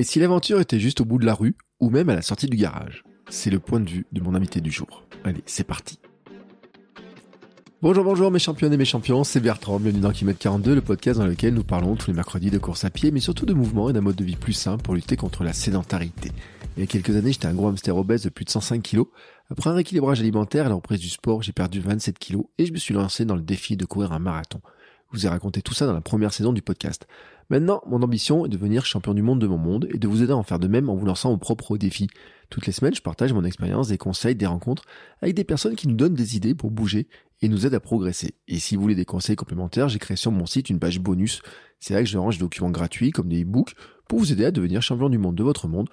Et si l'aventure était juste au bout de la rue, ou même à la sortie du garage C'est le point de vue de mon invité du jour. Allez, c'est parti. Bonjour, bonjour mes champions et mes champions, c'est Bertrand, bienvenue dans Kilomètre 42, le podcast dans lequel nous parlons tous les mercredis de course à pied, mais surtout de mouvement et d'un mode de vie plus sain pour lutter contre la sédentarité. Il y a quelques années, j'étais un gros hamster obèse de plus de 105 kilos. Après un rééquilibrage alimentaire et la reprise du sport, j'ai perdu 27 kilos et je me suis lancé dans le défi de courir un marathon. Je vous ai raconté tout ça dans la première saison du podcast. Maintenant, mon ambition est de devenir champion du monde de mon monde et de vous aider à en faire de même en vous lançant au propre défi. Toutes les semaines, je partage mon expérience, des conseils, des rencontres avec des personnes qui nous donnent des idées pour bouger et nous aident à progresser. Et si vous voulez des conseils complémentaires, j'ai créé sur mon site une page bonus. C'est là que je range des documents gratuits comme des e-books pour vous aider à devenir champion du monde de votre monde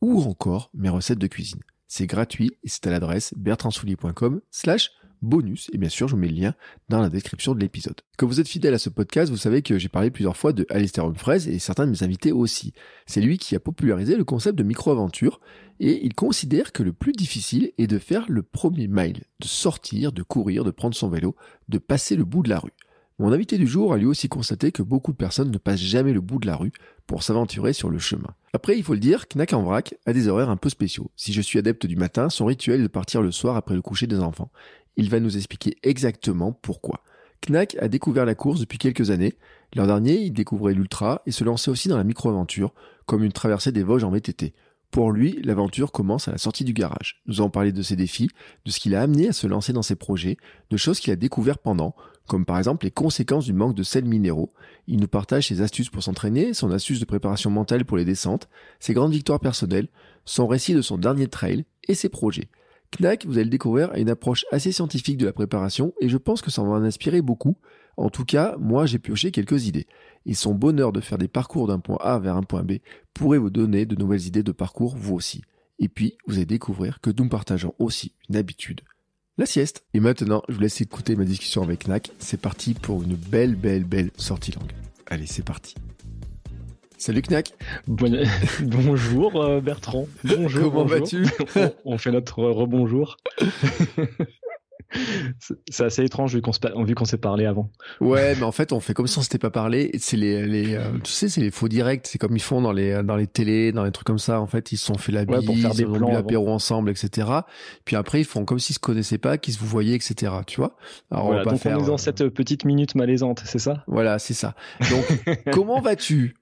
ou encore mes recettes de cuisine. C'est gratuit et c'est à l'adresse bertrandsoulier.com bonus. Et bien sûr, je vous mets le lien dans la description de l'épisode. Quand vous êtes fidèle à ce podcast, vous savez que j'ai parlé plusieurs fois de Alistair Humphreys et certains de mes invités aussi. C'est lui qui a popularisé le concept de micro-aventure et il considère que le plus difficile est de faire le premier mile, de sortir, de courir, de prendre son vélo, de passer le bout de la rue. Mon invité du jour a lui aussi constaté que beaucoup de personnes ne passent jamais le bout de la rue pour s'aventurer sur le chemin. Après, il faut le dire, Knack en vrac a des horaires un peu spéciaux. Si je suis adepte du matin, son rituel est de partir le soir après le coucher des enfants. Il va nous expliquer exactement pourquoi. Knack a découvert la course depuis quelques années. L'an dernier, il découvrait l'ultra et se lançait aussi dans la micro-aventure, comme une traversée des Vosges en VTT. Pour lui, l'aventure commence à la sortie du garage. Nous allons parlé de ses défis, de ce qui l'a amené à se lancer dans ses projets, de choses qu'il a découvert pendant, comme par exemple les conséquences du manque de sels minéraux. Il nous partage ses astuces pour s'entraîner, son astuce de préparation mentale pour les descentes, ses grandes victoires personnelles, son récit de son dernier trail et ses projets. Knack, vous allez le découvrir, une approche assez scientifique de la préparation et je pense que ça va en inspirer beaucoup. En tout cas, moi j'ai pioché quelques idées. Et son bonheur de faire des parcours d'un point A vers un point B pourrait vous donner de nouvelles idées de parcours vous aussi. Et puis, vous allez découvrir que nous partageons aussi une habitude, la sieste. Et maintenant, je vous laisse écouter ma discussion avec Knack. C'est parti pour une belle, belle, belle sortie longue. Allez, c'est parti. Salut Knack. bonjour euh, Bertrand. Bonjour. Comment vas-tu on, fait notre rebonjour. c'est assez étrange vu qu'on s'est parlé avant. Ouais, mais en fait, on fait comme si on s'était pas parlé. C'est les, les euh, tu sais, c'est les faux directs. C'est comme ils font dans les dans les télés, dans les trucs comme ça. En fait, ils se sont fait la bise, pour faire des ils ont bu l'apéro ensemble, etc. Puis après, ils font comme s'ils se connaissaient pas, qu'ils se vous voyaient, etc. Tu vois Alors on va pas donc faire. On est dans euh, cette petite minute malaisante, c'est ça? Voilà, c'est ça. Donc, comment vas-tu?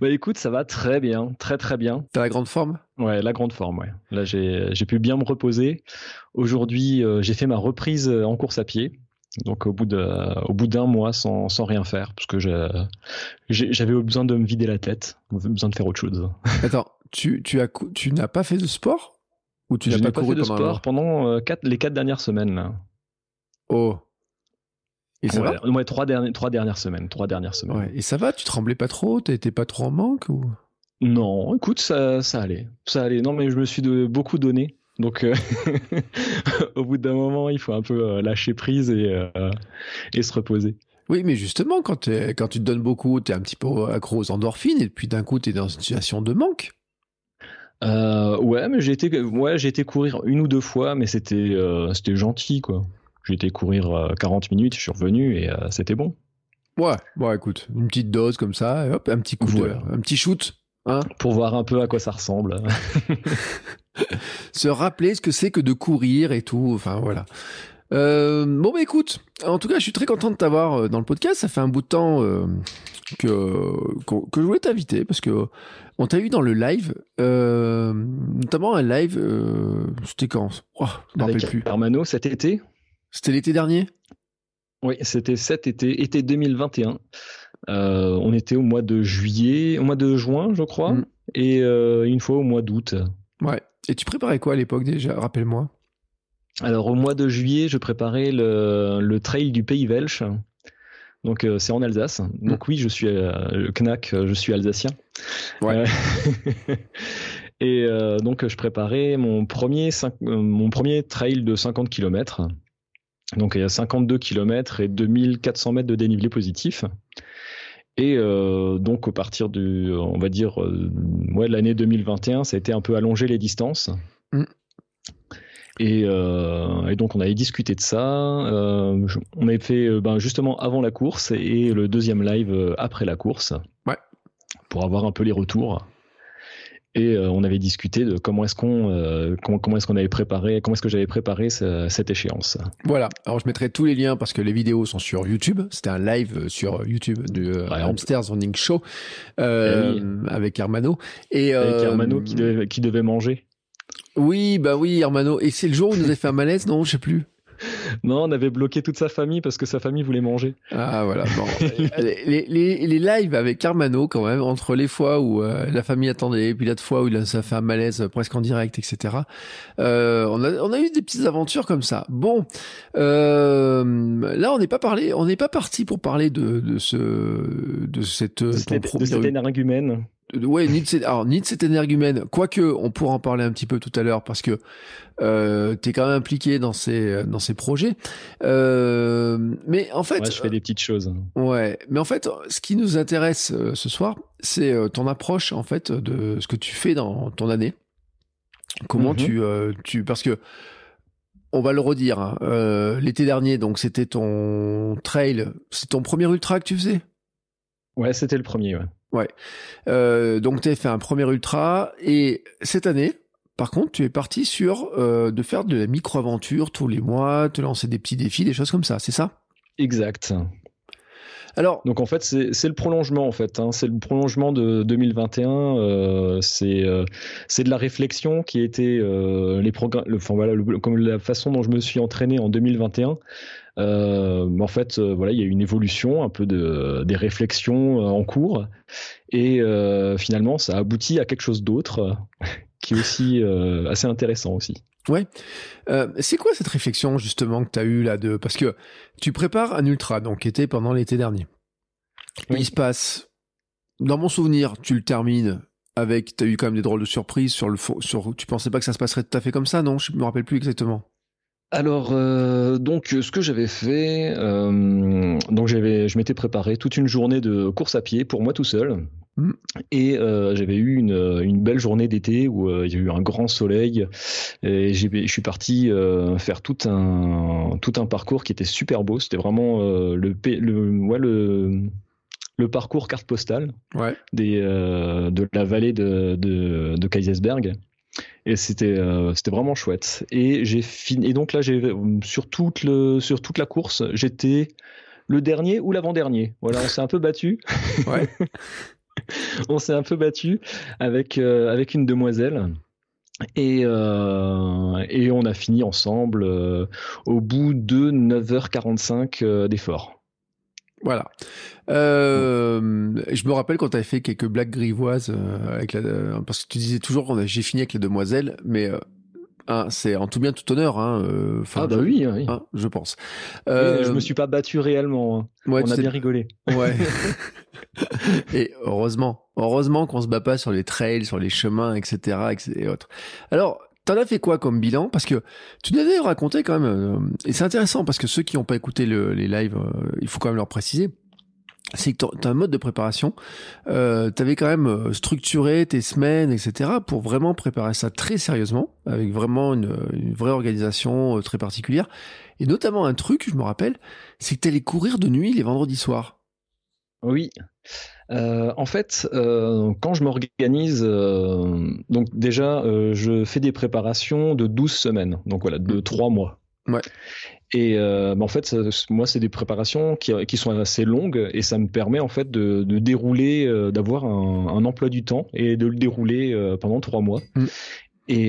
Bah écoute, ça va très bien, très très bien. T'as la grande forme? Ouais, la grande forme, ouais. Là, j'ai pu bien me reposer. Aujourd'hui, euh, j'ai fait ma reprise euh, en course à pied. Donc au bout de, au bout d'un mois sans, sans rien faire, parce que j'avais besoin de me vider la tête, besoin de faire autre chose. Attends, tu, tu as, tu n'as pas fait de sport? Ou tu n'as pas, pas fait de sport pendant euh, quatre, les quatre dernières semaines là. Oh, et ça va trois, dernières, trois dernières semaines. Trois dernières semaines. Et ça va Tu tremblais pas trop T'étais pas trop en manque ou? Non, écoute, ça, ça allait. Ça allait. Non, mais je me suis de, beaucoup donné. Donc, euh, au bout d'un moment, il faut un peu euh, lâcher prise et, euh, et se reposer. Oui, mais justement, quand, quand tu te donnes beaucoup, tu es un petit peu accro aux endorphines et puis d'un coup, tu es dans une situation de manque. ouais, mais j'ai été, ouais, j'ai été courir une ou deux fois, mais c'était c'était gentil, quoi. J'ai été courir 40 euh, minutes, je suis revenu et euh, c'était bon. Ouais, bon écoute, une petite dose comme ça, et hop, un petit coup de, un petit shoot. Hein Pour voir un peu à quoi ça ressemble. Se rappeler ce que c'est que de courir et tout, enfin voilà. Euh, bon bah écoute, en tout cas je suis très content de t'avoir dans le podcast, ça fait un bout de temps que, que, je voulais t'inviter parce que on t'a eu dans le live, notamment un live, c'était quand? Oh, Je me rappelle plus. Hermano cet été? C'était l'été dernier? Oui, c'était cet été, été 2021. Euh, on était au mois de juillet, au mois de juin, je crois, mm. et euh, une fois au mois d'août. Ouais. Et tu préparais quoi à l'époque déjà? Rappelle-moi. Alors au mois de juillet, je préparais le, trail du Pays Welsh. Donc c'est en Alsace. Donc oui, je suis le Knack, je suis alsacien. Ouais. et donc je préparais mon premier mon premier trail de 50 km. Donc il y a 52 km et 2400 mètres de dénivelé positif. Et euh, donc, au partir du, on va dire, euh, ouais, l'année 2021, ça a été un peu allongé les distances. Mm. Et, euh, et, donc, on avait discuté de ça. On avait fait ben, justement avant la course et le deuxième live après la course. Ouais. Pour avoir un peu les retours et euh, on avait discuté de comment est-ce qu'on euh, comment, est-ce qu'on avait préparé comment est-ce que j'avais préparé cette échéance. Voilà. Alors je mettrai tous les liens parce que les vidéos sont sur YouTube. C'était un live sur YouTube du euh, Hamsters Running Show euh, eh avec Hermano et avec Hermano qui devait qui devait manger. Oui, bah oui, Hermano. Et c'est le jour où nous avait fait un malaise, non Je sais plus. non, on avait bloqué toute sa famille parce que sa famille voulait manger. Ah voilà. Bon. les, les, les, lives avec Armano quand même, entre les fois où euh, la famille attendait, et puis la fois où il a, ça fait un malaise presque en direct, etc. Euh, on, a, on a eu des petites aventures comme ça. Bon, euh, là on n'est pas parlé, on n'est pas parti pour parler de, de ce de cette de, cette, de cet énergumène ouais, ni de, cet, alors, ni de cet énergumène, quoique on pourra en parler un petit peu tout à l'heure parce que euh, tu es quand même impliqué dans ces dans ces projets. Euh, mais en fait, ouais, je fais des petites choses. Ouais, mais en fait, ce qui nous intéresse euh, ce soir, c'est euh, ton approche en fait de ce que tu fais dans ton année. Comment mhm. tu tu parce que on va le redire. Hein, L'été dernier, donc c'était ton trail, c'est ton premier ultra que tu faisais? Ouais, c'était le premier. Ouais. Ouais. Euh, donc tu as fait un premier ultra et cette année, par contre, tu es parti sur euh, de faire de la micro-aventure tous les mois, te lancer des petits défis, des choses comme ça, c'est ça? Exact. Alors, donc en fait, c'est le prolongement en fait. Hein. c'est le prolongement de 2021. Euh, c'est euh, c'est de la réflexion qui était euh, les programmes. Enfin voilà, comme la façon dont je me suis entraîné en 2021. Euh, en fait, euh, voilà, il y a une évolution, un peu de, des réflexions euh, en cours, et finalement, ça aboutit à quelque chose d'autre qui est aussi assez intéressant aussi. Ouais. Euh, c'est quoi cette réflexion justement que tu as eue là de parce que tu prépares un ultra donc qui était pendant l'été dernier. Il se passe dans mon souvenir, tu le termines avec tu as eu quand même des drôles de surprises sur le sur tu pensais pas que ça se passerait tout à fait comme ça non, je me rappelle plus exactement. Alors, euh, donc, ce que j'avais fait, euh, donc j'avais, je m'étais préparé toute une journée de course à pied pour moi tout seul. Mm. Et euh, j'avais eu une, une, belle journée d'été où il y a eu un grand soleil et je suis parti faire tout un, tout un parcours qui était super beau. C'était vraiment le, le, ouais, le, le parcours carte postale ouais. des, de la vallée de, de, de Kaisersberg et c'était euh, c'était vraiment chouette et j'ai fini et donc là j'ai sur toute le sur toute la course j'étais le dernier ou l'avant-dernier voilà on s'est un peu battu ouais. on s'est un peu battu avec euh, avec une demoiselle et, euh, et on a fini ensemble au bout de 9h45 d'effort. Voilà. Euh, je me rappelle quand tu avais fait quelques blagues grivoises euh, avec la, euh, parce que tu disais toujours qu'on j'ai fini avec les demoiselles, mais hein, c'est en tout bien tout honneur. Hein, ah bah oui, oui. Hein, je pense. je me suis pas battu réellement. Hein. On a bien rigolé. Ouais. et heureusement, heureusement qu'on se bat pas sur les trails, sur les chemins, etc., etc. Et autres. Alors, T'en as fait quoi comme bilan? Parce que tu nous avais raconté quand même, euh, et c'est intéressant parce que ceux qui n'ont pas écouté les lives, euh, il faut quand même leur préciser, c'est que tu as un mode de préparation, euh, tu avais quand même euh, structuré tes semaines, etc., pour vraiment préparer ça très sérieusement, avec vraiment une, une vraie organisation très particulière. Et notamment un truc, je me rappelle, c'est que tu allais courir de nuit les vendredis soirs. Oui. Euh, en fait, euh, quand je m'organise, euh, donc déjà, je fais des préparations de 12 semaines, donc voilà, de 3 mois. Ouais. Et bah, en fait, moi, c'est des préparations qui, qui, sont assez longues et ça me permet en fait de, de dérouler, d'avoir un, un, emploi du temps et de le dérouler pendant 3 mois. Mm. Et,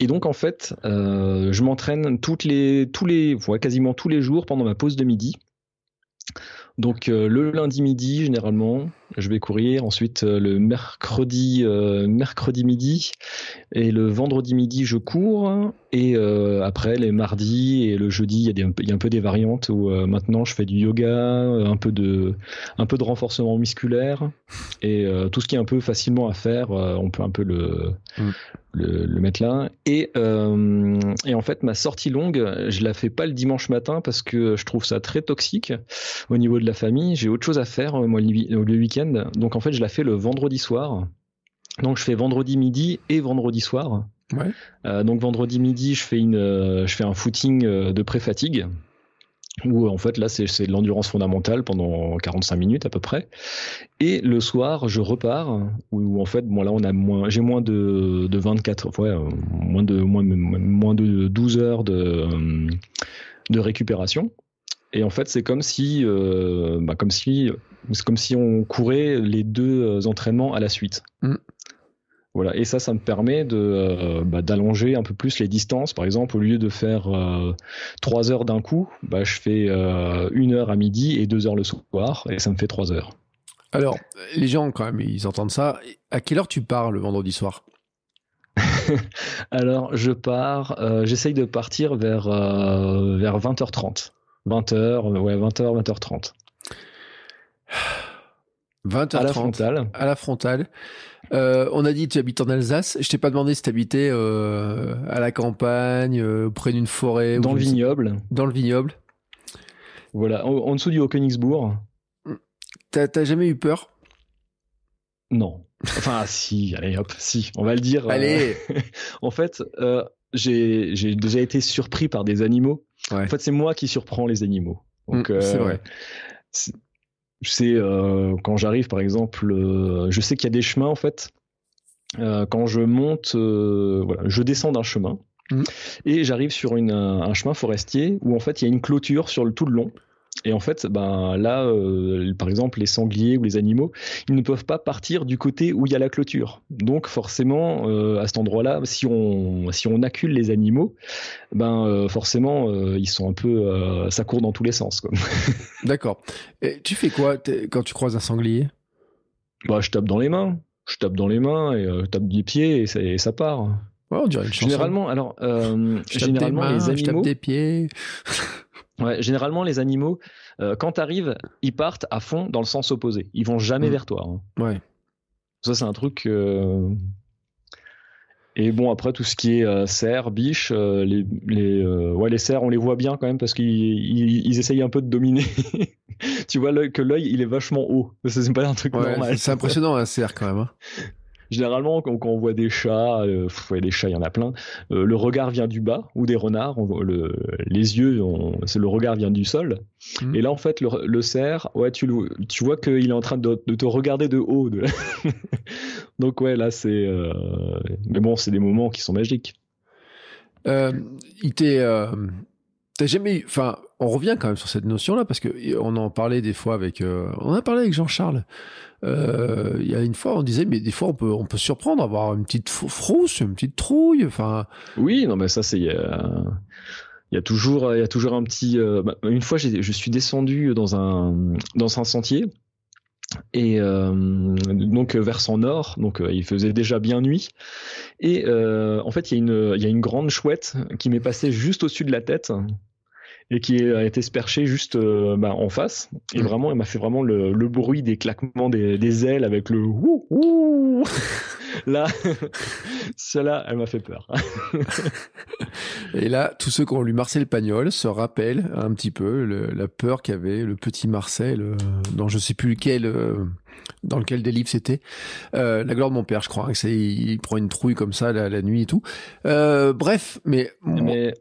et, donc en fait, je m'entraîne toutes les, tous les, ouais, quasiment tous les jours pendant ma pause de midi. Donc euh, le lundi midi généralement, je vais courir. Ensuite, euh, le mercredi, euh, mercredi midi et le vendredi midi, je cours. Et euh, après, les mardis et le jeudi, il y, a des, il y a un peu des variantes où maintenant je fais du yoga, un peu de, un peu de renforcement musculaire et tout ce qui est un peu facilement à faire, on peut un peu le, mm. le, le, mettre là. Et, et en fait, ma sortie longue, je la fais pas le dimanche matin parce que je trouve ça très toxique au niveau de la famille. J'ai autre chose à faire moi le week-end. Donc en fait, je la fais le vendredi soir. Donc je fais vendredi midi et vendredi soir. Euh, donc vendredi midi, je fais une, euh, je fais un footing euh, de pré-fatigue où en fait là c'est de l'endurance fondamentale pendant 45 minutes à peu près. Et le soir, je repars où, en fait bon là on a moins, j'ai moins de, de 24, ouais, moins de moins, moins de 12 heures de de récupération. Et en fait, c'est comme si, bah, comme si, c'est comme si on courait les deux euh, entraînements à la suite. Mm. Voilà. Et ça, ça me permet de euh, bah, d'allonger un peu plus les distances. Par exemple, au lieu de faire trois heures d'un coup, bah, je fais une heure à midi et deux heures le soir, et ça me fait trois heures. Alors, les gens quand même, ils entendent ça. À quelle heure tu pars le vendredi soir? Alors, je pars. J'essaye de partir vers vers 20h30. 20h, ouais, 20h, 20h30. 20h30. À la frontale. À la frontale. Euh, on a dit tu habites en Alsace. Je t'ai pas demandé si tu habitais euh, à la campagne, euh, près d'une forêt. Dans le vignoble. Dans le vignoble. Voilà, en, dessous du Haut-Königsbourg. T'as jamais eu peur? Non. Enfin, si, allez hop, si, on va le dire. Allez En fait, j'ai déjà été surpris par des animaux en fait, c'est moi qui surprends les animaux. Donc, mm, c'est vrai. C'est euh, quand j'arrive, par exemple, euh, je sais qu'il y a des chemins en fait. quand je monte, voilà, je descends d'un chemin mm. et j'arrive sur une, un chemin forestier où en fait il y a une clôture sur le tout le long. Et en fait, ben là, euh, par exemple, les sangliers ou les animaux, ils ne peuvent pas partir du côté où il y a la clôture. Donc forcément, euh, à cet endroit-là, si on si on accule les animaux, ben euh, forcément, ils sont un peu, ça court dans tous les sens. D'accord. Et tu fais quoi quand tu croises un sanglier? Bah, je tape dans les mains. Je tape dans les mains et je tape des pieds et ça, part. Ouais, on dirait une généralement, alors, généralement les animaux. Je tape des pieds. Ouais, généralement, les animaux, euh, quand tu arrives, ils partent à fond dans le sens opposé. Ils vont jamais mm. vers toi. Hein. Ouais. Ça, c'est un truc. Euh, et bon, après, tout ce qui est euh, cerfs, biches, les, les, ouais, les cerfs, on les voit bien quand même parce qu'ils ils, essayent un peu de dominer. tu vois que l'œil, il est vachement haut. C'est pas un truc normal. C'est impressionnant, un cerf quand même. Hein. Généralement, quand, on voit des chats, euh, des chats, il y en a plein, euh, le regard vient du bas, ou des renards, le, les yeux, c'est le regard vient du sol. Mhm. Et là, en fait, le, cerf, ouais, tu, tu vois qu'il est en train de, te regarder de haut. Donc, ouais, là, c'est. Euh, mais bon, c'est des moments qui sont magiques. il t'est. T'as jamais. Enfin, on revient quand même sur cette notion-là parce que on en parlait des fois avec. on a parlé avec Jean-Charles. Euh, il y a une fois, on disait, mais des fois, on peut, on peut surprendre, avoir une petite frousse, une petite trouille. Oui, non, mais ça, c'est. Il y a toujours, il y a toujours un petit. Euh, bah, une fois, je suis descendu dans un dans un sentier et euh, donc versant nord, donc il faisait déjà bien nuit. Et en fait, il y a une il y a une grande chouette qui m'est passée juste au-dessus de la tête et qui a été sperché juste euh, bah, en face. Et mm. vraiment, elle m'a fait vraiment le, le, bruit des claquements des, des ailes avec le ouh, ouh. là, cela, elle m'a fait peur. et là, tous ceux qui ont lu Marcel Pagnol se rappellent un petit peu la peur qu'avait le petit Marcel, euh, dans je sais plus lequel. Euh, dans lequel des livres c'était euh, la gloire de mon père je crois hein, il, prend une trouille comme ça la, la nuit et tout euh, bref mais, mais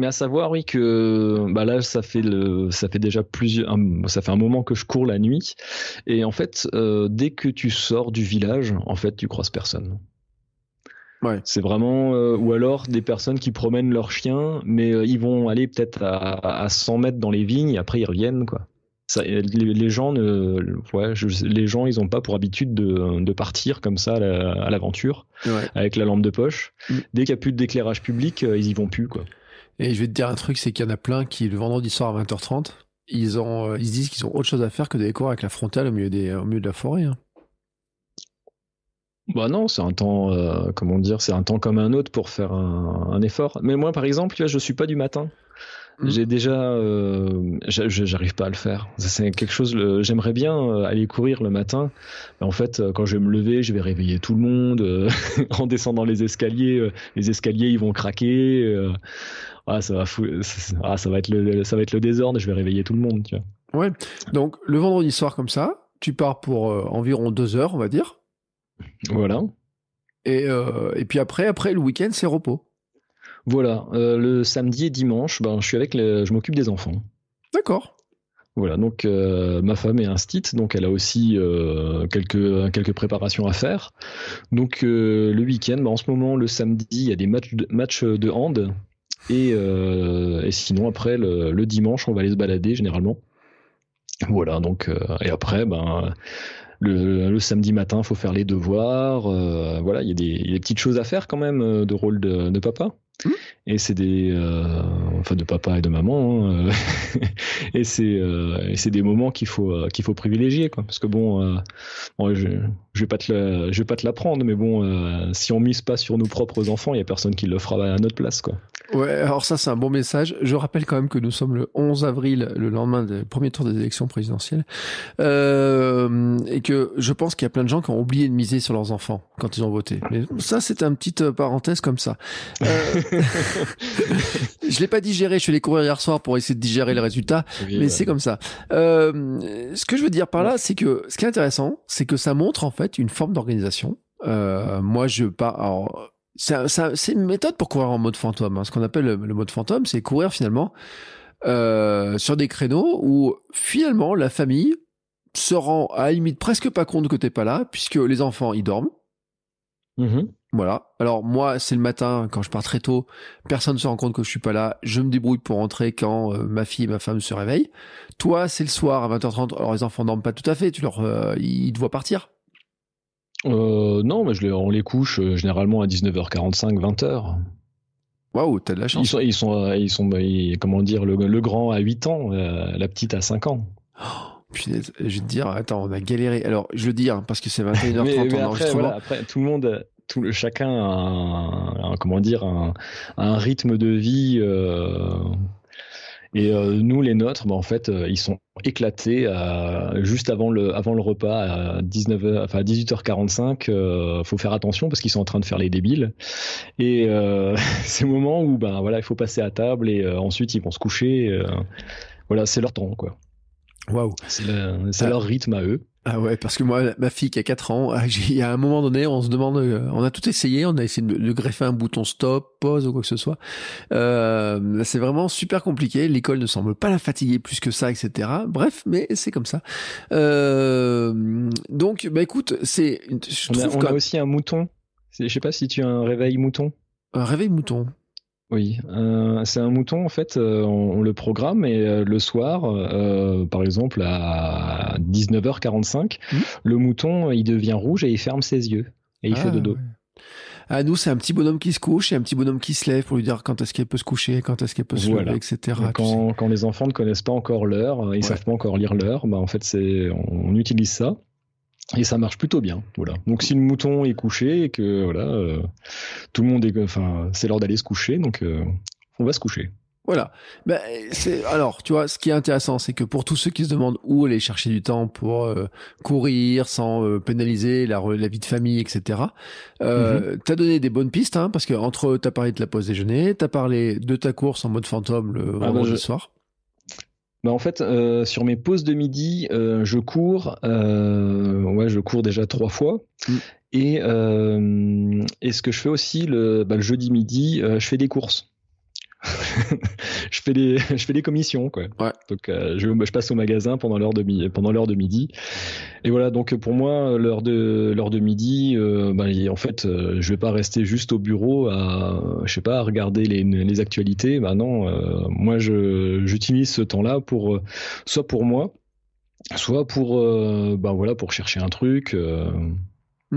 mais à savoir, oui, que bah là, ça fait le, ça fait déjà plusieurs, ça fait un moment que je cours la nuit, et en fait, euh, dès que tu sors du village, en fait, tu croises personne. Ouais. C'est vraiment, euh, ou alors des personnes qui promènent leurs chiens, mais euh, ils vont aller peut-être à, à 100 mètres dans les vignes, et après ils reviennent, quoi. Ça, les, gens ne, ouais, les gens, ils ont pas pour habitude de, de partir comme ça à l'aventure avec la lampe de poche. Mm. Dès qu'il n'y a plus d'éclairage public, ils y vont plus, quoi. Et je vais te dire un truc, c'est qu'il y en a plein qui, le vendredi soir à 20h30, ils, ont, ils se disent qu'ils ont autre chose à faire que d'aller courir avec la frontale au milieu, des, au milieu de la forêt. Hein. Bah non, c'est un temps, comment dire, c'est un temps comme un autre pour faire un, un effort. Mais moi, par exemple, je suis pas du matin. Mm. J'ai déjà, euh, j'arrive pas à le faire. C'est quelque chose. J'aimerais bien euh, aller courir le matin. Mais en fait, euh, quand je vais me lever, je vais réveiller tout le monde euh, en descendant les escaliers. Les escaliers, ils vont craquer. Ah, ça va, ah, ça va être le, ça va être le désordre. Je vais réveiller tout le monde. Tu vois. Ouais. Donc le vendredi soir comme ça, tu pars pour environ deux heures, on va dire. Voilà. Et, et puis après, après le week-end, c'est repos. Voilà, euh, le samedi et dimanche, ben, je suis avec je m'occupe des enfants. D'accord. Voilà, donc euh, ma femme est instite, donc elle a aussi euh, quelques, quelques préparations à faire. Donc le week-end, ben, en ce moment, le samedi, il y a des matchs de, matchs de hand. Et, et sinon, après, le, dimanche, on va aller se balader généralement. Voilà, donc, et après, ben, le, samedi matin, faut faire les devoirs. voilà, il y, a des, petites choses à faire quand même de rôle de papa. Mmh. Et c'est des, euh, enfin de papa et de maman, hein, euh, et c'est, euh, c'est des moments qu'il faut qu'il faut privilégier, quoi. Parce que bon, je, je vais pas te je vais pas te l'apprendre, mais bon, si on mise pas sur nos propres enfants, il y a personne qui le fera à notre place, quoi. Ouais, alors ça c'est un bon message. Je rappelle quand même que nous sommes le 11 avril, le lendemain du premier tour des élections présidentielles, et que je pense qu'il y a plein de gens qui ont oublié de miser sur leurs enfants quand ils ont voté. Mais ça c'est un petite parenthèse comme ça. je l'ai pas digéré. Je suis allé courir hier soir pour essayer de digérer le résultat, mais c'est comme ça. Euh, ce que je veux dire par là, c'est que ce qui est intéressant, c'est que ça montre en fait une forme d'organisation. Euh, moi, je pas. c'est une méthode pour courir en mode fantôme. Hein. Ce qu'on appelle le, mode fantôme, c'est courir finalement euh, sur des créneaux où finalement la famille se rend à la limite presque pas compte que t'es pas là, puisque les enfants ils dorment. Mmh voilà. Alors moi, c'est le matin quand je pars très tôt. Personne ne se rend compte que je suis pas là. Je me débrouille pour rentrer quand euh, ma fille et ma femme se réveillent. Toi, c'est le soir à 20h30. Alors les enfants dorment pas tout à fait. Tu leur, euh, ils te voient partir. Euh, non, mais je les, on les couche euh, généralement à 19h45, 20h. Waouh, t'as de la chance. Ils sont, ils sont, ils sont comment dire, le, grand à 8 ans, la petite à 5 ans. Oh, punaise, je vais te dire, attends, on a galéré. Alors, je le dis, hein, parce que c'est 21h30 mais, mais après, voilà, après, tout le monde, tout le, chacun a un, comment dire un, un, rythme de vie euh, et euh, nous les nôtres bah, en fait euh, ils sont éclatés juste avant le avant le repas à 19h enfin 18h45 faut faire attention parce qu'ils sont en train de faire les débiles et c'est le moment où ben voilà il faut passer à table et ensuite ils vont se coucher voilà c'est leur temps quoi Waouh. C'est leur rythme à eux. Ah ouais, parce que moi, ma fille qui a 4 ans, il y a un moment donné, on se demande, euh, on a tout essayé, on a essayé de, greffer un bouton stop, pause ou quoi que ce soit. Euh, c'est vraiment super compliqué. L'école ne semble pas la fatiguer plus que ça, etc. Bref, mais c'est comme ça. Euh, donc, bah écoute, c'est. On, a, on a aussi un mouton. Je sais pas si tu as un réveil mouton. Un réveil mouton. Oui, euh, c'est un mouton en fait, euh, on, le programme et euh, le soir, par exemple à 19h45, mmh. le mouton il devient rouge et il ferme ses yeux et il fait ah, dodo. À nous, c'est un petit bonhomme qui se couche et un petit bonhomme qui se lève pour lui dire quand est-ce qu'elle peut se coucher, quand est-ce qu'elle peut se lever, etc. Quand, quand, les enfants ne connaissent pas encore l'heure, ils savent pas encore lire l'heure, bah en fait on utilise ça et ça marche plutôt bien, voilà. Donc si le mouton est couché et que voilà, euh, tout le monde est, enfin, c'est l'heure d'aller se coucher, donc euh, on va se coucher. Voilà. Ben, c'est alors, tu vois, ce qui est intéressant, c'est que pour tous ceux qui se demandent où aller chercher du temps pour euh, courir sans pénaliser la, la, vie de famille, etc. Euh, mm-hmm. T'as donné des bonnes pistes, hein, parce que entre t'as parlé de la pause déjeuner, t'as parlé de ta course en mode fantôme le ah ben, vendredi soir. Bah en fait, euh, sur mes pauses de midi, euh, je cours. Euh, ouais, je cours déjà trois fois. Mm. Et, et ce que je fais aussi le, bah, le jeudi midi, je fais des courses. je fais des je fais des commissions quoi. Ouais. Donc euh, je, je, passe au magasin pendant l'heure de midi pendant l'heure de midi. Et voilà donc pour moi l'heure de l'heure de midi euh, bah, en fait euh, je vais pas rester juste au bureau à je sais pas à regarder les, les actualités. Bah non euh, moi je j'utilise ce temps-là pour soit pour moi soit pour bah voilà pour chercher un truc. Mm.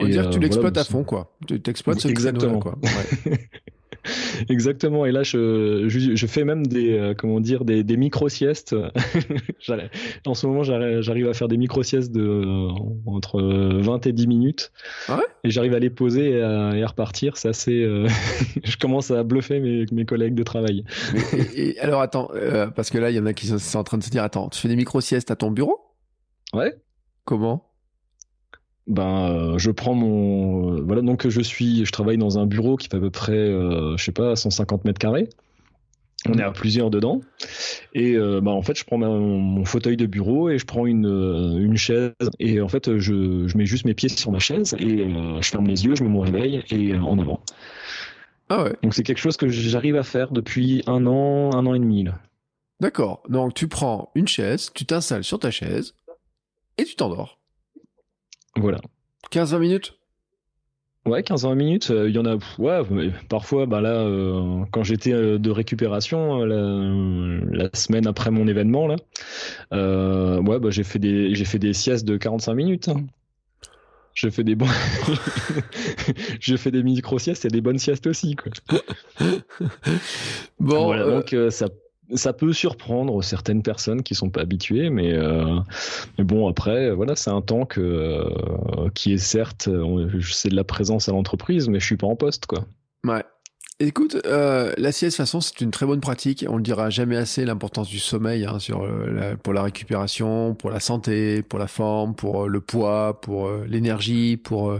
On va dire que tu l'exploites à fond quoi. Tu t'exploites ce Exactement quoi. Ouais. Exactement. Et là, je, je, fais même des, euh, comment dire, des, des micro-siestes. en ce moment, j'arrive à faire des micro-siestes de, euh, entre 20 et 10 minutes. Ah ouais? Et j'arrive à les poser et à, repartir. C'est assez, euh, je commence à bluffer mes, mes collègues de travail. et, alors, attends, parce que là, il y en a qui sont en train de se dire, attends, tu fais des micro-siestes à ton bureau? Ouais. Comment? Ben euh, je prends mon euh, voilà donc je suis je travaille dans un bureau qui fait à peu près euh, je sais pas 150 mètres carrés. On est à plusieurs dedans. Et ben, en fait je prends mon fauteuil de bureau et je prends une, une chaise. Et en fait je, je mets juste mes pieds sur ma chaise et je ferme les yeux je mets mon réveil et en avant. Ah ouais. Donc c'est quelque chose que j'arrive à faire depuis un an un an et demi là. D'accord. Donc tu prends une chaise tu t'installes sur ta chaise et tu t'endors voilà. 15-20 minutes? Ouais, 15-20 minutes. Il euh, y en a. Ouais, parfois, bah là, euh, quand j'étais euh, de récupération la, semaine après mon événement là, ouais, bah j'ai fait des j'ai fait des siestes de 45 minutes. Hein. J'ai fait des bons. des micro siestes et des bonnes siestes aussi quoi. bon, voilà, donc ça ça peut surprendre certaines personnes qui sont pas habituées, mais, euh, mais bon après voilà c'est un temps que, euh, qui est certes c'est de la présence à l'entreprise, mais je suis pas en poste quoi. Ouais. Écoute, euh, la sieste, de toute façon, c'est une très bonne pratique. On ne dira jamais assez l'importance du sommeil hein, sur pour la récupération, pour la santé, pour la forme, pour le poids, pour l'énergie, pour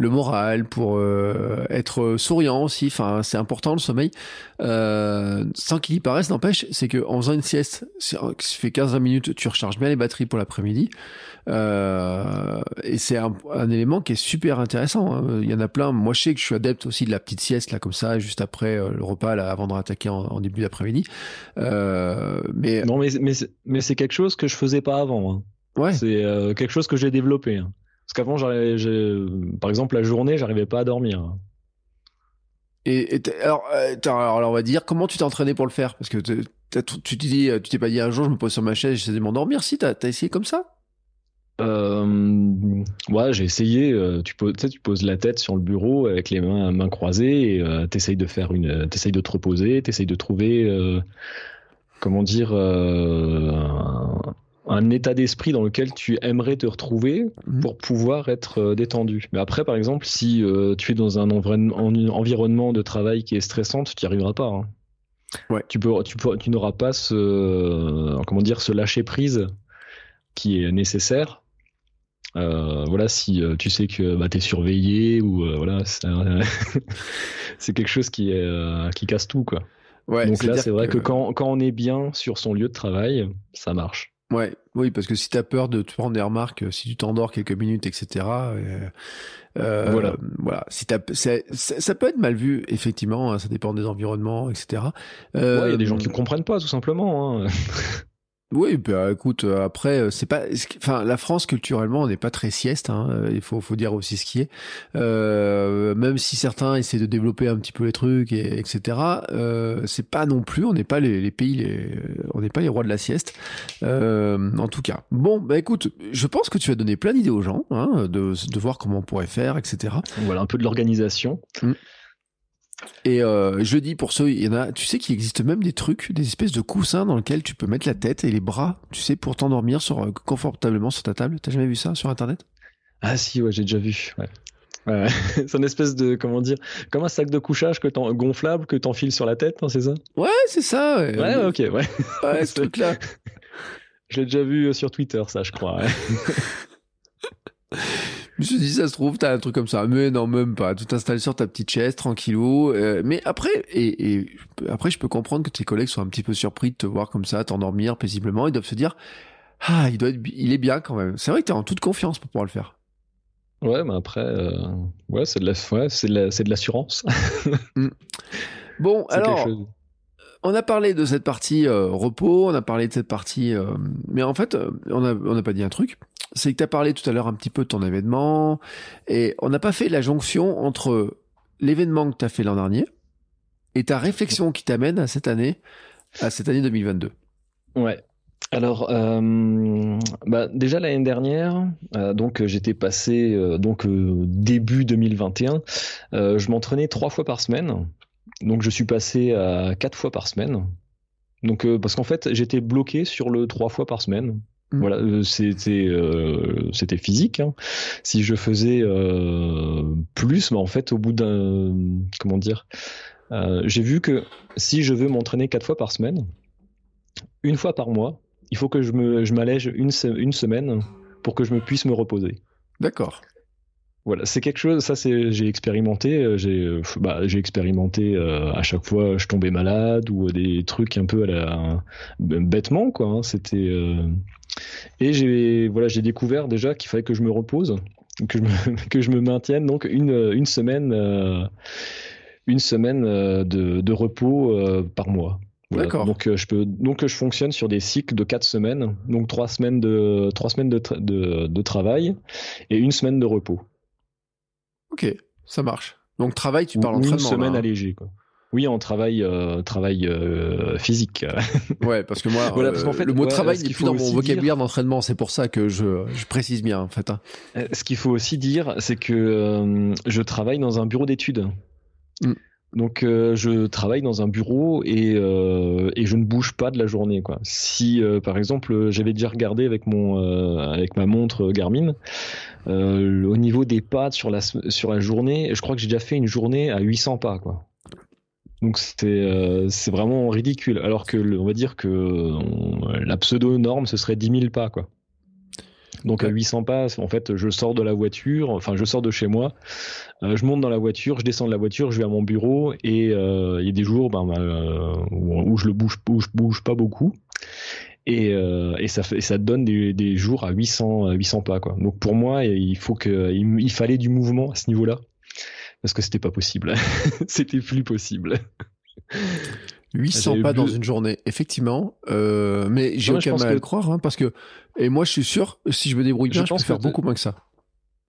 le moral, pour euh, être souriant aussi. Enfin, c'est important le sommeil. Euh, sans qu'il y paraisse, n'empêche, c'est que en faisant une sieste, tu fais 15-20 minutes, tu recharges bien les batteries pour l'après-midi. Euh, et c'est un, élément qui est super intéressant. Hein. Il y en a plein. Moi, je sais que je suis adepte aussi de la petite sieste là, comme ça, juste après le repas, là, avant de rattaquer en, début d'après-midi. mais non, mais mais c'est quelque chose que je faisais pas avant. Hein. Ouais. C'est quelque chose que j'ai développé. Hein. Parce qu'avant, par exemple, la journée, j'arrivais pas à dormir. Et, alors, euh, alors, on va dire, comment tu t'es entraîné pour le faire? Parce que tu tu dis, tu t'es pas dit un jour, je me pose sur ma chaise, j'essaie de m'endormir. Si, t'as as essayé comme ça? Euh, ouais, j'ai essayé. Euh, tu, poses, tu poses la tête sur le bureau avec les mains, mains croisées et euh, t'essayes de faire une, t'essayes de te reposer, t'essayes de trouver, euh, comment dire, un état d'esprit dans lequel tu aimerais te retrouver mhm. pour pouvoir être euh, détendu. Mais après, par exemple, si euh, tu es dans un environnement de travail qui est stressant, tu n'y arriveras pas. Hein. Ouais. Tu, peux, tu, peux, tu n'auras pas ce, euh, comment dire, ce lâcher prise qui est nécessaire. voilà, si tu sais que bah, tu es surveillé ou voilà, c'est quelque chose qui, casse tout. Quoi. Ouais, Donc là, c'est vrai que, que quand, quand on est bien sur son lieu de travail, ça marche. Ouais, oui, parce que si tu as peur de te prendre des remarques, si tu t'endors quelques minutes, etc. Euh, euh, voilà. voilà. Si t'as, ça peut être mal vu, effectivement. Hein, ça dépend des environnements, etc. Euh, il y a des gens qui ne comprennent pas, tout simplement. Hein. Oui, bah écoute, euh, après euh, c'est pas, enfin la France culturellement on n'est pas très sieste, hein, euh, il faut faut dire aussi ce qui est. Euh, même si certains essaient de développer un petit peu les trucs et etc. Euh, c'est pas non plus, on n'est pas les, les pays, les, on n'est pas les rois de la sieste. Euh, en tout cas, bon, bah écoute, je pense que tu as donné plein d'idées aux gens, hein, de de voir comment on pourrait faire, etc. Voilà un peu de l'organisation. Mmh. Et euh, je dis pour ceux, il y en a, tu sais qu'il existe même des trucs, des espèces de coussins dans lesquels tu peux mettre la tête et les bras, tu sais, pour t'endormir sur, euh, confortablement sur ta table. T'as jamais vu ça sur internet? Ah si, ouais, j'ai déjà vu. Ouais. Ouais. c'est une espèce de comment dire, comme un sac de couchage que gonflable que t'enfiles sur la tête, hein, c'est ça? Ouais, c'est ça. Ouais, ouais ok, ouais. Ouais, ce truc-là. je l'ai déjà vu euh, sur Twitter, ça, je crois. Je me suis dit, ça se trouve, t'as un truc comme ça. Mais non, même pas. Tu t'installes sur ta petite chaise, tranquillou. Euh, mais après, et, et, après, je peux comprendre que tes collègues sont un petit peu surpris de te voir comme ça, t'endormir paisiblement. Ils doivent se dire, ah, il doit être, il est bien quand même. C'est vrai que t'es en toute confiance pour pouvoir le faire. Ouais, mais après, euh, ouais, c'est de la, ouais, c'est de l'assurance. Mm. Bon, alors, on a parlé de cette partie euh, repos, on a parlé de cette partie, euh, mais en fait, on n'a on a pas dit un truc c'est que tu as parlé tout à l'heure un petit peu de ton événement, et on n'a pas fait la jonction entre l'événement que tu as fait l'an dernier et ta réflexion qui t'amène à cette année, à cette année 2022. Ouais. Alors, euh, bah déjà l'année dernière, euh, donc j'étais passé euh, donc début 2021, je m'entraînais trois fois par semaine Donc je suis passé à quatre fois par semaine. Donc parce qu'en fait j'étais bloqué sur le trois fois par semaine. Mm. Voilà, c'était c'était physique. Hein. Si je faisais plus, mais bah, en fait au bout d'un comment dire, j'ai vu que si je veux m'entraîner quatre fois par semaine, une fois par mois, il faut que je me je m'allège une, une semaine pour que je me puisse me reposer. D'accord. Voilà, c'est quelque chose, ça c'est, j'ai expérimenté, euh, j'ai, euh, bah, j'ai expérimenté euh, à chaque fois, je tombais malade ou des trucs un peu à la, bêtement quoi. Hein, c'était et j'ai, voilà, j'ai découvert déjà qu'il fallait que je me repose, que je me, que je me maintienne donc une, une semaine, une semaine de, de repos par mois. D'accord. Donc je peux donc je fonctionne sur des cycles de quatre semaines, donc trois semaines de trois semaines de, de, de travail et une semaine de repos. Ok, ça marche. Donc travail, tu parles entraînement. Une semaine hein. allégée, quoi. Oui, en travail, euh, travail euh, physique. ouais, parce que moi, voilà, parce euh, fait, le mot travail n'est plus dans mon vocabulaire d'entraînement. C'est pour ça que je, je, précise bien, en fait. Hein. Ce qu'il faut aussi dire, c'est que je travaille dans un bureau d'études. Mm. Donc je travaille dans un bureau et, et, je ne bouge pas de la journée. Quoi. Si par exemple j'avais déjà regardé avec mon avec ma montre Garmin, au niveau des pas sur la sur la journée, je crois que j'ai déjà fait une journée à 800 pas. Quoi. Donc c'était c'est vraiment ridicule. Alors que on va dire que la pseudo norme ce serait 10 000 pas. Quoi. Donc à 800 pas, en fait, je sors de la voiture, enfin je sors de chez moi, euh, je monte dans la voiture, je descends de la voiture, je vais à mon bureau et euh, il y a des jours ben, ben où, je le bouge, où je bouge pas beaucoup. Et, et, ça, fait, ça donne des, des, jours à 800, 800 pas. Quoi. Donc pour moi, il, faut que, il, il fallait du mouvement à ce niveau-là parce que c'était pas possible. c'était plus possible. 800 pas dans une journée, effectivement. Euh, mais j'ai aucun mal à le croire, hein, parce que et moi je suis sûr, si je me débrouille bien, je, pense peux faire beaucoup moins que ça.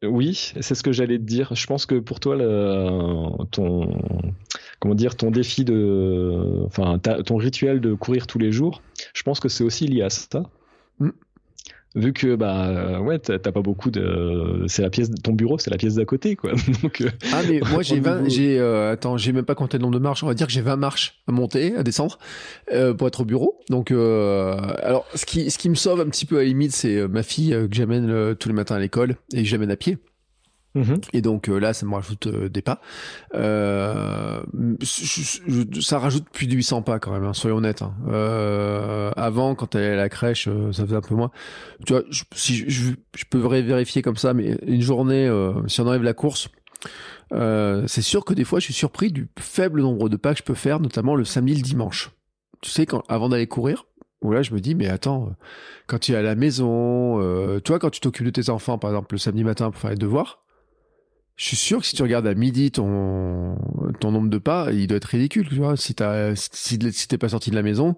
Oui, c'est ce que j'allais te dire. Je pense que pour toi, ton comment dire, ton défi de, enfin, ton rituel de courir tous les jours, je pense que c'est aussi lié à ça. Mm vu que bah ouais t'as pas beaucoup de c'est la pièce de ton bureau c'est la pièce d'à côté quoi. Donc euh, ah mais moi j'ai 20 j'ai euh, attends j'ai même pas compté le nombre de marches. On va dire que j'ai 20 marches à monter à descendre euh, pour être au bureau. Donc euh, alors ce qui ce qui me sauve un petit peu à la limite c'est ma fille que j'amène tous les matins à l'école et que j'amène à pied Mhm. Et donc euh, là, ça me rajoute euh, des pas. Euh, ça rajoute plus de 800 pas quand même, hein, soyons honnêtes. Hein. avant, quand elle est à la crèche, ça faisait un peu moins. Tu vois, je, si je, peux vérifier comme ça, mais une journée, si on enlève la course, c'est sûr que des fois, je suis surpris du faible nombre de pas que je peux faire, notamment le samedi, le dimanche. Tu sais, quand, avant d'aller courir, où là je me dis mais attends quand tu es à la maison euh, toi quand tu t'occupes de tes enfants par exemple le samedi matin pour faire les devoirs je suis sûr que si tu regardes à midi ton ton nombre de pas, il doit être ridicule. Tu vois, si t'as si, si t'es pas sorti de la maison,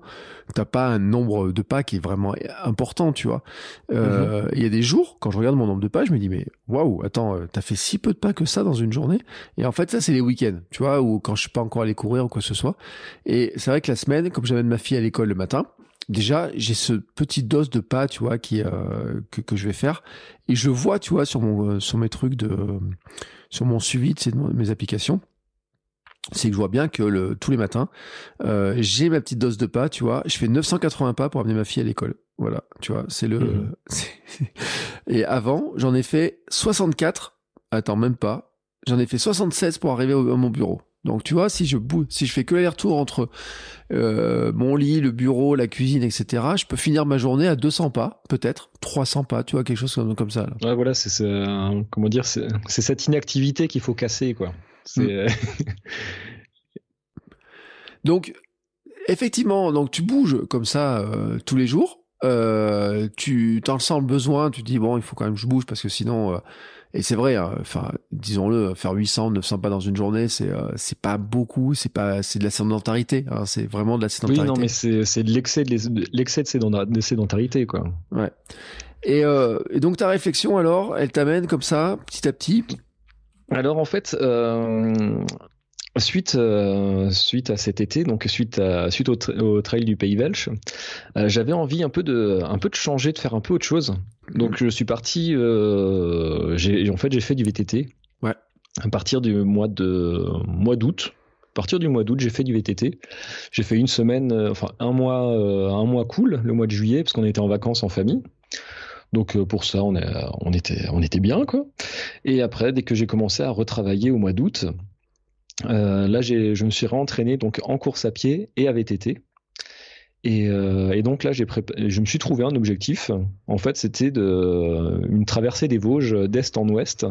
t'as pas un nombre de pas qui est vraiment important. Tu vois, euh, mhm. il y a des jours quand je regarde mon nombre de pas, je me dis mais waouh, attends, t'as fait si peu de pas que ça dans une journée. Et en fait, ça c'est les week-ends. Tu vois, ou quand je suis pas encore allé courir ou quoi que ce soit. Et c'est vrai que la semaine, comme j'amène ma fille à l'école le matin, déjà j'ai ce petit dose de pas tu vois qui euh, que, que je vais faire. Et je vois tu vois sur mon euh, sur mes trucs de sur mon suivi de mes applications c'est que je vois bien que le, tous les matins euh, j'ai ma petite dose de pas tu vois. Je fais 980 pas pour amener ma fille à l'école. Voilà tu vois c'est le mmh. et avant j'en ai fait 64 attends même pas j'en ai fait 76 pour arriver au, à mon bureau donc tu vois, si je bouge, si je fais que l'aller-retour entre euh, mon lit, le bureau, la cuisine, etc., je peux finir ma journée à 200 pas, peut-être 300 pas, tu vois, quelque chose comme, ça. Là. Ouais, voilà, c'est comment dire, c'est cette inactivité qu'il faut casser, quoi. Mm. donc effectivement, donc tu bouges comme ça euh, tous les jours. Euh, tu t'en sens le besoin, tu dis bon, il faut quand même que je bouge parce que sinon et c'est vrai, hein, enfin, disons-le, faire 800, 900 pas dans une journée, c'est euh, c'est pas beaucoup, c'est pas c'est de la sédentarité, hein, c'est vraiment de la sédentarité. Oui, non, mais c'est c'est de l'excès de l'excès de sédentarité, quoi. Ouais. Et, euh, et donc ta réflexion alors, elle t'amène comme ça, petit à petit? Alors en fait, euh, Suite, euh, suite à cet été, donc suite, à, suite au, trail du Pays Belge, euh, j'avais envie un peu de, un peu de changer, de faire un peu autre chose. Donc je suis parti, euh, en fait j'ai fait du VTT. Ouais. À partir du mois de mois d'août. À partir du mois d'août, j'ai fait du VTT. J'ai fait une semaine, enfin un mois, un mois cool, le mois de juillet, parce qu'on était en vacances en famille. Donc pour ça, on, on, était, on était bien quoi. Et après, dès que j'ai commencé à retravailler au mois d'août, là, je me suis réentraîné donc en course à pied et à VTT. Euh, et, donc là, je me suis trouvé un objectif. En fait, c'était de... une traversée des Vosges d'est en ouest.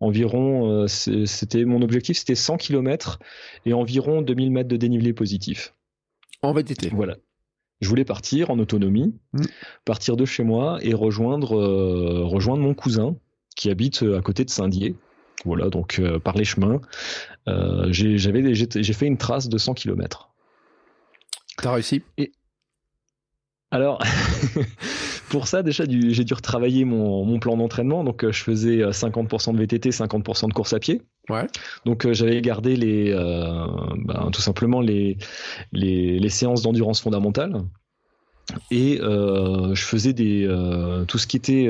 Environ, euh, c'était mon objectif, c'était 100 km et environ 2000 mètres de dénivelé positif. En VTT. Voilà. Je voulais partir en autonomie, mmh. partir de chez moi et rejoindre, euh, rejoindre mon cousin qui habite à côté de Saint-Dié. Voilà, donc par les chemins, j'ai fait une trace de 100 km. T'as réussi? Et... Alors, pour ça, déjà, j'ai dû retravailler mon, plan d'entraînement. Donc, euh, je faisais 50% euh, de VTT, 50% de course à pied. Ouais. Donc, euh, j'avais gardé les, ben, tout simplement les, les, séances d'endurance fondamentale. Et je faisais des, tout ce qui était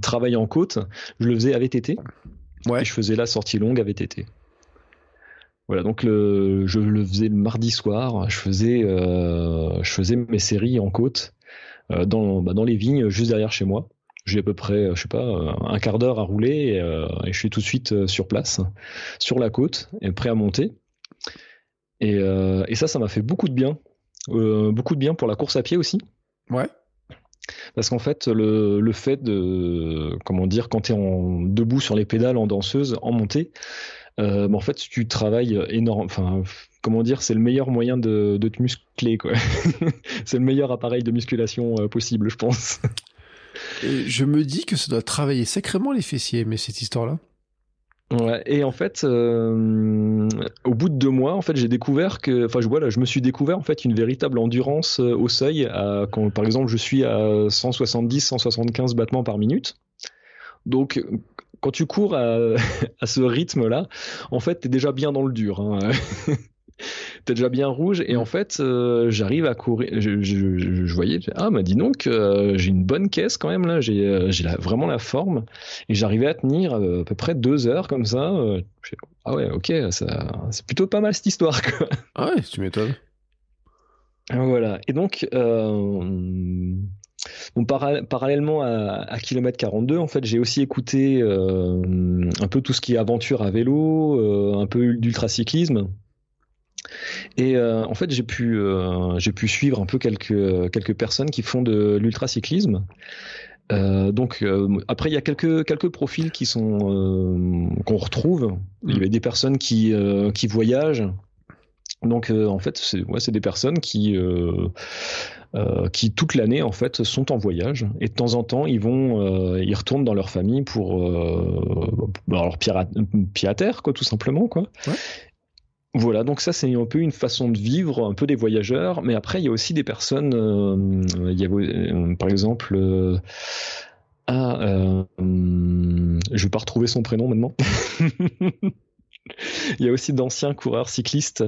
travail en côte, je le faisais à VTT. Ouais. Et je faisais la sortie longue à VTT. Voilà, donc le, je le faisais le mardi soir. Je faisais, euh, je faisais mes séries en côte euh, dans, bah, dans les vignes juste derrière chez moi. J'ai à peu près, je sais pas, un quart d'heure à rouler et, euh, et, je suis tout de suite sur place, sur la côte, et prêt à monter. Et, et ça, ça m'a fait beaucoup de bien, beaucoup de bien pour la course à pied aussi. Ouais. Parce qu'en fait, le, le, fait de, comment dire, quand tu es en, debout sur les pédales en danseuse, en montée, euh, en fait, tu travailles énorme. Enfin, comment dire, c'est le meilleur moyen de, te muscler, quoi. c'est le meilleur appareil de musculation euh, possible, je pense. je me dis que ça doit travailler sacrément les fessiers, mais cette histoire-là. Et en fait, euh, au bout de deux mois, en fait, j'ai découvert que, enfin, je voilà, je me suis découvert en fait une véritable endurance au seuil. par exemple, je suis à 170, 175 battements par minute. Donc, quand tu cours à, ce rythme-là, en fait, tu es déjà bien dans le dur. Hein. t'es déjà bien rouge. Et en fait euh, j'arrive à courir. Je, voyais ah m'a dit donc euh, j'ai une bonne caisse quand même là. J'ai euh, vraiment la forme. Et j'arrivais à tenir à peu près deux heures comme ça ah ouais ok c'est plutôt pas mal cette histoire quoi. Ah ouais tu m'étonnes. Voilà. Et donc parallèlement à, Kilomètre 42, en fait, j'ai aussi écouté euh, un peu tout ce qui est aventure à vélo, euh, un peu d'ultracyclisme. Et euh, en fait, j'ai pu, j'ai pu suivre un peu quelques, quelques personnes qui font de l'ultracyclisme. donc après il y a quelques quelques profils qui sont qu'on retrouve. Il y a des personnes qui qui voyagent. Donc en fait c'est ouais, c'est des personnes qui euh, qui toute l'année en fait sont en voyage et de temps en temps ils vont euh, ils retournent dans leur famille pour euh, leur pied à, terre quoi tout simplement quoi Voilà, donc ça c'est un peu une façon de vivre, un peu des voyageurs, mais après il y a aussi des personnes, il y a par exemple, ah, je vais pas retrouver son prénom maintenant. il y a aussi d'anciens coureurs cyclistes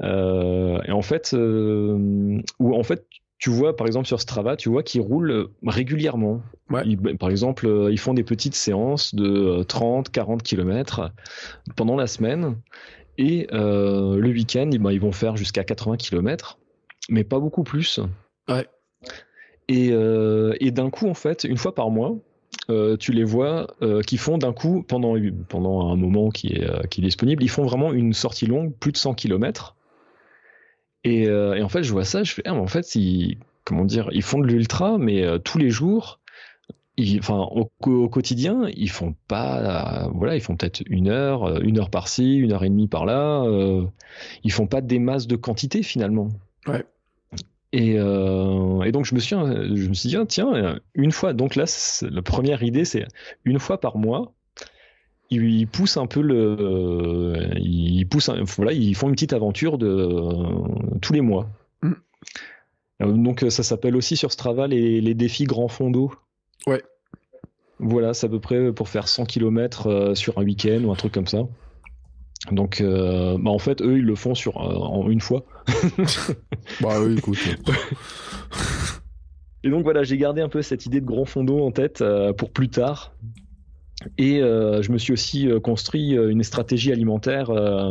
euh, et en fait, euh, ou en fait, tu vois, par exemple, sur Strava, tu vois qu'ils roulent régulièrement. Ben, par exemple, euh, ils font des petites séances de 30, 40 km pendant la semaine. Et le week-end, ben, ils vont faire jusqu'à 80 km, mais pas beaucoup plus. Ouais. Et, et d'un coup, en fait, une fois par mois, tu les vois qui font d'un coup, pendant, pendant un moment qui est, qui est disponible, ils font vraiment une sortie longue, plus de 100 km. Euh, et, en fait, je vois ça, je fais, ah, mais en fait, ils, comment dire, ils font de l'ultra, mais euh, tous les jours, enfin, au, quotidien, ils font pas, voilà, ils font peut-être une heure, euh, une heure par-ci, une heure et demie par-là. ils font pas des masses de quantité finalement. Ouais. Et, et, donc je me suis, je me suis dit, ah, tiens, une fois. Donc là, la première idée, c'est une fois par mois, ils poussent un peu le, ils poussent, voilà, ils font une petite aventure de tous les mois. Mm. Euh, donc ça s'appelle aussi sur Strava les, les défis grand fond d'eau. Ouais. Voilà, c'est à peu près pour faire 100 km euh, sur un week-end ou un truc comme ça. Donc, euh, bah en fait, eux, ils le font sur en une fois. bah oui, écoute. Et donc voilà, j'ai gardé un peu cette idée de grand fond d'eau en tête pour plus tard, Et euh, je me suis aussi euh, construit euh, une stratégie alimentaire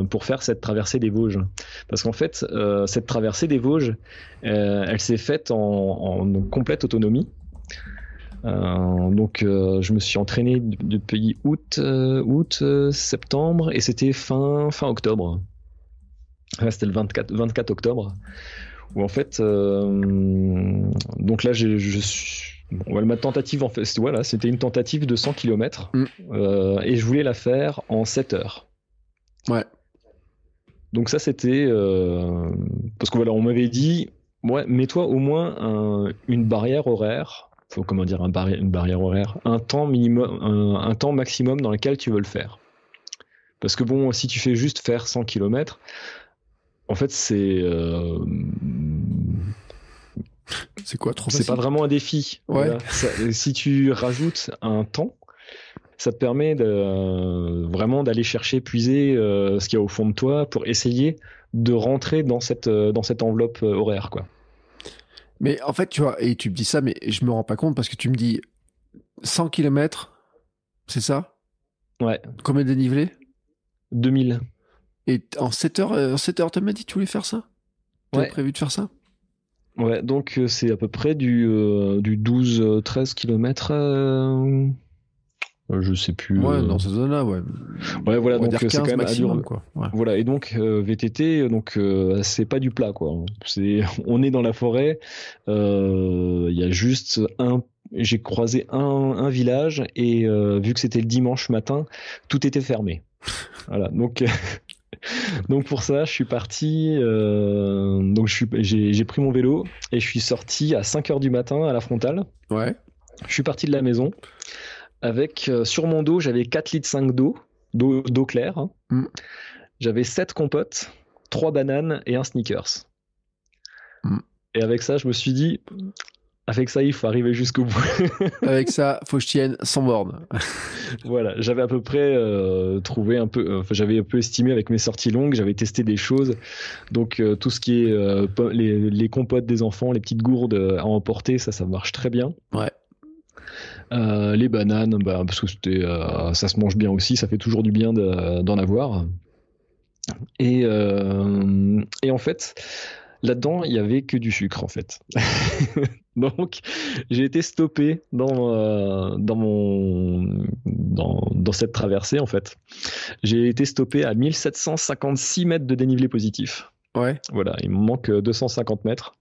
pour faire cette traversée des Vosges. Parce qu'en fait, cette traversée des Vosges, elle s'est faite en, complète autonomie. Donc, je me suis entraîné depuis août, août, septembre, et c'était fin, fin octobre. c'était le 24, 24 octobre. Où en fait, donc là, je, je suis ma tentative, en fait, voilà, c'était une tentative de 100 km mm. euh, et je voulais la faire en 7 heures. Ouais. Donc ça, c'était euh, parce que voilà, on m'avait dit, ouais, mets-toi au moins une barrière horaire, faut comment dire, un une barrière horaire, un temps minimum, un, temps maximum dans lequel tu veux le faire. Parce que bon, si tu fais juste faire 100 km, en fait, c'est euh, c'est quoi trop C'est pas vraiment un défi. Ouais. si tu rajoutes un temps, ça te permet de, vraiment d'aller chercher, puiser euh, ce qu'il y a au fond de toi pour essayer de rentrer dans cette, euh, dans cette enveloppe horaire. Quoi. Mais en fait, tu vois, et tu me dis ça, mais je me rends pas compte parce que tu me dis 100 km, c'est ça? Ouais. Combien de dénivelé? 2000. Et en 7 heures, en 7 heures, tu m'as dit que tu voulais faire ça? Tu ouais. prévu de faire ça? Ouais, donc euh, c'est à peu près du, euh, du 12-13 km. Euh, je sais plus. Ouais, dans ces zones-là, ouais. Ouais, voilà, donc c'est quand même maximum, quoi. Voilà, et donc VTT, donc c'est pas du plat, quoi. C'est, on est dans la forêt. Il y a juste un. J'ai croisé un, un village et vu que c'était le dimanche matin, tout était fermé. voilà, donc donc pour ça, je suis parti. Euh, donc j'ai pris mon vélo et je suis sorti à 5 h du matin à la frontale. Ouais. Je suis parti de la maison avec euh, sur mon dos j'avais 4 litres 5 d'eau, d'eau claire. Hein. Mm. J'avais 7 compotes, 3 bananes et un sneakers. Mm. Et avec ça, je me suis dit, avec ça, il faut arriver jusqu'au bout. Avec ça, faut que je tienne sans borne. voilà, j'avais à peu près euh, trouvé un peu, enfin, j'avais un peu estimé avec mes sorties longues, j'avais testé des choses. Donc euh, tout ce qui est euh, les, compotes des enfants, les petites gourdes à emporter, ça, ça marche très bien. Ouais. Les bananes, bah, parce que c'était, ça se mange bien aussi, ça fait toujours du bien d'en avoir. Et, et en fait, Là-dedans, il y avait que du sucre en fait. Donc, j'ai été stoppé dans euh, dans mon dans, cette traversée en fait. J'ai été stoppé à 1756 mètres de dénivelé positif. Ouais. Voilà, il me manque 250 mètres.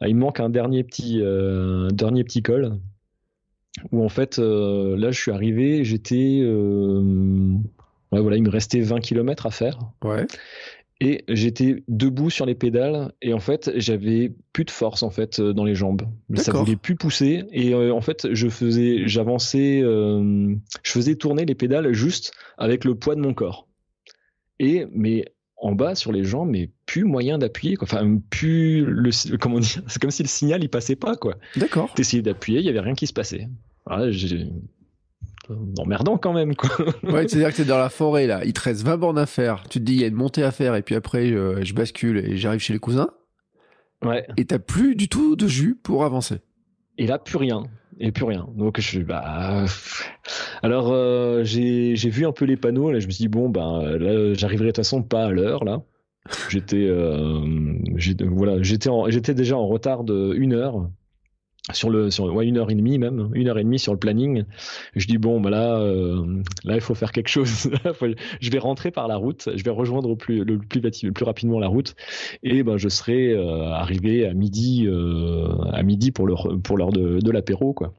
Ah, il me manque un dernier petit euh, dernier petit col où en fait euh, là je suis arrivé, j'étais ouais, voilà, il me restait 20 km à faire. Ouais. Et j'étais debout sur les pédales et en fait j'avais plus de force en fait euh, dans les jambes. Ça voulait plus pousser et euh, en fait je faisais j'avançais euh, je faisais tourner les pédales juste avec le poids de mon corps. Et mais en bas sur les jambes mais plus moyen d'appuyer enfin plus le comment dire c'est comme si le signal il passait pas quoi d'accord t'essayais d'appuyer il y avait rien qui se passait voilà, emmerdant quand même quoi. ouais, c'est-à-dire que t'es dans la forêt là, il te reste 20 bornes à faire, tu te dis il y a une montée à faire et puis après je, bascule et j'arrive chez les cousins. Ouais. Et t'as plus du tout de jus pour avancer. Et là plus rien, et plus rien. Donc je bah alors euh, j'ai vu un peu les panneaux là, je me suis dit bon ben là j'arriverai de toute façon pas à l'heure là. J'étais euh, voilà, j'étais déjà en retard de une heure sur le sur ouais, une heure et demie même une heure et demie sur le planning. Je dis bon bah là euh, là il faut faire quelque chose. Je vais rentrer par la route je vais rejoindre le plus le plus, plus rapidement la route. Et ben je serai euh, arrivé à midi euh, à midi pour l'heure pour l'heure de, de l'apéro quoi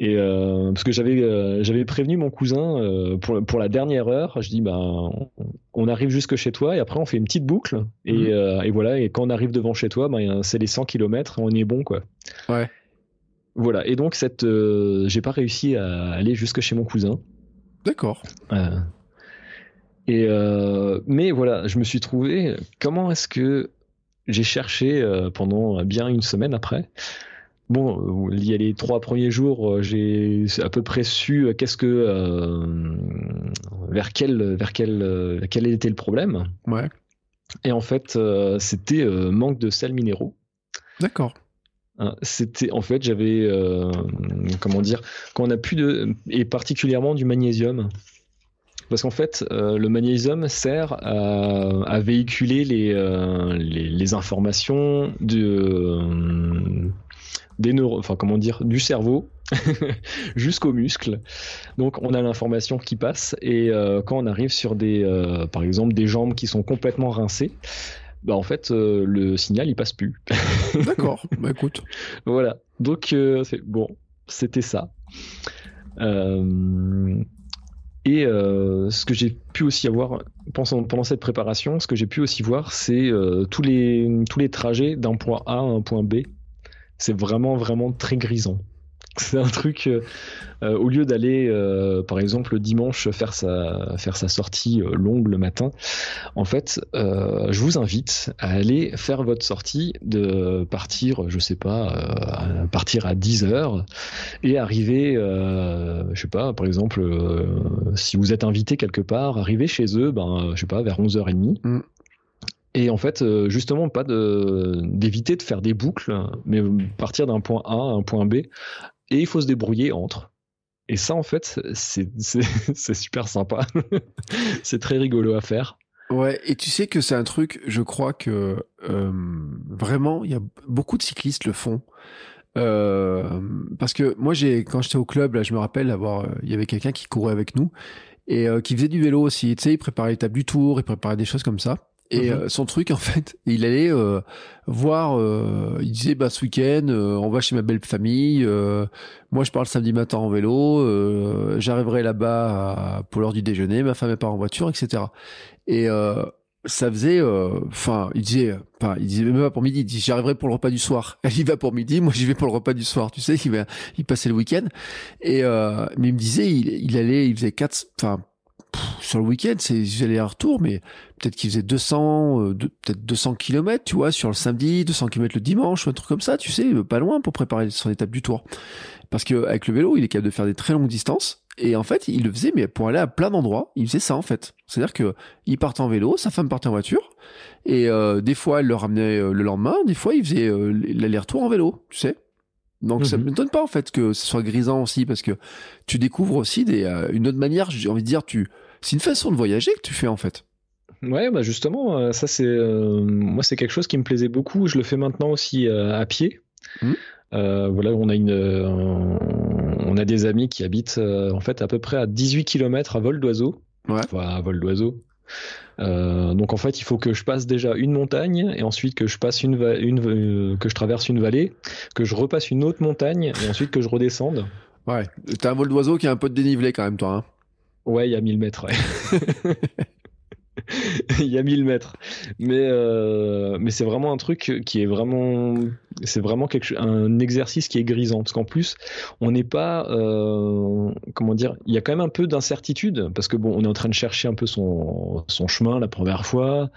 et euh, parce que j'avais euh, j'avais prévenu mon cousin euh, pour pour la dernière heure, je dis ben on arrive jusque chez toi et après on fait une petite boucle et, mhm. et voilà et quand on arrive devant chez toi ben c'est les 100 km, on y est bon quoi. Ouais. Voilà et donc cette j'ai pas réussi à aller jusque chez mon cousin. D'accord. et mais voilà, je me suis trouvé comment est-ce que j'ai cherché pendant bien une semaine après Bon, il y a les trois premiers jours, euh, j'ai à peu près su euh, qu'est-ce que euh, vers quel vers quel quel était le problème. Ouais. Et en fait, c'était manque de sels minéraux. D'accord. Hein, c'était en fait j'avais euh, comment dire quand on a plus de et particulièrement du magnésium parce qu'en fait euh, le magnésium sert à, véhiculer les, euh, les, les, informations de des neurones enfin comment dire du cerveau jusqu'aux muscles donc on a l'information qui passe et quand on arrive sur des par exemple des jambes qui sont complètement rincées bah en fait euh, le signal il passe plus. D'accord, bah écoute. Voilà, donc euh, c'est bon, c'était ça. Euh, et ce que j'ai pu aussi avoir pendant, pendant cette préparation, ce que j'ai pu aussi voir, c'est tous les tous les trajets d'un point A à un point B. C'est vraiment vraiment très grisant. C'est un truc, euh, euh, au lieu d'aller, euh, par exemple, le dimanche faire sa, sortie longue le matin, en fait, je vous invite à aller faire votre sortie, de partir, je sais pas, partir à 10 heures et arriver, je sais pas, par exemple, si vous êtes invité quelque part, arriver chez eux, ben, je sais pas, vers 11h30. Mm. Et en fait, justement, pas d'éviter de faire des boucles, mais partir d'un point A à un point B et il faut se débrouiller entre. Et ça, en fait, c'est super sympa. c'est très rigolo à faire. Ouais, et tu sais que c'est un truc, je crois que euh, vraiment, il y a beaucoup de cyclistes le font. Euh, parce que moi, j'ai quand j'étais au club, je me rappelle avoir, il y avait quelqu'un qui courait avec nous et euh, qui faisait du vélo aussi. Tu sais, il préparait l'étape du tour, il préparait des choses comme ça. Et euh, son truc, en fait, il allait euh, voir, euh, il disait, bah, ce week-end, on va chez ma belle famille, moi je parle samedi matin en vélo, j'arriverai là-bas pour l'heure du déjeuner, ma femme est pas en voiture, etc. Et ça faisait, enfin, il disait, enfin, il disait même pas pour midi, il dit, j'arriverai pour le repas du soir. Elle y va pour midi, moi j'y vais pour le repas du soir, tu sais, il, va, il passait le week-end. Et, mais il me disait, il, il allait, il faisait quatre, enfin, sur le week-end, c'est j'allais un retour, mais peut-être qu'il faisait 200, euh, peut-être 200 km, tu vois, sur le samedi, 200 km le dimanche, ou un truc comme ça, tu sais, pas loin pour préparer son étape du tour. Parce que avec le vélo, il est capable de faire des très longues distances. Et en fait, il le faisait, mais pour aller à plein d'endroits, il faisait ça en fait. C'est-à-dire que il partait en vélo, sa femme partait en voiture, et euh, des fois, elle le ramenait euh, le lendemain, des fois, il faisait l'aller-retour en vélo, tu sais. Donc ça ne mhm. m'étonne pas en fait que ce soit grisant aussi parce que tu découvres aussi des, une autre manière, j'ai envie de dire, tu c'est une façon de voyager que tu fais en fait. Ouais, bah justement, euh, ça c'est euh, moi c'est quelque chose qui me plaisait beaucoup. Je le fais maintenant aussi euh, à pied. Mmh. voilà, on a une, on a des amis qui habitent en fait à peu près à 18 km à vol d'oiseau. Ouais. Enfin, à vol d'oiseau. donc en fait, il faut que je passe déjà une montagne et ensuite que je passe une, une que je traverse une vallée, que je repasse une autre montagne et ensuite que je redescende. Ouais, t'as un vol d'oiseau qui a un peu de dénivelé quand même, toi. Hein Ouais, il y a 1000 mètres, ouais. il y a 1000 mètres. Mais, euh, mais c'est vraiment un truc qui est vraiment, c'est vraiment quelque, un exercice qui est grisant. Parce qu'en plus, on n'est pas, euh, comment dire, il y a quand même un peu d'incertitude. Parce que bon, on est en train de chercher un peu son, son chemin la première fois.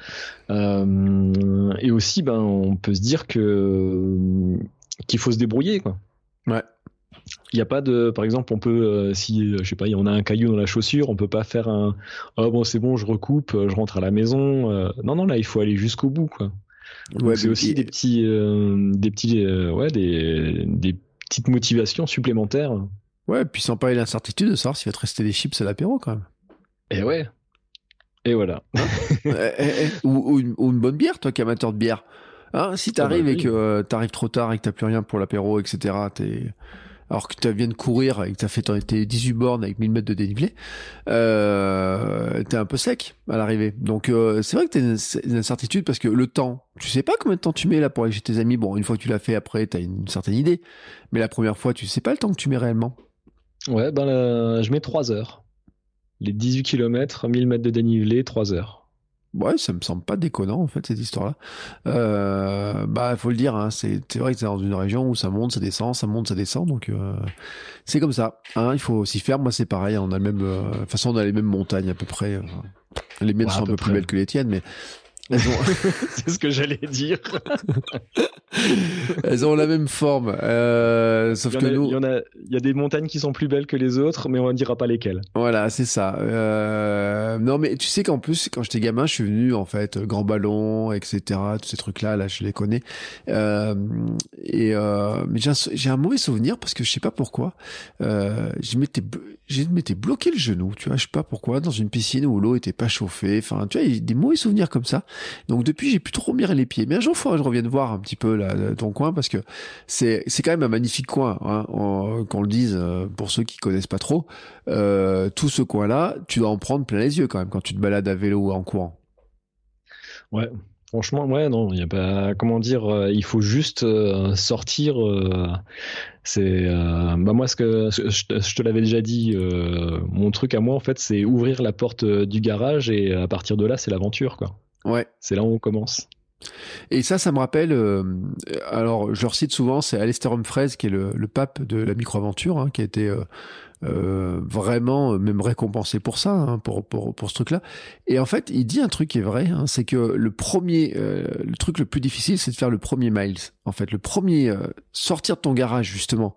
Euh, et aussi, ben, on peut se dire que, qu'il faut se débrouiller, quoi. Ouais. Il n'y a pas de, par exemple, on peut, euh, si je sais pas, on a un caillou dans la chaussure, on peut pas faire un, oh bon c'est bon, je recoupe, je rentre à la maison. Euh. non non là, il faut aller jusqu'au bout quoi. Ouais, c'est aussi des petits, euh, des petits, ouais, des, des petites motivations supplémentaires. Ouais, puis sans parler l'incertitude de savoir s'il va te rester des chips à l'apéro quand même. Et ouais. Et voilà. Eh, eh, eh, ou, une, ou, une, bonne bière, toi qui es amateur de bière. Hein, si t'arrives ah bah, et que t'arrives trop tard et que t'as plus rien pour l'apéro, etc., t'es alors que tu viens de courir et que tu as fait tes 18 bornes avec 1000 mètres de dénivelé, euh, tu es un peu sec à l'arrivée. Donc euh, c'est vrai que tu une, incertitude parce que le temps, tu sais pas combien de temps tu mets là pour aller chez tes amis. Bon, une fois que tu l'as fait, après, tu une certaine idée. Mais la première fois, tu sais pas le temps que tu mets réellement. Ouais, ben je mets 3 heures. Les 18 km, 1000 mètres de dénivelé, 3 heures. Ouais, ça me semble pas déconnant en fait cette histoire-là. Euh, bah, faut le dire, hein, c'est vrai que c'est dans une région où ça monte, ça descend, ça monte, ça descend, donc euh, c'est comme ça. Hein, il faut s'y faire. Moi, c'est pareil. On a le même, euh, de toute façon, on a les mêmes montagnes à peu près. Les miennes sont un peu plus belles que les tiennes, mais c'est ce que j'allais dire. elles ont la même forme, euh, sauf que nous, il y en a, il y a des montagnes qui sont plus belles que les autres, mais on ne dira pas lesquelles. Voilà, c'est ça. Euh, non, mais tu sais qu'en plus, quand j'étais gamin, je suis venu en fait grand ballon, etc. Tous ces trucs-là, là, je les connais. Euh, et euh, mais j'ai un, mauvais souvenir parce que je sais pas pourquoi. Euh, je m'étais, je m'étais bloqué le genou, tu vois, je sais pas pourquoi, dans une piscine où l'eau était pas chauffée. Enfin, tu vois, il y a des mauvais souvenirs comme ça. Donc depuis, j'ai plus trop remis les pieds. Mais un jour, il faudra que je revienne voir un petit peu ton coin parce que c'est c'est quand même un magnifique coin, hein, qu'on le dise euh, pour ceux qui connaissent pas trop. Euh, tout ce coin-là, tu dois en prendre plein les yeux quand même quand tu te balades à vélo ou en courant. Ouais, Franchement, ouais, non, il y a pas, comment dire, euh, il faut juste sortir. c'est, bah moi, ce que je, te l'avais déjà dit, mon truc à moi, en fait, c'est ouvrir la porte du garage et à partir de là, c'est l'aventure, quoi. Ouais. C'est là où on commence. Et ça, ça me rappelle, euh, alors je le cite souvent, c'est Alistair Humphreys qui est le, pape de la micro-aventure, hein, qui a été euh, euh, vraiment même récompensé pour ça, hein, pour, pour, pour ce truc-là. Et en fait, il dit un truc qui est vrai, hein, c'est que le premier, le truc le plus difficile, c'est de faire le premier miles. En fait, le premier, sortir de ton garage justement.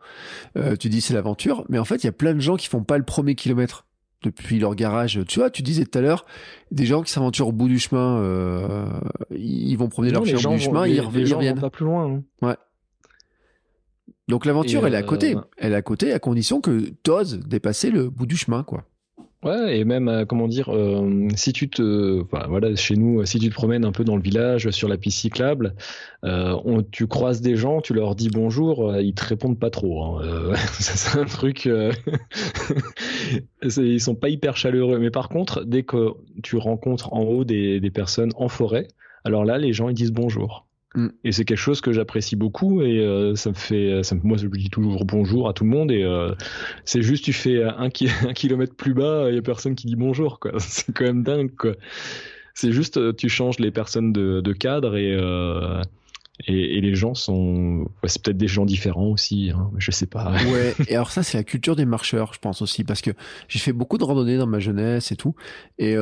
tu dis c'est l'aventure, mais en fait, il y a plein de gens qui font pas le premier kilomètre depuis leur garage. Tu vois, tu disais tout à l'heure, des gens qui s'aventurent au bout du chemin, euh, ils vont promener leur chien au bout du chemin, ils, reviennent. pas plus loin. Hein. Ouais. Donc l'aventure, elle est à côté. Euh, elle est à côté à condition que t'oses dépasser le bout du chemin, quoi. Ouais, et même, euh, comment dire, euh, si tu te, voilà, chez nous, si tu te promènes un peu dans le village sur la piste cyclable, euh, on, tu croises des gens, tu leur dis bonjour, ils te répondent pas trop. Hein. c'est un truc, ils sont pas hyper chaleureux. Mais par contre, dès que tu rencontres en haut des, des personnes en forêt, alors là, les gens ils disent bonjour. Mm. Et c'est quelque chose que j'apprécie beaucoup et euh, ça me fait, ça, moi je dis toujours bonjour à tout le monde et euh, c'est juste tu fais un, kilomètre plus bas, il y a personne qui dit bonjour quoi. C'est quand même dingue quoi. C'est juste euh, tu changes les personnes de, de cadre et, et, et les gens sont, c'est peut-être des gens différents aussi, hein, je sais pas. Ouais. Et alors ça c'est la culture des marcheurs, je pense aussi parce que j'ai fait beaucoup de randonnées dans ma jeunesse et tout et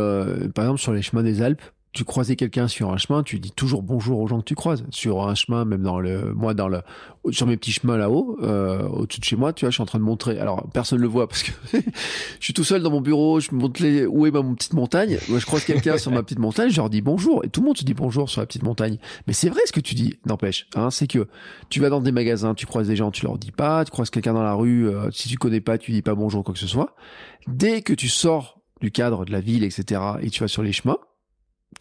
par exemple sur les chemins des Alpes tu croisais quelqu'un sur un chemin, tu dis toujours bonjour aux gens que tu croises. Sur un chemin, même dans le, moi, dans le, sur mes petits chemins là-haut, euh, au-dessus de chez moi, tu vois, je suis en train de montrer. Alors, personne ne le voit parce que je suis tout seul dans mon bureau, je montre les, où est ma petite montagne. Moi, je croise quelqu'un sur ma petite montagne, je leur dis bonjour. Et tout le monde se dit bonjour sur la petite montagne. Mais c'est vrai ce que tu dis, n'empêche. Hein, c'est que tu vas dans des magasins, tu croises des gens, tu leur dis pas, tu croises quelqu'un dans la rue, euh, si tu connais pas, tu dis pas bonjour, quoi que ce soit. Dès que tu sors du cadre de la ville, etc., et tu vas sur les chemins,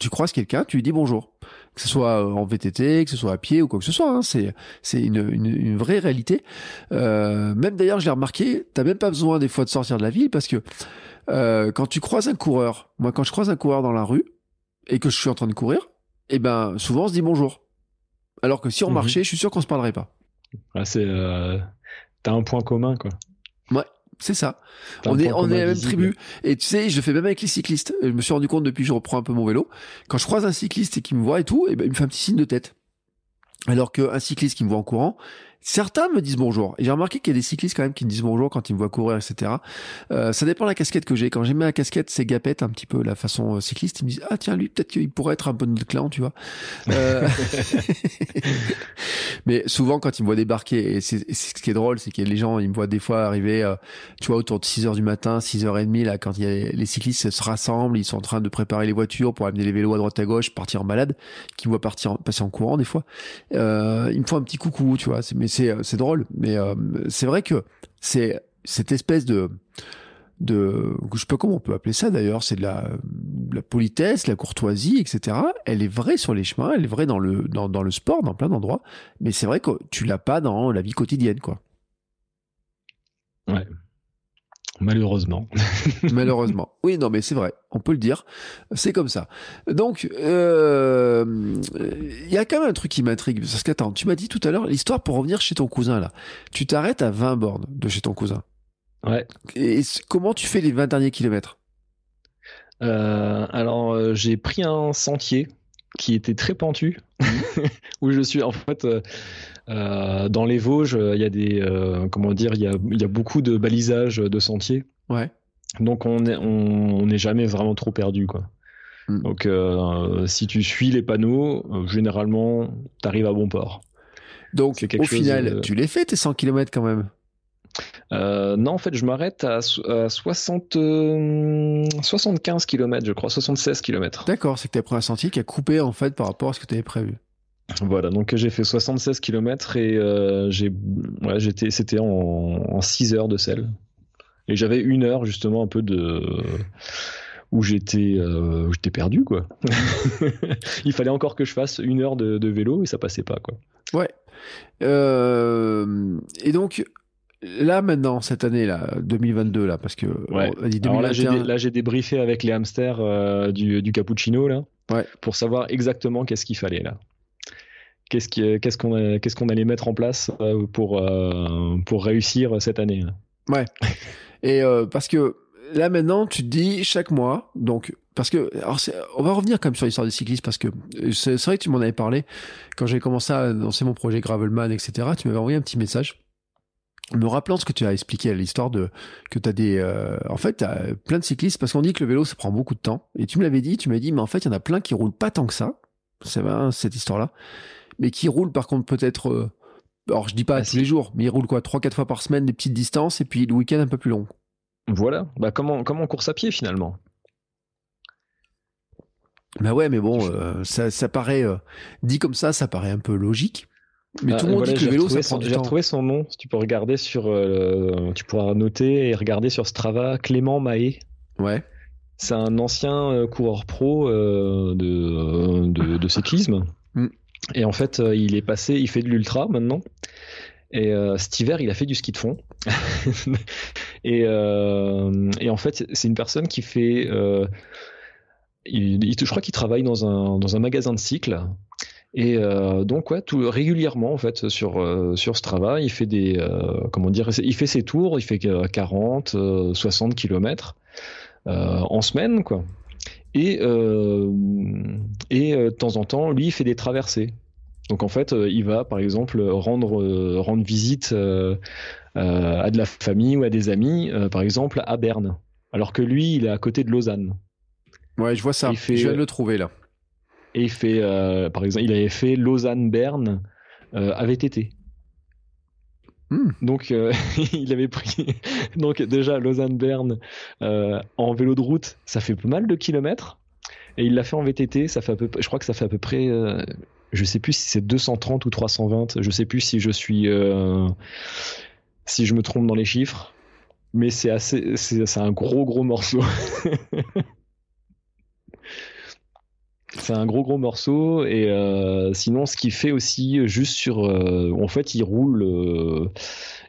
tu croises quelqu'un, tu lui dis bonjour. Que ce soit euh, en VTT, que ce soit à pied ou quoi que ce soit, hein, c'est c'est une, une, une, vraie réalité. Euh, même d'ailleurs, je l'ai remarqué, t'as même pas besoin des fois de sortir de la ville parce que euh, quand tu croises un coureur, moi quand je croise un coureur dans la rue et que je suis en train de courir, eh ben souvent on se dit bonjour. Alors que si on mhm. marchait, je suis sûr qu'on se parlerait pas. Ah, c'est euh, t'as un point commun quoi. Ouais. C'est ça. On est, on est la même tribu. Et tu sais, je fais même avec les cyclistes. Je me suis rendu compte depuis que je reprends un peu mon vélo. Quand je croise un cycliste et qu'il me voit et tout, et eh ben, il me fait un petit signe de tête. Alors qu'un cycliste qui me voit en courant, Certains me disent bonjour. Et j'ai remarqué qu'il y a des cyclistes quand même qui me disent bonjour quand ils me voient courir, etc. Euh, ça dépend de la casquette que j'ai. Quand j'ai mis la casquette, c'est gapette un petit peu la façon euh, cycliste. Ils me disent ah tiens lui peut-être qu'il pourrait être un peu notre clan, tu vois. Euh... Mais souvent quand ils me voient débarquer, et c'est ce qui est drôle, c'est que les gens ils me voient des fois arriver, euh, tu vois autour de 6 heures du matin, 6 h 30 là quand il y a les cyclistes se rassemblent, ils sont en train de préparer les voitures pour amener les vélos à droite à gauche, partir en balade, qui me voient partir passer en courant des fois. Euh, ils me font un petit coucou, tu vois. Mais euh, c'est drôle, mais euh, c'est vrai que c'est cette espèce de de je sais pas comment on peut appeler ça d'ailleurs, c'est de la, politesse, la courtoisie, etc. Elle est vraie sur les chemins, elle est vraie dans le dans, dans le sport, dans plein d'endroits, mais c'est vrai que tu l'as pas dans la vie quotidienne, quoi. Ouais. Malheureusement. Malheureusement. Oui, non, mais c'est vrai. On peut le dire. C'est comme ça. Donc, euh, il y a quand même un truc qui m'intrigue. Parce qu'attends, tu m'as dit tout à l'heure l'histoire pour revenir chez ton cousin, là. Tu t'arrêtes à 20 bornes de chez ton cousin. Ouais. Et comment tu fais les 20 derniers kilomètres? Euh, Alors, euh, j'ai pris un sentier qui était très pentu, où je suis en fait euh, dans les Vosges, il y a des euh, comment dire, il y a, y a, beaucoup de balisage de sentiers. Ouais. Donc on n'est on, on jamais vraiment trop perdu quoi. Mm. Donc, euh, si tu suis les panneaux, euh, généralement, tu arrives à bon port. Donc, au final, tu les fais tes 100 km quand même? Non, en fait, je m'arrête à, 60, 75 km, je crois, 76 km. D'accord, c'est que tu as pris un sentier qui a coupé en fait par rapport à ce que tu avais prévu. Voilà, donc j'ai fait 76 km et j'ai, ouais, j'étais, c'était en, en 6 heures de sel. Et j'avais une heure justement un peu de où j'étais euh, j'étais perdu quoi. Il fallait encore que je fasse une heure de, vélo et ça passait pas quoi. Ouais. Euh, et donc là maintenant cette année là 2022 là parce que ouais. là j'ai débriefé avec les hamsters euh, du, du, cappuccino là ouais. pour savoir exactement qu'est-ce qu'il fallait là. Qu'est-ce qu'est-ce qu'on qu'est-ce qu'on allait mettre en place pour pour réussir cette année. Ouais. Et euh, parce que là maintenant, tu te dis chaque mois, donc parce que alors on va revenir quand même sur l'histoire des cyclistes parce que euh, c'est vrai que tu m'en avais parlé quand j'ai commencé à lancer mon projet Gravelman, etc. Tu m'avais envoyé un petit message me rappelant ce que tu as expliqué à l'histoire de que tu as des euh, en fait as plein de cyclistes parce qu'on dit que le vélo ça prend beaucoup de temps. Et tu me l'avais dit tu m'as dit mais en fait il y en a plein qui roulent pas tant que ça. C'est vrai cette histoire là mais qui roulent par contre peut-être alors je dis pas bah, tous les jours, mais il roule quoi 3-4 fois par semaine des petites distances et puis le week-end un peu plus long. Voilà, bah comment, comment course à pied finalement? Bah ouais, mais bon, euh, ça, ça, paraît, euh, dit comme ça, ça paraît un peu logique. Mais tout le monde dit que le vélo, ça prend J'ai retrouvé son nom, tu peux regarder sur, euh, tu pourras noter et regarder sur Strava, Clément Mahé. Ouais. C'est un ancien coureur pro de, de, de, cyclisme. Mm. Et en fait, euh, il est passé, il fait de l'ultra maintenant. Et euh, cet hiver, il a fait du ski de fond. et, euh, et, en fait, c'est une personne qui fait. Euh, il, je crois qu'il travaille dans un, dans un magasin de cycles. Et euh, donc, ouais, tout, régulièrement, en fait, sur, euh, sur Strava, il fait des. comment dire Il fait ses tours, il fait 40, 60 km en semaine, quoi. Et, euh, et euh, de temps en temps, lui, il fait des traversées. Donc en fait, euh, il va par exemple rendre, rendre visite à de la famille ou à des amis, par exemple à Berne. Alors que lui, il est à côté de Lausanne. Ouais, je vois ça. je viens de le trouver là. Et il fait, par exemple, il avait fait Lausanne-Berne à VTT. Hmm. Donc, euh, il avait pris. Donc, déjà, Lausanne-Berne euh, en vélo de route, ça fait pas mal de kilomètres. Et il l'a fait en VTT, ça fait à peu, je crois que ça fait à peu près. Euh, je sais plus si c'est 230 ou 320. Je sais plus si je suis. si je me trompe dans les chiffres. Mais c'est assez. C'est un gros, gros morceau. C'est un gros gros morceau et euh, sinon ce qu'il fait aussi juste sur euh, en fait il roule euh,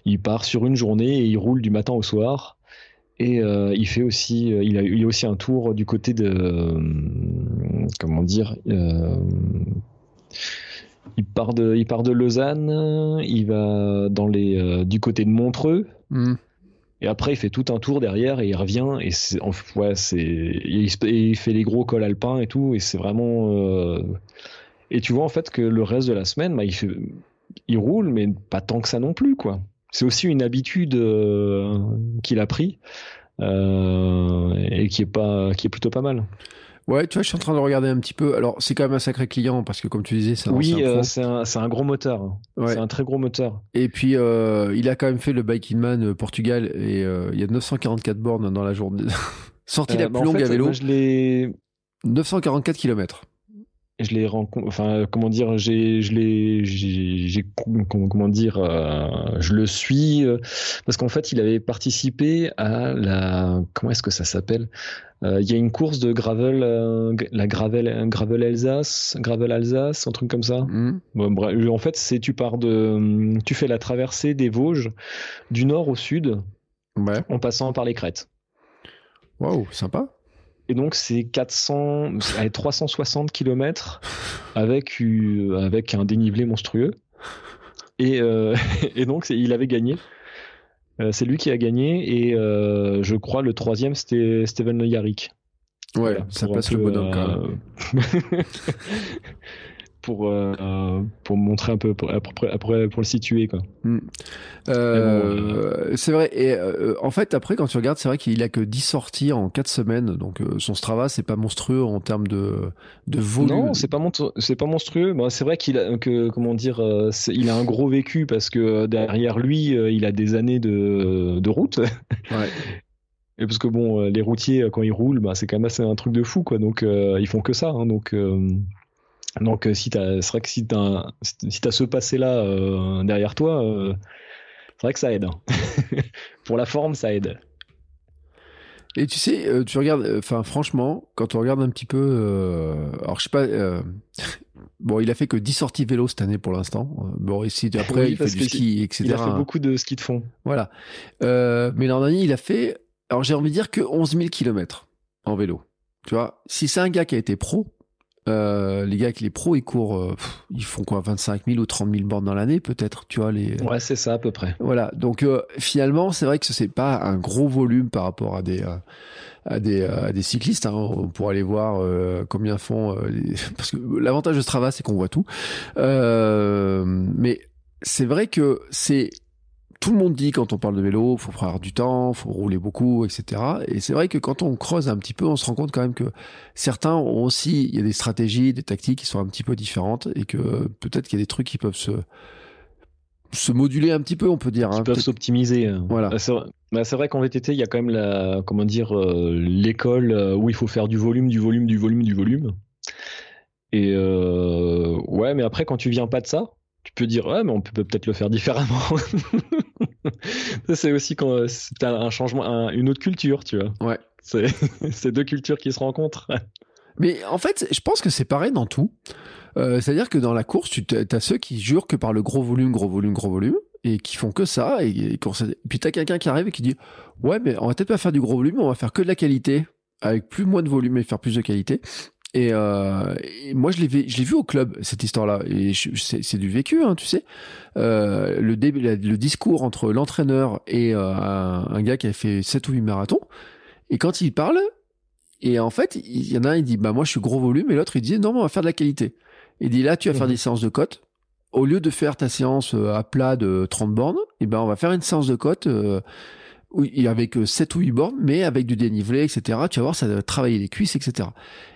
il part sur une journée et il roule du matin au soir et il fait aussi il a il a aussi un tour du côté de comment dire il part de il part de Lausanne il va dans les du côté de Montreux mmh. Et après, il fait tout un tour derrière et il revient et ouais, c'est, il, fait les gros cols alpins et tout et c'est vraiment. Euh, et tu vois en fait que le reste de la semaine, bah, il roule, mais pas tant que ça non plus, quoi. C'est aussi une habitude euh, qu'il a pris euh, et qui est pas, qui est plutôt pas mal. Ouais, tu vois, je suis en train de regarder un petit peu. Alors, c'est quand même un sacré client parce que, comme tu disais, c'est un Oui, euh, c'est un, un, gros moteur. Hein. C'est un très gros moteur. Et puis, euh, il a quand même fait le Biking Man euh, Portugal et il y a 944 bornes dans la journée. Sortie la plus longue à vélo. je 944 km je l'ai rencontré enfin comment dire j'ai je l'ai j'ai comment dire euh, je le suis euh, parce qu'en fait il avait participé à la comment est-ce que ça s'appelle euh, il y a une course de gravel la gravel gravel Alsace gravel Alsace un truc comme ça. Mmh. en fait c'est tu pars de tu fais la traversée des Vosges du nord au sud en passant par les crêtes. Waouh sympa et donc c'est 400, 360 km avec, avec un dénivelé monstrueux. Et, euh, et donc il avait gagné. Euh, c'est lui qui a gagné et euh, je crois le troisième c'était Steven Le Ouais, ça passe le bonhomme quand même. pour euh, pour montrer un peu pour, pour, pour, le situer quoi. Hmm. Euh, c'est vrai et euh, en fait après quand tu regardes c'est vrai qu'il a que 10 sorties en 4 semaines donc son Strava c'est pas monstrueux en termes de de volume. Non, c'est pas c'est pas monstrueux. Bon, c'est vrai qu'il a que comment dire il a un gros vécu parce que derrière lui il a des années de de route. Ouais. Et parce que bon, les routiers quand ils roulent, bah, c'est quand même assez un truc de fou quoi. Donc ils font que ça. Hein, donc donc, euh, si c'est vrai que si tu as, si ce passé-là euh, derrière toi, euh, c'est vrai que ça aide. Hein. Pour la forme, ça aide. Et tu sais, tu regardes, enfin, franchement, quand on regarde un petit peu, alors je sais pas, bon, il a fait que 10 sorties vélo cette année pour l'instant. Bon, ici, après, il fait du ski, etc. Il a fait beaucoup de ski de fond. Voilà. mais l'an dernier, il a fait, alors j'ai envie de dire que 11 000 km en vélo. Tu vois, si c'est un gars qui a été pro, euh, les gars avec les pros, ils courent, euh, ils font quoi, 25 000 ou 30 000 bornes dans l'année, peut-être, tu vois les. Ouais, c'est ça à peu près. Voilà. Donc euh, finalement, c'est vrai que ce n'est pas un gros volume par rapport à des à des, à des cyclistes. Hein. pour aller voir combien font. Parce que l'avantage de Strava, c'est qu'on voit tout. mais c'est vrai que c'est tout le monde dit quand on parle de vélo, faut prendre du temps, faut rouler beaucoup, etc. Et c'est vrai que quand on creuse un petit peu, on se rend compte quand même que certains ont aussi, il y a des stratégies, des tactiques qui sont un petit peu différentes et que peut-être qu'il y a des trucs qui peuvent se se moduler un petit peu, on peut dire. Qui hein, peuvent s'optimiser. Hein. Voilà. Bah, bah, c'est vrai, qu'en VTT, il y a quand même la, comment dire, euh, l'école euh, où il faut faire du volume, du volume, du volume, du volume. Et euh, ouais, mais après, quand tu viens pas de ça, tu peux dire ouais mais on peut peut-être le faire différemment. C'est aussi quand c'est un changement une autre culture tu vois. Ouais. C'est deux cultures qui se rencontrent. Mais en fait je pense que c'est pareil dans tout. Euh, c'est à dire que dans la course tu as ceux qui jurent que par le gros volume gros volume gros volume et qui font que ça et, et, puis t'as quelqu'un qui arrive et qui dit ouais mais on va peut-être pas faire du gros volume on va faire que de la qualité avec plus moins de volume et faire plus de qualité et, euh, moi, je l'ai, je l'ai vu au club cette histoire-là, et c'est, du vécu, hein, tu sais. Euh, le, le discours entre l'entraîneur et euh, un, gars qui a fait 7 ou 8 marathons, et quand il parle, et en fait, il y en a un, il dit, bah moi, je suis gros volume, et l'autre, il dit, non, on va faire de la qualité. Il dit, là, tu vas faire mhm. des séances de côte. Au lieu de faire ta séance euh, à plat de 30 bornes, et ben, on va faire une séance de côte euh, avec 7 ou 8 bornes, mais avec du dénivelé, etc. Tu vas voir, ça va travailler les cuisses, etc.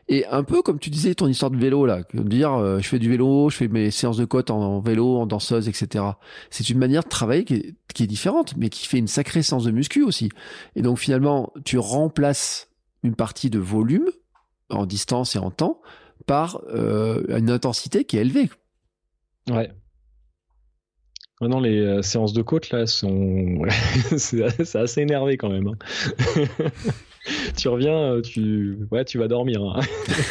Et un peu comme tu disais ton histoire de vélo là, de dire euh, je fais du vélo, je fais mes séances de côte en, vélo, en danseuse, etc. C'est une manière de travailler qui est, qui est, différente, mais qui fait une sacrée séance de muscu aussi. Et donc finalement, tu remplaces une partie de volume en distance et en temps par euh, une intensité qui est élevée. Ouais. Maintenant, les euh, séances de côte, là, sont. c'est assez énervé quand même. Hein. tu reviens, euh, tu, ouais, tu vas dormir. Hein.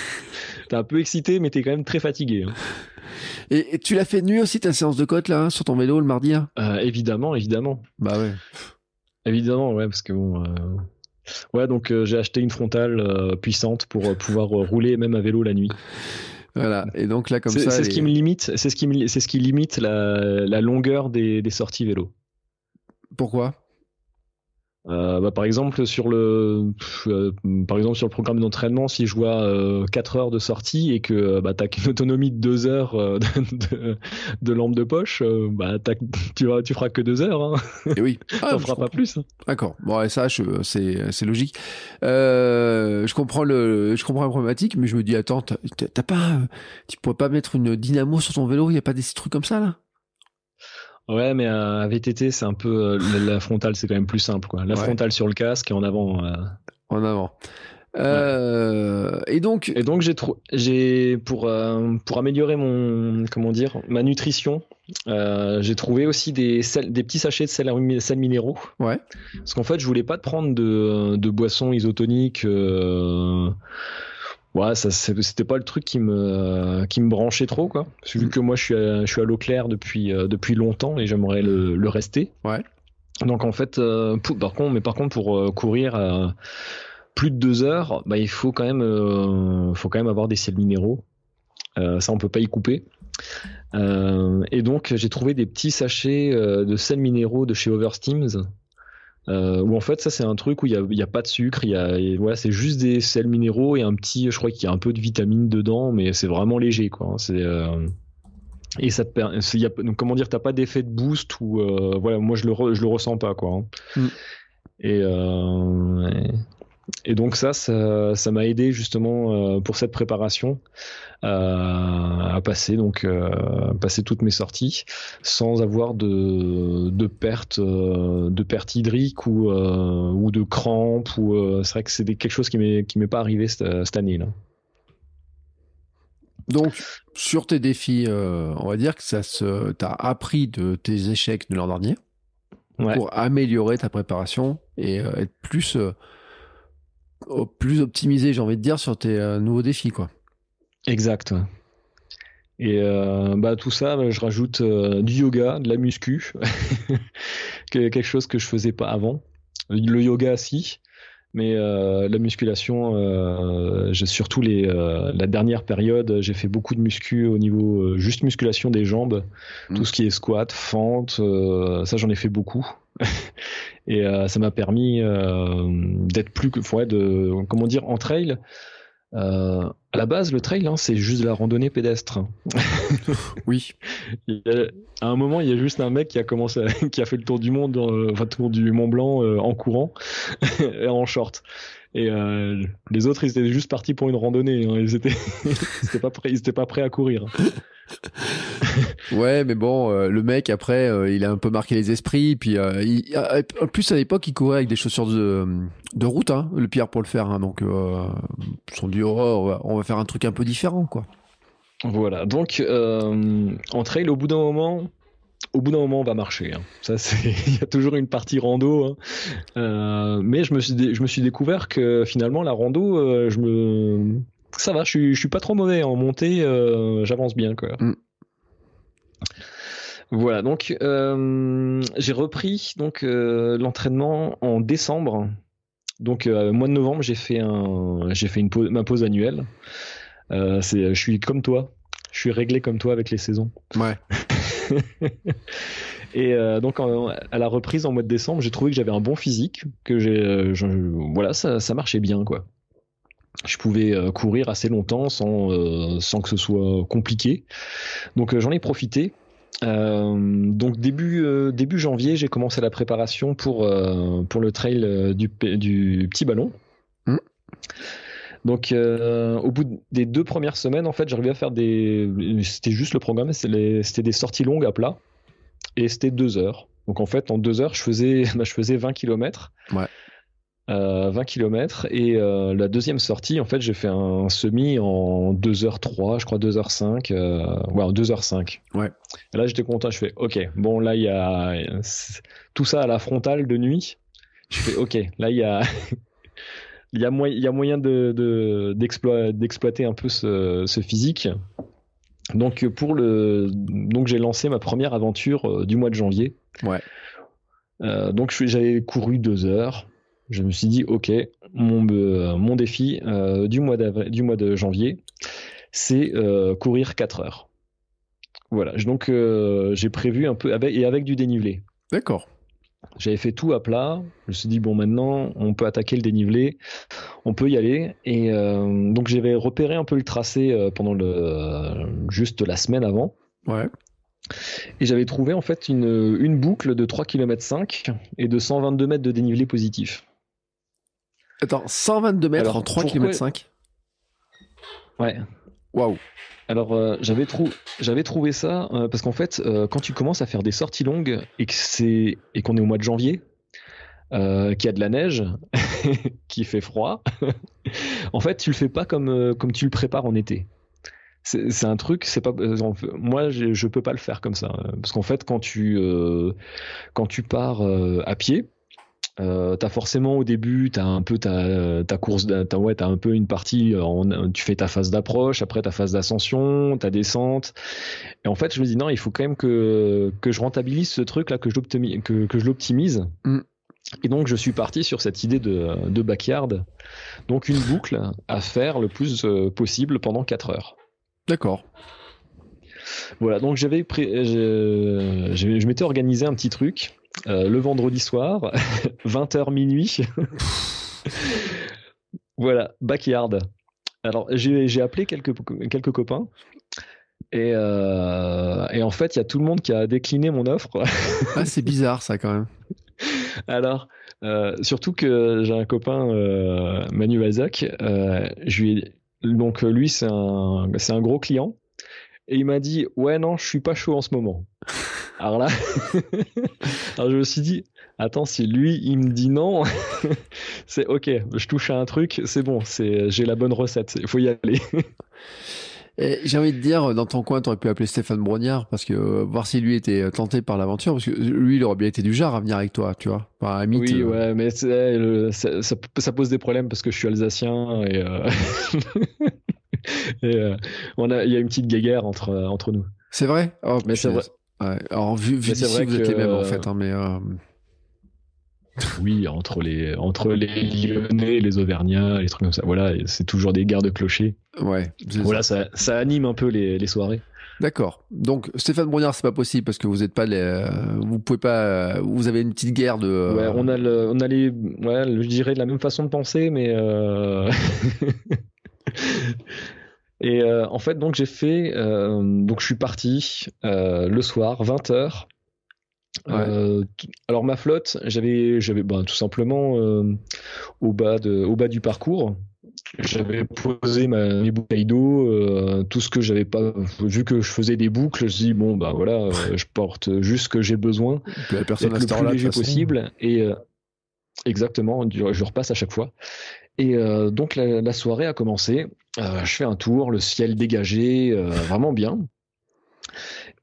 t'es un peu excité, mais t'es quand même très fatigué. Hein. Et, tu l'as fait de nuit aussi ta séance de côte là, sur ton vélo le mardi euh, Évidemment, évidemment. Bah ouais. Évidemment, ouais, parce que bon. Ouais, donc j'ai acheté une frontale puissante pour pouvoir rouler même à vélo la nuit. Voilà. Et donc là, comme ça. C'est ce qui me limite. C'est ce qui c'est ce qui limite la, la longueur des, des sorties vélo. Pourquoi? Euh, bah, par exemple sur le euh, par exemple sur le programme d'entraînement si je vois euh, 4 heures de sortie et que bah, tu qu'une autonomie de 2 heures euh, de, de, lampe de poche bah tu tu feras que 2 heures hein. et oui. Ah, feras pas plus hein. d'accord. Bon et ça c'est c'est logique. Je comprends le je comprends la problématique mais je me dis attends t'as pas tu pourrais pas mettre une dynamo sur ton vélo il y a pas des trucs comme ça là? Ouais, mais à VTT, c'est un peu euh, la, frontale, c'est quand même plus simple, quoi. La frontale sur le casque et en avant. Euh. En avant. Euh, et donc, et donc j'ai j'ai pour pour améliorer mon comment dire ma nutrition, j'ai trouvé aussi des des petits sachets de sel, sel minéraux. Ouais. Parce qu'en fait, je voulais pas prendre de de boissons isotoniques ouais, ça c'était pas le truc qui me qui me branchait trop quoi. vu que moi je suis à, je suis à l'eau claire depuis euh, depuis longtemps et j'aimerais le, le, rester. Ouais. Donc en fait, euh, par contre, mais par contre pour euh, courir plus de deux heures, bah il faut quand même faut quand même avoir des sels minéraux. ça on peut pas y couper. et donc j'ai trouvé des petits sachets de sels minéraux de chez Oversteams Euh, où en fait ça c'est un truc où il n'y a, a, pas de sucre, il y a, voilà, c'est juste des sels minéraux et un petit, je crois qu'il y a un peu de vitamines dedans, mais c'est vraiment léger quoi. Hein. C'est euh, et ça te y a, donc, comment dire, t'as pas d'effet de boost ou euh, voilà, moi je le je le ressens pas quoi. Hein. Mm. Et, euh, et donc ça, ça m'a aidé justement euh, pour cette préparation euh, à passer donc euh, passer toutes mes sorties sans avoir de de perte de perte hydrique ou ou de crampes ou c'est vrai que c'est quelque chose qui m'est qui m'est pas arrivé cette, année là. Donc sur tes défis, on va dire que ça se t'as appris de tes échecs de l'an dernier pour améliorer ta préparation et être plus plus optimisé, j'ai envie de dire, sur tes euh, nouveaux défis, quoi. Exact. Et euh, bah, tout ça, je rajoute euh, du yoga, de la muscu, quelque chose que je faisais pas avant. Le yoga, si, mais la musculation, j'ai surtout les, la dernière période, j'ai fait beaucoup de muscu au niveau juste musculation des jambes, mmh. tout ce qui est squat, fente, ça j'en ai fait beaucoup. et euh, ça m'a permis euh, d'être plus ouais, de comment dire en trail euh, à la base, le trail, hein, c'est juste de la randonnée pédestre. oui. à un moment, il y a juste un mec qui a commencé, qui a fait le tour du monde, enfin tour du Mont Blanc en courant et en short. Et les autres, ils étaient juste partis pour une randonnée. Hein. Ils étaient, ils pas prêts, ils étaient pas prêts à courir. Ouais, mais bon, euh, le mec après, euh, il a un peu marqué les esprits. Puis, euh, en plus à l'époque, il courait avec des chaussures de, de route, hein, le Pierre pour le faire. Hein, donc, ils se sont dit, oh, on va faire un truc un peu différent, quoi. Voilà. Donc, en trail, au bout d'un moment, au bout d'un moment, on va marcher. Hein. Ça, c'est, il y a toujours une partie rando. Hein. mais je me suis, je me suis découvert que finalement, la rando, je me, ça va, je suis, je suis pas trop mauvais en montée, euh, j'avance bien quoi. Mm. Voilà, donc euh, j'ai repris donc euh, l'entraînement en décembre. Donc mois de novembre, j'ai fait un, j'ai fait une ma pause annuelle. c'est, je suis comme toi, je suis réglé comme toi avec les saisons. Ouais. Et donc à la reprise en mois de décembre, j'ai trouvé que j'avais un bon physique, que j'ai, voilà, ça, ça marchait bien quoi je pouvais euh, courir assez longtemps sans, euh, sans que ce soit compliqué. Donc euh, j'en ai profité. donc début début janvier, j'ai commencé la préparation pour pour le trail du, du petit ballon. Mmh. Donc au bout des deux premières semaines, en fait, j'arrivais à faire des c'était juste le programme, c'était des sorties longues à plat et c'était deux heures. Donc en fait, en deux heures, je faisais bah, je faisais 20 km. Ouais. 20 euh, km et euh, la deuxième sortie en fait j'ai fait un semi en 2h3 je crois 2h5 euh, ouais 2h5 ouais. Et là j'étais content je fais ok bon là il y a tout ça à la frontale de nuit. Je fais ok là il y a il y a, il y a moyen de, d'exploiter un peu ce, ce, physique. Donc pour le donc j'ai lancé ma première aventure du mois de janvier. Ouais. Donc j'avais couru deux heures je me suis dit, ok, mon, euh, mon défi euh, du, mois du mois de janvier, c'est euh, courir 4 heures. Voilà, donc j'ai prévu un peu, avec, et avec du dénivelé. D'accord. J'avais fait tout à plat. Je me suis dit, bon, maintenant, on peut attaquer le dénivelé, on peut y aller. Et donc, j'avais repéré un peu le tracé pendant le, juste la semaine avant. Ouais. Et j'avais trouvé en fait une, une boucle de 3 km 5 et de 122 mètres de dénivelé positif. Attends, 122 mètres en 3 km 5 Ouais. Waouh. Alors euh, j'avais trouvé ça euh, parce qu'en fait euh, quand tu commences à faire des sorties longues et que c'est et qu'on est au mois de janvier, qu'il y a de la neige, qui fait froid, en fait tu le fais pas comme comme tu le prépares en été. C'est un truc, c'est pas moi je, je peux pas le faire comme ça parce qu'en fait quand tu quand tu pars à pied, euh, t'as forcément au début, t'as un peu ta, ta course, t'as ouais, t'as un peu une partie, en, tu fais ta phase d'approche, après ta phase d'ascension, ta descente. Et en fait, je me dis non, il faut quand même que que je rentabilise ce truc là, que je l'optimise, que, que je l'optimise. Mm. Et donc, je suis parti sur cette idée de, de backyard. Donc, une boucle à faire le plus euh, possible pendant 4 heures. D'accord. Voilà, donc j'avais je, je m'étais organisé un petit truc le vendredi soir, 20h minuit. voilà, backyard. Alors j'ai appelé quelques, quelques copains. Et, et en fait, il y a tout le monde qui a décliné mon offre. ah, c'est bizarre ça quand même. Alors, euh, surtout que j'ai un copain, euh, Manu euh, je lui donc lui c'est un, c'est un gros client, et il m'a dit ouais non je suis pas chaud en ce moment. Alors là, alors je me suis dit attends si lui il me dit non, c'est ok, je touche à un truc, c'est bon, c'est j'ai la bonne recette, il faut y aller. J'ai envie de dire, dans ton coin, tu aurais pu appeler Stéphane Brognard, parce que euh, voir si lui était tenté par l'aventure, parce que lui, il aurait bien été du genre à venir avec toi, tu vois. oui, euh, ouais, mais ça, pose des problèmes parce que je suis alsacien et, euh, on a, il y a une petite guéguerre entre, entre nous. C'est vrai? Oh, Mais c'est vrai. Alors, vu, vu d'ici, vous êtes les mêmes, en fait, hein, mais oui, entre les, entre les Lyonnais, les Auvergnats, les trucs comme ça. Voilà, c'est toujours des gardes clochers. Ouais. Voilà, ça. Ça, anime un peu les, les soirées. D'accord. Donc Stéphane Brognard, c'est pas possible parce que vous êtes pas les, vous pouvez pas, vous avez une petite guerre de. Ouais, on a le, on a les, ouais, je dirais de la même façon de penser, mais. Euh... Et euh, en fait, donc j'ai fait, euh, donc je suis parti euh, le soir, 20 h euh, alors ma flotte, j'avais, j'avais ben, tout simplement euh, au bas de, au bas du parcours, j'avais posé ma, mes bouteilles d'eau, euh, tout ce que j'avais pas vu que je faisais des boucles, je dis bon bah voilà, je porte juste ce que j'ai besoin, la personne le plus léger possible. Et exactement, je repasse à chaque fois. Et donc la, la, soirée a commencé, je fais un tour, le ciel dégagé, vraiment bien.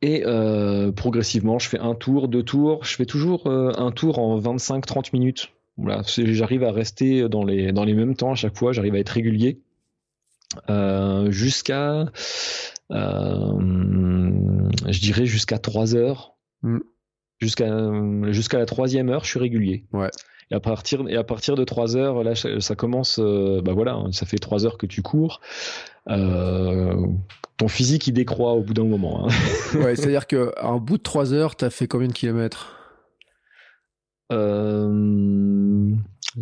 Et euh, progressivement, je fais un tour, deux tours. Je fais toujours euh, un tour en 25-30 minutes. Voilà, j'arrive à rester dans les, dans les mêmes temps à chaque fois. J'arrive à être régulier euh, jusqu'à, je dirais jusqu'à 3 heures. Mm. Jusqu'à jusqu'à la troisième heure, je suis régulier. Ouais. Et à partir et à partir de 3 heures, là, ça, commence. bah voilà, hein, ça fait 3 heures que tu cours. Euh, ton physique il décroît au bout d'un moment. Hein. ouais, c'est-à-dire qu'à bout de 3 heures, tu as fait combien de kilomètres? Euh,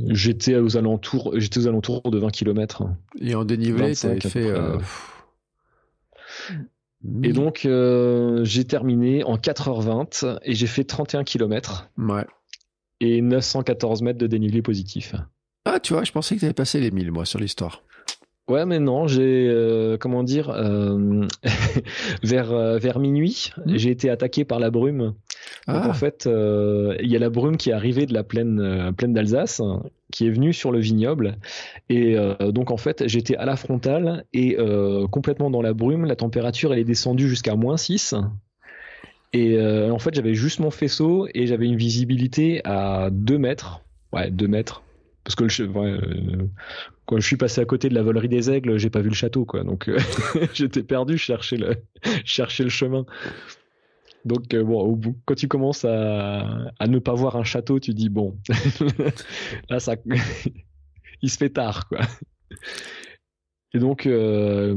J'étais aux alentours, j'étais aux alentours de 20 km. Et en dénivelé, tu avais fait. Euh, et donc, euh, j'ai terminé en 4h20 et j'ai fait 31 km. Ouais. Et 914 mètres de dénivelé positif. Ah, tu vois, je pensais que tu avais passé les 1000, moi, sur l'histoire. Ouais, mais non, j'ai euh, comment dire euh, vers euh, vers minuit, mmh. j'ai été attaqué par la brume. Donc en ah. fait, il y a la brume qui est arrivée de la plaine plaine d'Alsace, qui est venue sur le vignoble, et donc en fait, j'étais à la frontale et complètement dans la brume. La température elle est descendue jusqu'à moins 6 et en fait, j'avais juste mon faisceau et j'avais une visibilité à 2 mètres. Ouais, 2 mètres parce que le, quand je suis passé à côté de la volerie des aigles, j'ai pas vu le château, quoi. Donc euh, j'étais perdu, je cherchais le, chemin. Donc euh, bon, au bout, quand tu commences à, à, ne pas voir un château, tu dis bon, là ça, il se fait tard, quoi. Et donc, euh,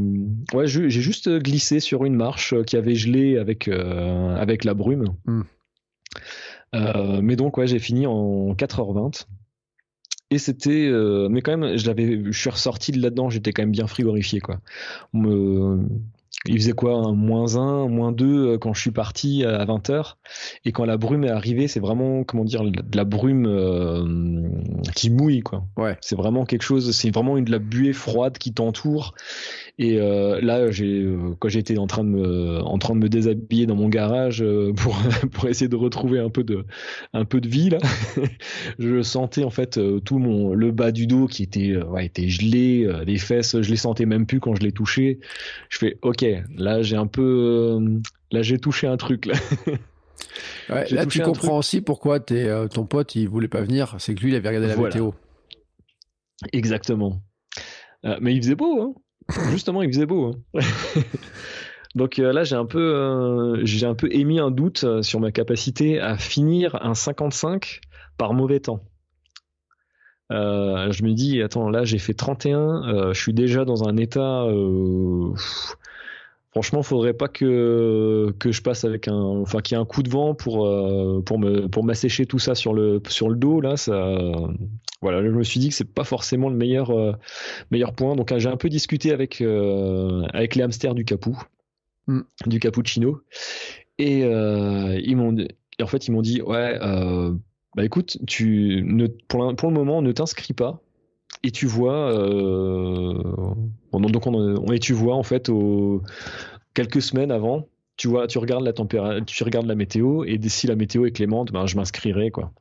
ouais, j'ai juste glissé sur une marche qui avait gelé avec avec la brume. Hmm. mais donc, ouais, j'ai fini en 4h20 et c'était euh, mais quand même je l'avais je suis ressorti de là-dedans j'étais quand même bien frigorifié quoi il faisait quoi un moins 1 moins 2 euh, quand je suis parti à 20h et quand la brume est arrivée c'est vraiment comment dire de la brume euh, qui mouille quoi. Ouais. C'est vraiment quelque chose c'est vraiment une de la buée froide qui t'entoure et euh, là, j'ai euh, quand j'étais en train de me en train de me déshabiller dans mon garage euh, pour pour essayer de retrouver un peu de un peu de vie là, je sentais en fait tout mon le bas du dos qui était ouais, était gelé, les fesses, je les sentais même plus quand je les touchais. Je fais OK, là j'ai un peu là j'ai touché un truc là. Ouais, là, tu comprends aussi pourquoi ton pote il voulait pas venir. C'est que lui, il avait regardé la météo. Exactement. mais il faisait beau, hein. Justement, il faisait beau. Hein. Donc euh, là, j'ai un peu, euh, j'ai un peu émis un doute euh, sur ma capacité à finir un 55 par mauvais temps. je me dis, attends, là, j'ai fait 31, je suis déjà dans un état Franchement, faudrait pas que que je passe avec un, enfin qu'il y ait un coup de vent pour euh, pour me pour m'assécher tout ça sur le sur le dos là. Ça, voilà, je me suis dit que c'est pas forcément le meilleur euh, meilleur point. Donc j'ai un peu discuté avec euh, avec les hamsters du Capou, mm. du cappuccino, et ils m'ont en fait ils m'ont dit ouais bah écoute tu ne pour, pour le moment ne t'inscris pas et tu vois euh, donc on, et tu vois en fait au, quelques semaines avant tu vois tu regardes la température tu regardes la météo et si la météo est clémente ben je m'inscrirai quoi.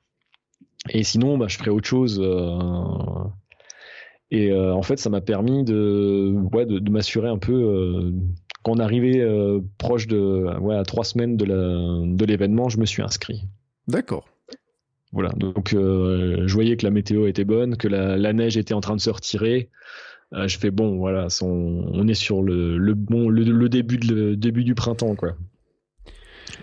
Et sinon ben, je ferai autre chose euh, et euh, en fait ça m'a permis de ouais, de, m'assurer un peu quand on arrivait proche de ouais, à trois semaines de l'événement je me suis inscrit. D'accord voilà, donc euh, je voyais que la météo était bonne, que la, neige était en train de se retirer. Euh, je fais bon, voilà, on, est sur le, bon le, début de, début du printemps quoi.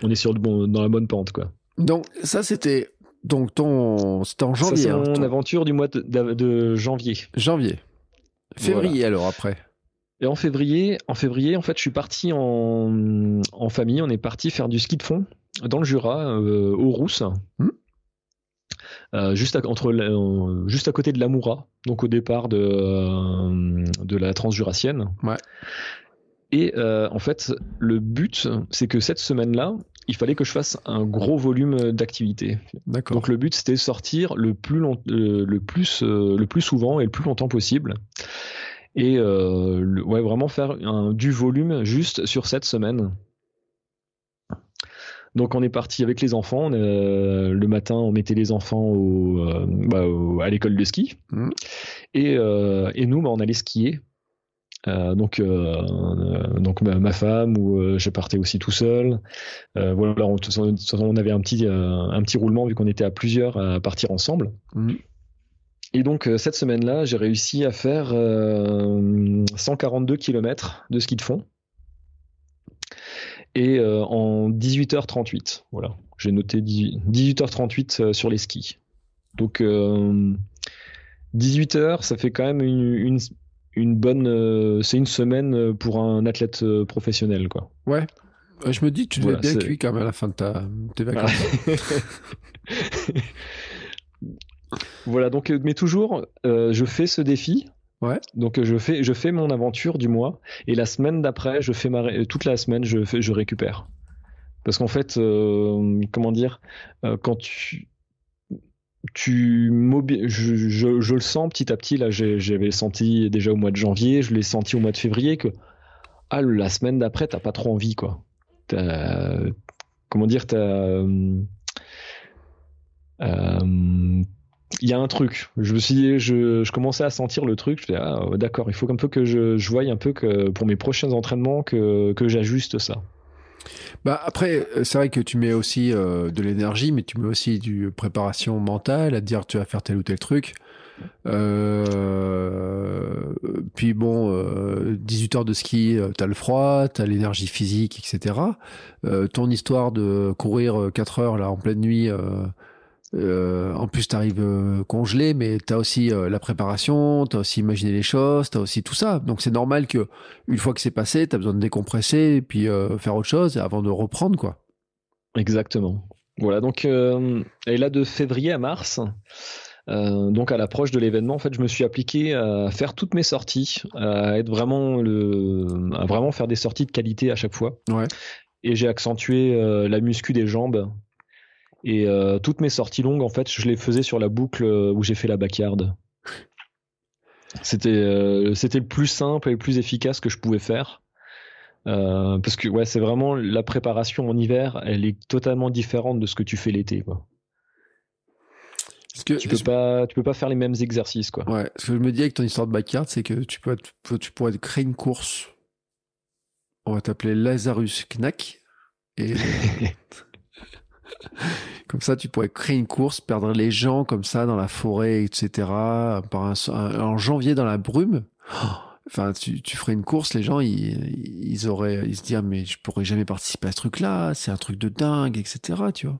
On est sur le bon dans la bonne pente quoi. Donc ça c'était donc ton c'était en janvier. c'est hein, mon aventure du mois de, janvier. Janvier. Février alors après. Et en février, en février, en fait, je suis parti en, en famille. On est parti faire du ski de fond dans le Jura, euh, aux Rousses. Hmm. Euh, juste, à, entre, euh, juste à côté de l'Amoura, donc au départ de, euh, de la transjurassienne. Ouais. Et en fait, le but, c'est que cette semaine-là, il fallait que je fasse un gros volume d'activité. Donc le but, c'était sortir le plus, long, le, plus, le plus souvent et le plus longtemps possible. Et ouais, vraiment faire un, du volume juste sur cette semaine. Donc on est parti avec les enfants. Euh, le matin, on mettait les enfants euh, bah, à l'école de ski. Mmh. Euh, et, nous, bah, on allait skier. donc, donc ma, femme ou je partais aussi tout seul. voilà, on, on, avait un petit, un petit roulement vu qu'on était à plusieurs à partir ensemble. Mmh. Et donc cette semaine-là, j'ai réussi à faire 142 km de ski de fond et euh, en 18h38. Voilà, j'ai noté 18h38 euh, sur les skis. Donc 18h, euh, ça fait quand même une, une, bonne. c'est une semaine pour un athlète professionnel, quoi. Ouais. Je me dis, tu devais bien cuit quand même à la fin de ta, tes vacances. voilà, donc, mais toujours, je fais ce défi Donc je fais je fais mon aventure du mois et la semaine d'après je fais ma toute la semaine je je récupère. Parce qu'en fait euh, comment dire euh, quand tu tu je, je, je, le sens petit à petit. Là j'avais senti déjà au mois de janvier je l'ai senti au mois de février que ah la semaine d'après t'as pas trop envie quoi. Comment dire euh, euh il y a un truc. Je me commençais à sentir le truc. Je ah, d'accord, il faut un peu que je, je voie un peu pour mes prochains entraînements que, que j'ajuste ça. Bah après, c'est vrai que tu mets aussi euh, de l'énergie, mais tu mets aussi du préparation mentale à dire tu vas faire tel ou tel truc. Euh, puis bon, 18 euh, heures de ski, t'as le froid, t'as l'énergie physique, etc. ton histoire de courir 4 heures là en pleine nuit euh, en plus, tu arrives euh, congelé, mais tu as aussi euh, la préparation, tu as aussi imaginé les choses, tu as aussi tout ça. Donc c'est normal que une fois que c'est passé, tu as besoin de décompresser et puis faire autre chose avant de reprendre quoi. Exactement. Voilà, donc et là de février à mars, donc à l'approche de l'événement, en fait, je me suis appliqué à faire toutes mes sorties, à être vraiment le, à vraiment faire des sorties de qualité à chaque fois. Ouais. Et j'ai accentué la muscu des jambes et euh, toutes mes sorties longues, en fait, je les faisais sur la boucle euh, où j'ai fait la backyard. C'était euh, c'était le plus simple et le plus efficace que je pouvais faire. parce que ouais, c'est vraiment la préparation en hiver, elle est totalement différente de ce que tu fais l'été, quoi. Que, tu peux pas, tu peux pas faire les mêmes exercices, quoi. Ouais. Ce que je me dis avec ton histoire de backyard, c'est que tu peux, tu pourrais créer une course. On va t'appeler Lazarus Knack. Et comme ça, tu pourrais créer une course, perdre les gens comme ça dans la forêt, etc. Par en janvier dans la brume. Enfin, tu, tu, ferais une course, les gens, ils, ils auraient, ils se diraient, mais je pourrais jamais participer à ce truc-là, c'est un truc de dingue, etc. Tu vois.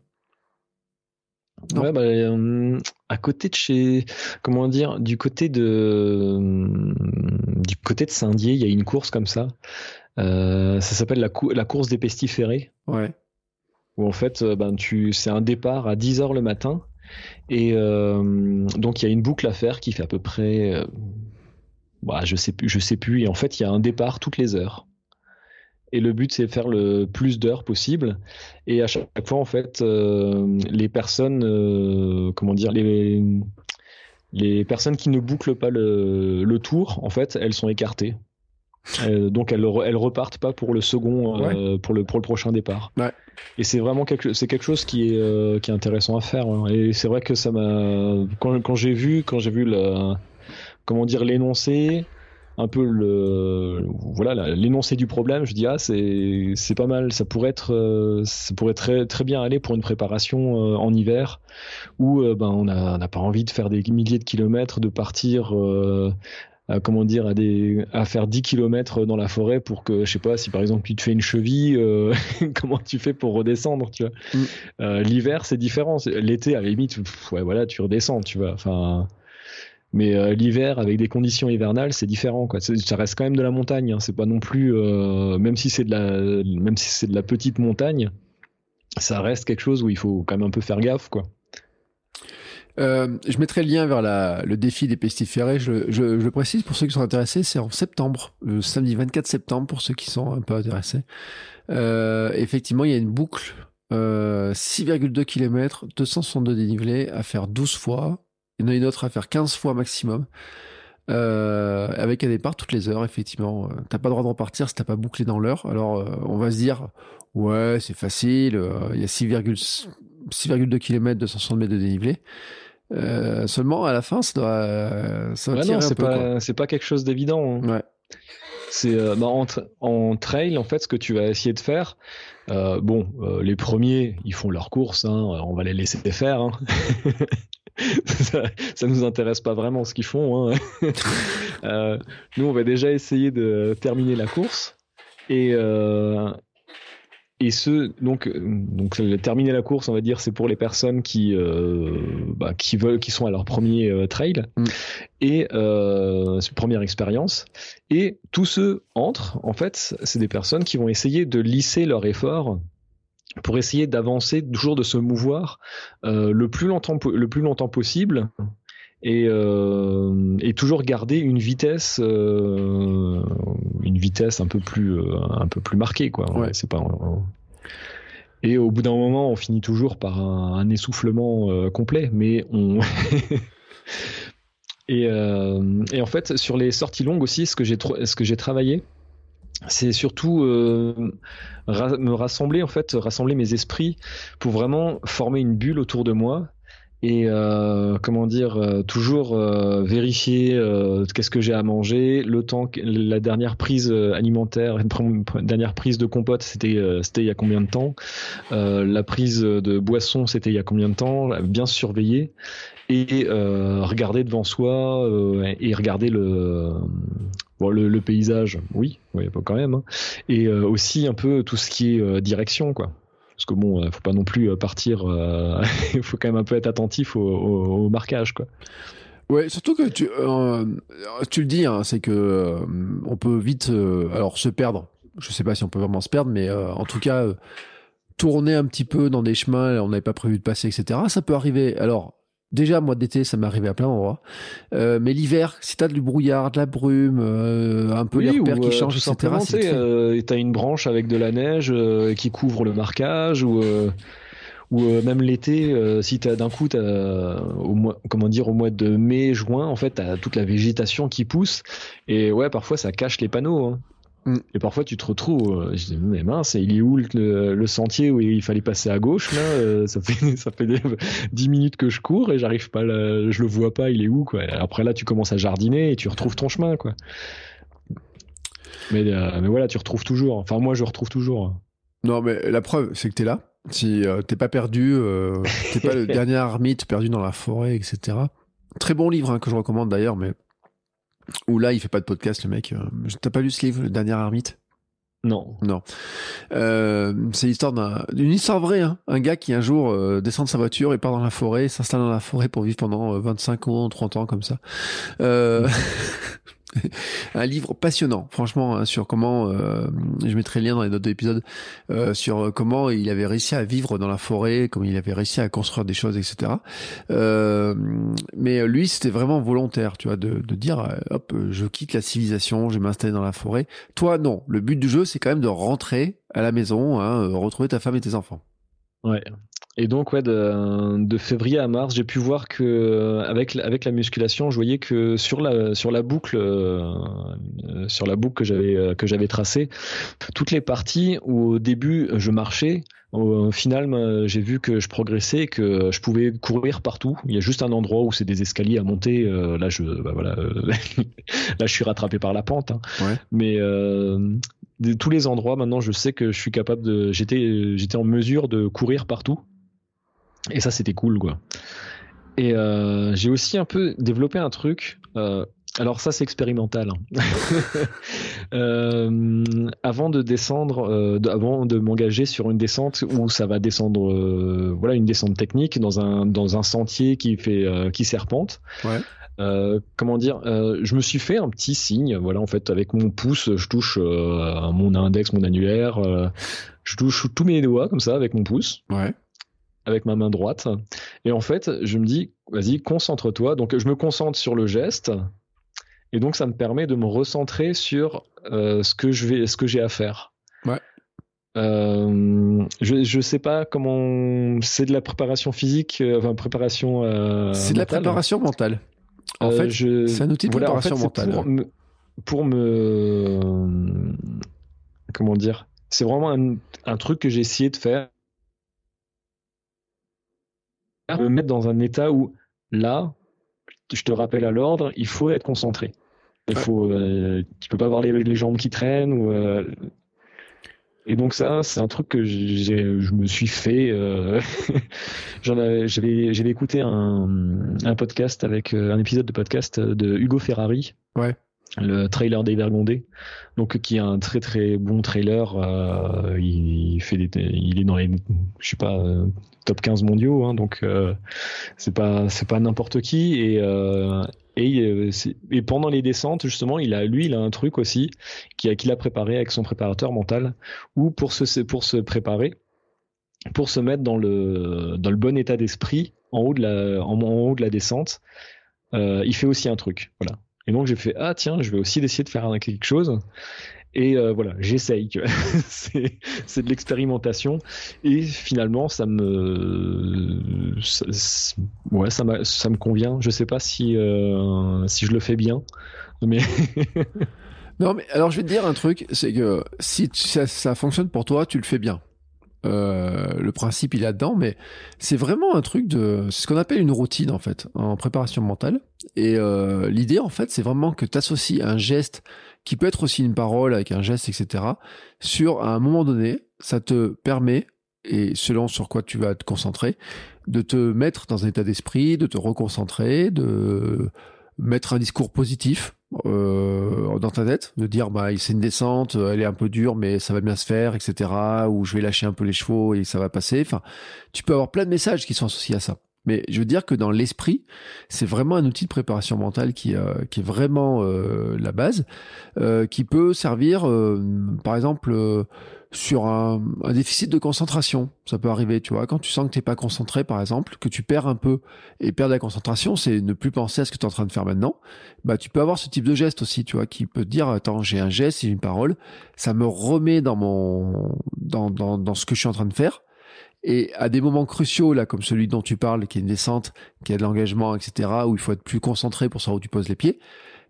Ouais, bah, euh, à côté de chez, comment dire, du côté de, du côté de Saint-Dié, il y a une course comme ça. ça s'appelle la, la, course des pestiférés. Ouais. Où en fait, ben, tu, c'est un départ à 10h le matin. Et donc, il y a une boucle à faire qui fait à peu près. Bah, je sais plus, je sais plus. Et en fait, il y a un départ toutes les heures. Et le but, c'est de faire le plus d'heures possible. Et à chaque fois, en fait, euh, les personnes, euh, comment dire, les, les personnes qui ne bouclent pas le, le tour, en fait, elles sont écartées. Euh, donc elles, elles repartent pas pour le second, pour le pour le prochain départ. Ouais. Et c'est vraiment quelque c'est quelque chose qui est qui est intéressant à faire. Hein. Et c'est vrai que ça m'a quand, quand j'ai vu quand j'ai vu le comment dire l'énoncé, un peu le voilà l'énoncé du problème je dis ah c'est c'est pas mal ça pourrait être euh, ça pourrait très très bien aller pour une préparation euh, en hiver où euh, ben on a n'a pas envie de faire des milliers de kilomètres de partir à, comment dire à des à faire 10 kilomètres dans la forêt pour que je sais pas si par exemple tu te fais une cheville comment tu fais pour redescendre tu vois mm. l'hiver c'est différent l'été à la limite ouais voilà tu redescends tu vois enfin mais euh, l'hiver, avec des conditions hivernales, c'est différent. Quoi. Ça reste quand même de la montagne. Hein. C'est pas non plus, euh, même si c'est de la, même si c'est de la petite montagne, ça reste quelque chose où il faut quand même un peu faire gaffe, quoi. Euh, je mettrai le lien vers le défi des pestiférés. Je, je, précise pour ceux qui sont intéressés, c'est en septembre, le samedi 24 septembre pour ceux qui sont un peu intéressés. Euh, effectivement, il y a une boucle, euh, 6,2 km, 262 dénivelés à faire 12 fois. Il y en a une autre à faire 15 fois maximum. Euh, avec un départ toutes les heures, effectivement. T'as pas le droit de repartir si t'as pas bouclé dans l'heure. Alors, on va se dire, ouais, c'est facile. Il y a 6,2 km, 260 mètres de dénivelé. Seulement, à la fin, ça doit, ça ouais, non, c'est pas, c'est pas quelque chose d'évident. Hein. Ouais. C'est bah, en, en, trail, en fait, ce que tu vas essayer de faire. bon, les premiers, ils font leur course. Hein, on va les laisser faire. Hein. ça, ça nous intéresse pas vraiment ce qu'ils font. Euh, nous, on va déjà essayer de terminer la course et euh, et ce donc donc terminer la course, on va dire, c'est pour les personnes qui euh, bah, qui veulent, qui sont à leur premier euh, trail mm. et euh, première expérience. Et tous ceux entre, en fait, c'est des personnes qui vont essayer de lisser leur effort pour essayer d'avancer, toujours de se mouvoir euh, le, plus longtemps, le plus longtemps possible et, euh, et toujours garder une vitesse, euh, une vitesse un peu plus, euh, un peu plus marquée. Quoi. Ouais. C'est pas, et au bout d'un moment, on finit toujours par un, un essoufflement complet, mais on. et, et en fait, sur les sorties longues aussi, ce que j'ai, ce que j'ai travaillé, c'est surtout euh, me rassembler en fait, rassembler mes esprits pour vraiment former une bulle autour de moi et euh, comment dire euh, toujours euh, vérifier euh, qu'est-ce que j'ai à manger le temps la dernière prise alimentaire la dernière prise de compote c'était c'était il y a combien de temps? La prise de boisson c'était il y a combien de temps? Bien surveiller et regarder devant soi et regarder le Bon, le, le, paysage, oui, oui, quand même. Hein. Et euh, aussi un peu tout ce qui est euh, direction, quoi. Parce que bon, euh, faut pas non plus partir. Il faut quand même un peu être attentif au, marquage, quoi. Ouais, surtout que tu, tu le dis, hein, c'est que on peut vite, alors se perdre. Je sais pas si on peut vraiment se perdre, mais en tout cas tourner un petit peu dans des chemins, on n'avait pas prévu de passer, etc. Ça peut arriver. Alors Déjà, moi d'été, ça m'est arrivé à plein d'endroits. Euh, mais l'hiver, si t'as du brouillard, de la brume, euh, un peu les repères qui euh, changent, etc. Euh, t'as une branche avec de la neige euh, qui couvre le marquage, ou ou même l'été, si t'as d'un coup, t'as au mois, comment dire, au mois de mai, juin, en fait, t'as toute la végétation qui pousse. Et ouais, parfois ça cache les panneaux. Hein. Mm. Et parfois, tu te retrouves, euh, je dis, mais mince, il est où le, sentier où il fallait passer à gauche, là? Euh, ça fait, ça fait 10 minutes que je cours et j'arrive pas, je le vois pas, il est où, quoi. Après, là, tu commences à jardiner et tu retrouves ton chemin, quoi. Mais, euh, mais voilà, tu retrouves toujours. Enfin, moi, je retrouve toujours. Non, mais la preuve, c'est que t'es là. Si t'es pas perdu, t'es pas le dernier ermite perdu dans la forêt, etc. Très bon livre hein, que je recommande d'ailleurs, mais où là, il fait pas de podcast, le mec. Euh, t'as pas lu ce livre, Le Dernier Ermite? Non. Non. Euh, c'est l'histoire d'une histoire vraie. Hein. Un gars qui un jour euh, descend de sa voiture et part dans la forêt, s'installe dans la forêt pour vivre pendant 25 ans, 30 ans, comme ça. un livre passionnant, franchement, hein, sur comment, euh, je mettrai le lien dans les notes de l'épisode, euh, sur comment il avait réussi à vivre dans la forêt, comment il avait réussi à construire des choses, etc. Euh, mais lui, c'était vraiment volontaire, tu vois, de, de dire, euh, hop, je quitte la civilisation, je vais m'installer dans la forêt. Toi, non. Le but du jeu, c'est quand même de rentrer à la maison, hein, retrouver ta femme et tes enfants. Ouais. Et donc, ouais, de, de février à mars, j'ai pu voir que euh, avec avec la musculation, je voyais que sur la sur la boucle euh, sur la boucle que j'avais euh, que j'avais tracée, toutes les parties où au début je marchais, au final, j'ai vu que je progressais, que je pouvais courir partout. Il y a juste un endroit où c'est des escaliers à monter. là, je, bah voilà, là, je suis rattrapé par la pente. Hein. Ouais. Mais de tous les endroits, maintenant, je sais que je suis capable de. J'étais, j'étais en mesure de courir partout. Et ça, c'était cool, quoi. Et euh, j'ai aussi un peu développé un truc. Euh, alors ça, c'est expérimental. Hein. euh, avant de descendre, euh, avant de m'engager sur une descente où ça va descendre, euh, voilà, une descente technique dans un dans un sentier qui fait euh, qui serpente. Ouais. Euh, comment dire euh, Je me suis fait un petit signe, voilà, en fait, avec mon pouce, je touche euh, mon index, mon annulaire, je touche tous mes doigts comme ça avec mon pouce. Ouais avec ma main droite. Et en fait, je me dis, vas-y, concentre-toi. Donc, je me concentre sur le geste. Et donc, ça me permet de me recentrer sur ce que je vais, ce que j'ai à faire. Ouais. Euh, je, je sais pas comment. C'est de la préparation physique, enfin préparation. Euh, c'est de la mentale. préparation mentale. En Euh, fait, je- c'est un outil de voilà, en préparation fait, c'est mentale. Pour me, pour me- comment dire C'est vraiment un, un truc que j'ai essayé de faire. Me mettre dans un état où là, je te rappelle à l'ordre, il faut être concentré. Il faut, euh, tu peux pas avoir les, les jambes qui traînent ou. euh, et donc ça, c'est un truc que je me suis fait. euh, j'avais, écouté un, un podcast avec euh, un épisode de podcast de Hugo Ferrari. Ouais. Le trailer d'Evergondé, donc qui est un très très bon trailer. euh, il, fait des, il est dans les, je sais pas, euh, top 15 mondiaux, hein, donc euh, c'est pas c'est pas n'importe qui et euh, et, euh, et pendant les descentes justement il a lui il a un truc aussi qu'il a préparé avec son préparateur mental ou pour se préparer pour se mettre dans le bon état d'esprit en haut de la descente euh, il fait aussi un truc. Et donc j'ai fait ah tiens je vais aussi essayer de faire quelque chose et euh, voilà j'essaye c'est de l'expérimentation et finalement ça me ouais ça ça me convient je sais pas si euh, si je le fais bien mais Non, mais alors je vais te dire un truc, c'est que si ça, fonctionne pour toi, tu le fais bien. Euh, le principe il est là-dedans, mais c'est vraiment un truc de, c'est ce qu'on appelle une routine en fait, en préparation mentale. Et l'idée en fait, c'est vraiment que tu associes un geste qui peut être aussi une parole avec un geste, etc. Sur à un moment donné, ça te permet et selon sur quoi tu vas te concentrer, de te mettre dans un état d'esprit, de te reconcentrer, de mettre un discours positif euh, dans ta tête, de dire bah c'est une descente, elle est un peu dure mais ça va bien se faire, etc. Ou je vais lâcher un peu les chevaux et ça va passer. Enfin, tu peux avoir plein de messages qui sont associés à ça. Mais je veux dire que dans l'esprit, c'est vraiment un outil de préparation mentale qui, euh, est vraiment euh, la base, euh, qui peut servir, par exemple, sur un, déficit de concentration. Ça peut arriver, tu vois, quand tu sens que t'es pas concentré, par exemple, que tu perds un peu et perdre la concentration, c'est ne plus penser à ce que tu es en train de faire maintenant. Bah, tu peux avoir ce type de geste aussi, tu vois, qui peut te dire, attends, j'ai un geste, j'ai une parole, ça me remet dans mon, dans, dans, dans ce que je suis en train de faire. Et à des moments cruciaux, là, comme celui dont tu parles, qui est une descente, qui a de l'engagement, etc., où il faut être plus concentré pour savoir où tu poses les pieds,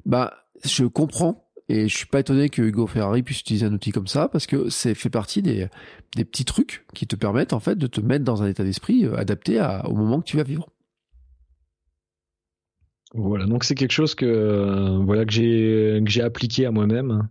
bah, je comprends et je suis pas étonné que Hugo Ferrari puisse utiliser un outil comme ça parce que c'est fait partie des, des petits trucs qui te permettent en fait de te mettre dans un état d'esprit euh, adapté au moment que tu vas vivre. Voilà, donc c'est quelque chose que euh, voilà que j'ai que j'ai appliqué à moi-même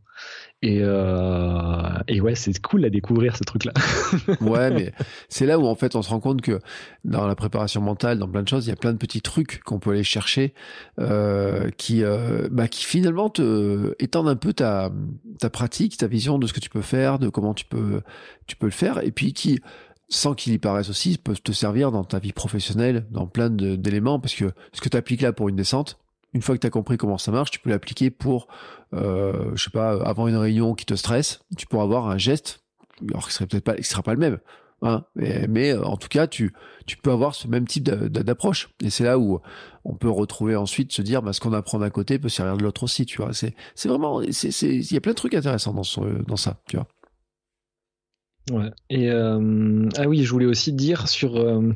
et euh, et ouais c'est cool à découvrir ce truc-là. Ouais, mais c'est là où en fait on se rend compte que dans la préparation mentale, dans plein de choses, il y a plein de petits trucs qu'on peut aller chercher euh, qui, euh, bah, qui finalement te étendent un peu ta, ta pratique, ta vision de ce que tu peux faire, de comment tu peux, tu peux le faire, et puis qui, sans qu'il y paraisse aussi, peuvent te servir dans ta vie professionnelle, dans plein d'éléments, parce que ce que tu appliques là pour une descente, une fois que tu as compris comment ça marche, tu peux l'appliquer pour, euh, je sais pas, avant une réunion qui te stresse, tu pourras avoir un geste, alors qui serait peut-être pas, qui sera pas le même, hein, mais, euh, en tout cas, tu, tu peux avoir ce même type d'approche. Et c'est là où on peut retrouver ensuite se dire, bah, ce qu'on apprend d'un côté peut servir de l'autre aussi, tu vois. C'est, vraiment, il y a plein de trucs intéressants dans ce, dans ça, tu vois. Ouais. Et euh, ah oui, je voulais aussi dire sur euh,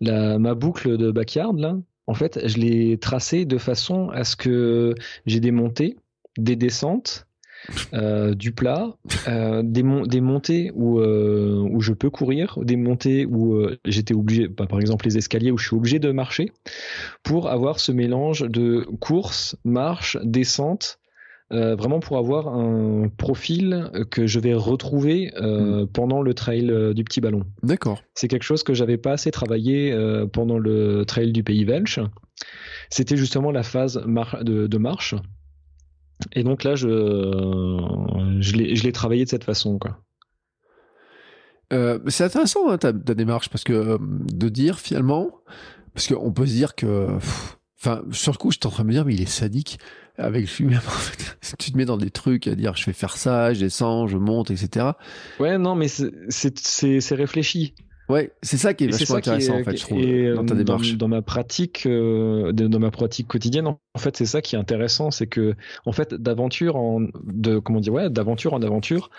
la, ma boucle de backyard là. En fait, je l'ai tracée de façon à ce que j'ai des montées, des descentes, euh, du plat, euh, des, montées où, euh, où je peux courir, des montées où j'étais obligé, bah, par exemple les escaliers où je suis obligé de marcher, pour avoir ce mélange de course, marche, descente, euh, vraiment pour avoir un profil que je vais retrouver euh, hmm. pendant le trail euh, du petit ballon. D'accord. C'est quelque chose que j'avais pas assez travaillé pendant le trail du Pays Belge. C'était justement la phase de, marche. Et donc là, je, je l'ai travaillé de cette façon. Quoi. c'est intéressant hein, ta, démarche parce que de dire finalement, parce qu'on peut se dire que, enfin, sur le coup, je suis en train de me dire, mais il est sadique avec lui-même. tu te mets dans des trucs à dire je vais faire ça, je descends, je monte, etc. Ouais, non, mais c'est réfléchi. Ouais, c'est ça qui est vachement intéressant en fait, je trouve, dans ta démarche. Dans, ma pratique, euh, dans ma pratique quotidienne, en fait, c'est ça qui est intéressant, c'est que en fait, d'aventure en de comment dire, ouais, d'aventure en aventure,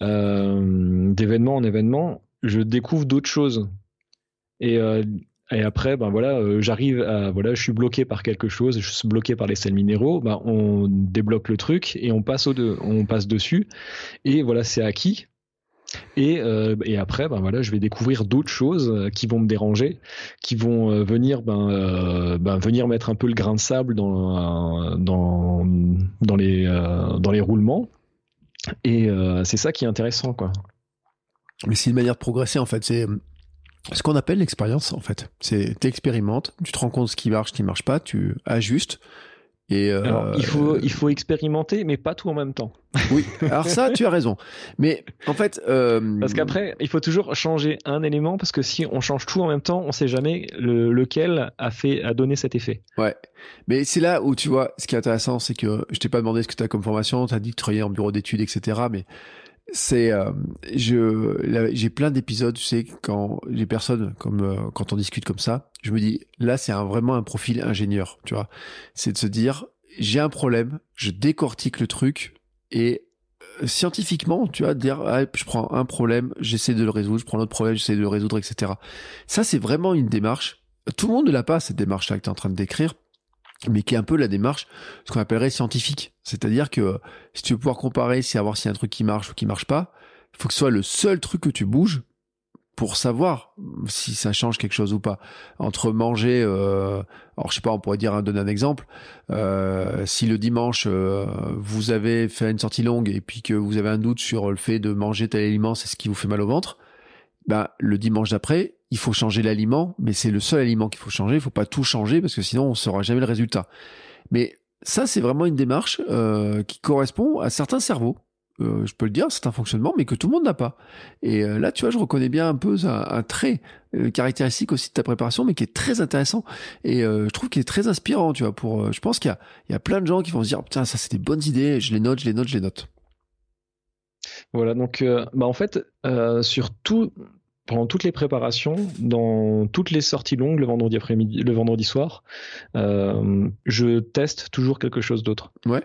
euh, d'événement en événement, je découvre d'autres choses. Et euh, et après, ben voilà, euh, j'arrive à voilà, je suis bloqué par quelque chose, je suis bloqué par les sels minéraux. Ben on débloque le truc et on passe au deux, on passe dessus. Et voilà, c'est acquis. Et, euh, et après, ben voilà, je vais découvrir d'autres choses euh, qui vont me déranger, qui vont venir, ben, ben, venir mettre un peu le grain de sable dans dans dans les dans les roulements. Et c'est ça qui est intéressant, quoi. Mais c'est une manière de progresser en fait. C'est ce qu'on appelle l'expérience en fait. C'est t'expérimentes, tu te rends compte ce qui marche, ce qui marche pas, tu ajustes. Et euh, il faut il faut expérimenter, mais pas tout en même temps. Oui, alors ça, tu as raison. Mais en fait, euh... parce qu'après, il faut toujours changer un élément parce que si on change tout en même temps, on sait jamais lequel a fait a donné cet effet. Ouais, mais c'est là où tu vois, ce qui est intéressant, c'est que je t'ai pas demandé ce que tu as comme formation, tu as dit que tu travaillais en bureau d'études, etc. Mais c'est euh, je j'ai plein d'épisodes tu sais quand les personnes comme euh, quand on discute comme ça je me dis là c'est un, vraiment un profil ingénieur tu vois. C'est de se dire j'ai un problème je décortique le truc et euh, scientifiquement tu vois dire ah, je prends un problème j'essaie de le résoudre je prends l'autre problème j'essaie de le résoudre etc ça c'est vraiment une démarche. Tout le monde ne l'a pas cette démarche là que tu es en train de décrire mais qui est un peu la démarche, ce qu'on appellerait scientifique. C'est-à-dire que si tu veux pouvoir comparer, si voir s'il un truc qui marche ou qui marche pas, il faut que ce soit le seul truc que tu bouges pour savoir si ça change quelque chose ou pas. Entre manger, euh, alors je sais pas, on pourrait dire, un donner un exemple. Euh, si le dimanche euh, vous avez fait une sortie longue et puis que vous avez un doute sur le fait de manger tel aliment, c'est ce qui vous fait mal au ventre, ben le dimanche d'après, il faut changer l'aliment, mais c'est le seul aliment qu'il faut changer. Il faut pas tout changer parce que sinon on saura jamais le résultat. Mais ça, c'est vraiment une démarche euh, qui correspond à certains cerveaux. Euh, je peux le dire, c'est un fonctionnement, mais que tout le monde n'a pas. Et euh, là, tu vois, je reconnais bien un peu un, trait caractéristique aussi de ta préparation, mais qui est très intéressant. Et je trouve qu'il est très inspirant, tu vois. Pour, je pense qu'il y, y a, plein de gens qui vont se dire, putain, ça c'est des bonnes idées. Je les note, je les note, je les note. Voilà, donc bah en fait, sur tout, pendant toutes les préparations, dans toutes les sorties longues le vendredi après-midi, le vendredi soir, euh, je teste toujours quelque chose d'autre. Ouais.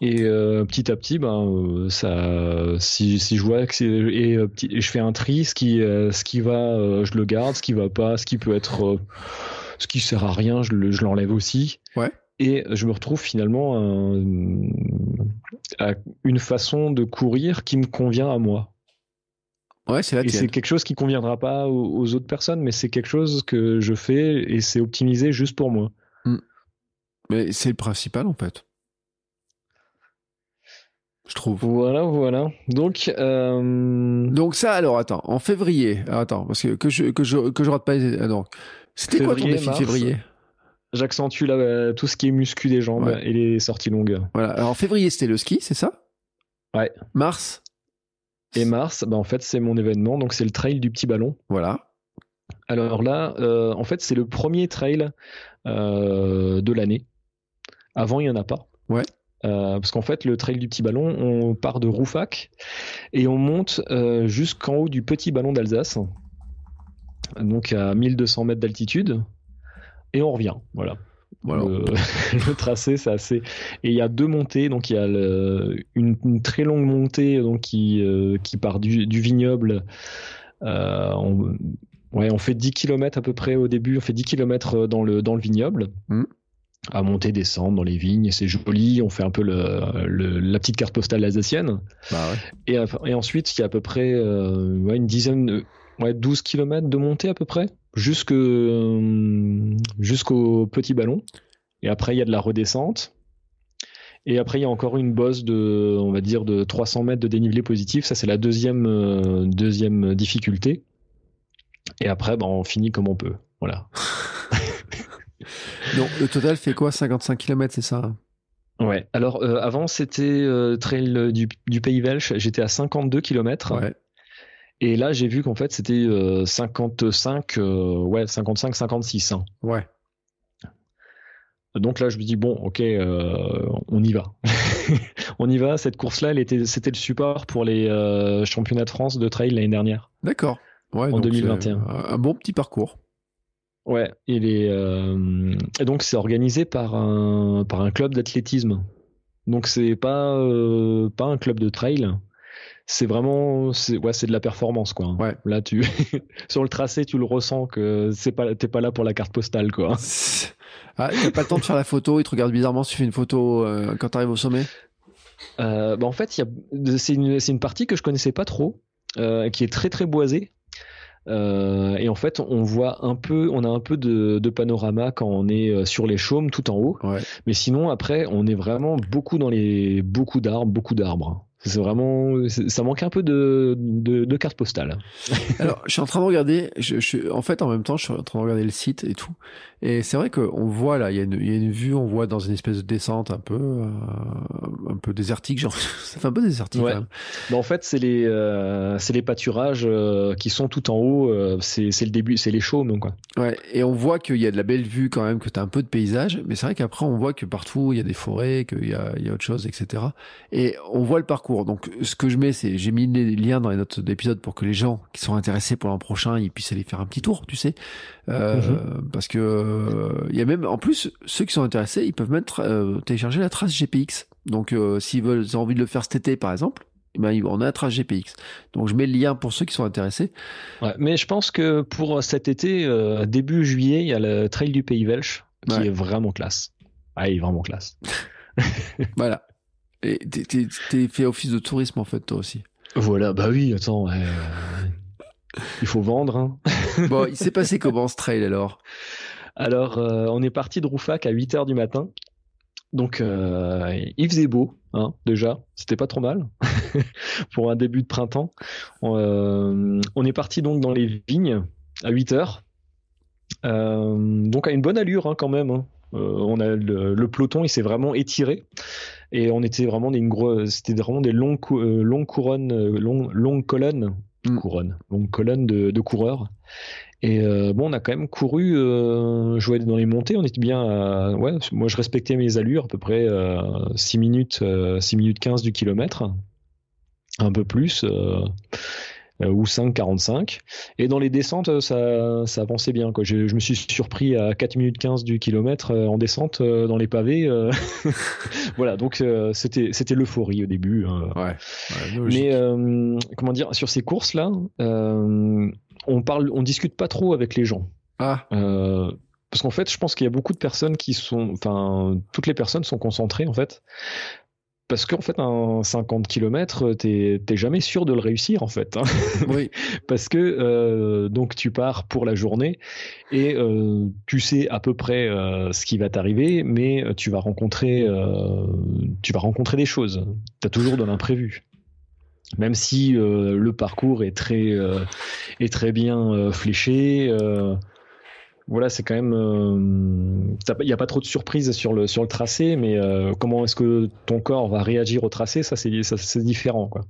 Et euh, petit à petit, ben euh, ça, si, si je vois que et, et, je fais un tri, ce qui ce qui va, je le garde, ce qui va pas, ce qui peut être, ce qui sert à rien, je, je l'enlève aussi. Ouais. Et je me retrouve finalement à une façon de courir qui me convient à moi. Ouais, c'est Et c'est quelque chose qui conviendra pas aux, autres personnes, mais c'est quelque chose que je fais et c'est optimisé juste pour moi. Hmm. Mais c'est le principal en fait. Je trouve. Voilà, voilà. Donc, euh... donc ça, alors attends, en février, attends, parce que que je que je que je rate pas. Euh, donc, c'était quoi ton défi février? J'accentue là tout ce qui est muscu des jambes et les sorties longues. Voilà. Alors en février, c'était le ski, c'est ça? Ouais. Mars? Et mars, bah en fait, c'est mon événement, donc c'est le trail du petit ballon. Voilà. Alors là, euh, en fait, c'est le premier trail euh, de l'année. Avant, il n'y en a pas. Ouais. parce qu'en fait, le trail du petit ballon, on part de Roufac et on monte jusqu'en haut du petit ballon d'Alsace, donc à 1200 mètres d'altitude, et on revient. Voilà. Le, tracé, c'est assez. Et il y a deux montées. Donc il y a une, très longue montée donc qui, euh, qui part du, vignoble. Euh, on, ouais, on fait 10 km à peu près au début. On fait 10 km dans le, dans le vignoble. Hmm. À monter, descendre dans les vignes, c'est joli. On fait un peu le, la petite carte postale alsacienne. Bah et, et, ensuite, il y a à peu près euh, ouais, une dizaine, ouais, 12 km de montée à peu près jusque euh, jusqu'au petit ballon. Et après, il y a de la redescente. Et après, il y a encore une bosse de, on va dire, de 300 mètres de dénivelé positif. Ça, c'est la deuxième, euh, deuxième difficulté. Et après, ben, on finit comme on peut. Voilà. Donc, le total fait quoi? 55 km, c'est ça? Ouais. Alors, euh, avant, c'était trail du, du, Pays Welsh. J'étais à 52 km. Ouais. Et là, j'ai vu qu'en fait, c'était 55, euh, euh, ouais, 55, 56. Hein. Ouais. Donc là, je me dis bon, ok, euh, on y va, on y va. Cette course-là, elle était, c'était le support pour les championnats de France de trail l'année dernière. D'accord. Ouais, en 2021. Un bon petit parcours. Ouais. Et, les, et donc c'est organisé par un par un club d'athlétisme. Donc c'est pas pas un club de trail c'est vraiment c'est ouais c'est de la performance quoi ouais. là tu sur le tracé tu le ressens que c'est pas t'es pas là pour la carte postale quoi ah t'as pas le temps de faire la photo il te regarde bizarrement si tu fais une photo euh, quand t'arrives au sommet euh, bah en fait c'est une c'est une partie que je connaissais pas trop euh, qui est très très boisée euh, et en fait, on voit un peu, on a un peu de, de panorama quand on est sur les chaumes tout en haut. Ouais. Mais sinon, après, on est vraiment beaucoup dans les, beaucoup d'arbres, beaucoup d'arbres. C'est vraiment, ça manque un peu de, de, de carte postale. Alors, je suis en train de regarder, je, je, en fait, en même temps, je suis en train de regarder le site et tout. Et c'est vrai qu'on voit là, il y, a une, il y a une vue, on voit dans une espèce de descente un peu, euh, un peu désertique, genre, ça fait un peu désertique. Ouais. en fait, c'est les, euh, c'est les pâturages euh, qui sont tout en haut. Euh, c'est, c'est le début, c'est les chaumes, quoi. Ouais. Et on voit qu'il y a de la belle vue quand même, que tu as un peu de paysage. Mais c'est vrai qu'après, on voit que partout, il y a des forêts, qu'il y a, il y a autre chose, etc. Et on voit le parcours. Donc, ce que je mets, c'est, j'ai mis les liens dans les notes d'épisode pour que les gens qui sont intéressés pour l'an prochain, ils puissent aller faire un petit tour, tu sais. Euh. Parce que il y a même, en plus, ceux qui sont intéressés, ils peuvent mettre euh, télécharger la trace GPX. Donc, euh, s'ils veulent, ont envie de le faire cet été, par exemple, ben, on a la trace GPX. Donc, je mets le lien pour ceux qui sont intéressés. Ouais, mais je pense que pour cet été, euh, début juillet, il y a le Trail du Pays Welsh qui est vraiment classe. Ah, il est vraiment classe. voilà. Et t'es fait office de tourisme en fait, toi aussi. Voilà, bah oui, attends, il faut vendre. Hein. bon, il s'est passé comment ce trail alors? Alors, euh, on est parti de Roufac à 8 h du matin. Donc, euh, il faisait beau, hein, déjà. C'était pas trop mal pour un début de printemps. Euh, on est parti donc dans les vignes à 8 h donc à une bonne allure hein, quand même. On a le, peloton, il s'est vraiment étiré et on était vraiment des c'était vraiment des longues, longues couronnes, longues colonnes Mm. couronne, donc colonne de, coureurs. Et euh, bon, on a quand même couru, euh, joué dans les montées, on était bien ouais, moi je respectais mes allures, à peu près 6 euh, minutes, 6 minutes 15 du kilomètre, un peu plus, ou 5,45. Et dans les descentes, ça, ça avançait bien. Quoi. Je, me suis surpris à 4 minutes 15 du kilomètre en descente dans les pavés. voilà, donc c'était, c'était l'euphorie au début. Hein. Ouais, Mais comment dire, sur ces courses-là, on parle, on discute pas trop avec les gens. Ah. parce qu'en fait, je pense qu'il y a beaucoup de personnes qui sont, enfin, toutes les personnes sont concentrées en fait parce qu'en fait, un 50 km, t'es jamais sûr de le réussir en fait. Hein. Oui. parce que euh, donc tu pars pour la journée et euh, tu sais à peu près euh, ce qui va t'arriver, mais tu vas rencontrer, tu vas rencontrer des choses. T'as toujours de l'imprévu. Même si le parcours est très, est très bien fléché voilà, c'est quand même. Il euh, n'y a pas trop de surprises sur le, sur le tracé, mais euh, comment est-ce que ton corps va réagir au tracé, ça c'est, c'est différent. Quoi.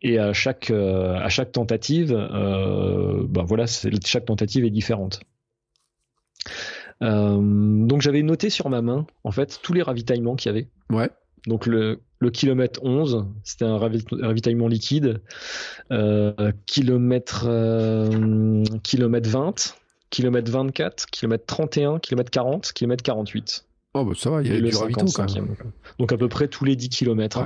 Et à chaque, euh, à chaque tentative, ben voilà, chaque tentative est différente. donc j'avais noté sur ma main, en fait, tous les ravitaillements qu'il y avait. Ouais. Donc le, le kilomètre 11, c'était un ravitaillement liquide. kilomètre, kilomètre 20, kilomètre 24, kilomètre 31, kilomètre 40, kilomètre 48. Oh bah ça va, il y a du ravito quand même. Donc à peu près tous les 10 kilomètres.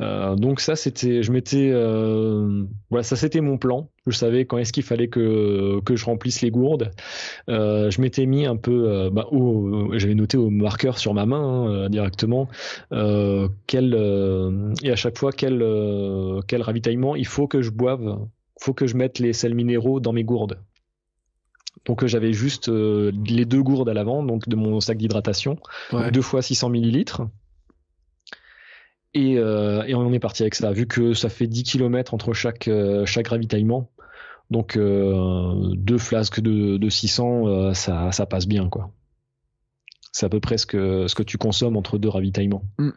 Euh, donc ça c'était, je m'étais, euh, voilà, ça c'était mon plan. Je savais quand est-ce qu'il fallait que que je remplisse les gourdes. Euh, je m'étais mis un peu, bah, j'avais noté au marqueur sur ma main hein, directement quel et à chaque fois quel quel ravitaillement il faut que je boive, faut que je mette les sels minéraux dans mes gourdes. Donc j'avais juste les deux gourdes à l'avant, donc de mon sac d'hydratation, deux fois 600 millilitres. Euh, et, on est parti avec ça, vu que ça fait 10 km entre chaque, euh, chaque ravitaillement. Donc euh, deux flasques de, 600, ça, ça, passe bien. quoi. C'est à peu près ce que, ce que tu consommes entre deux ravitaillements. Mm.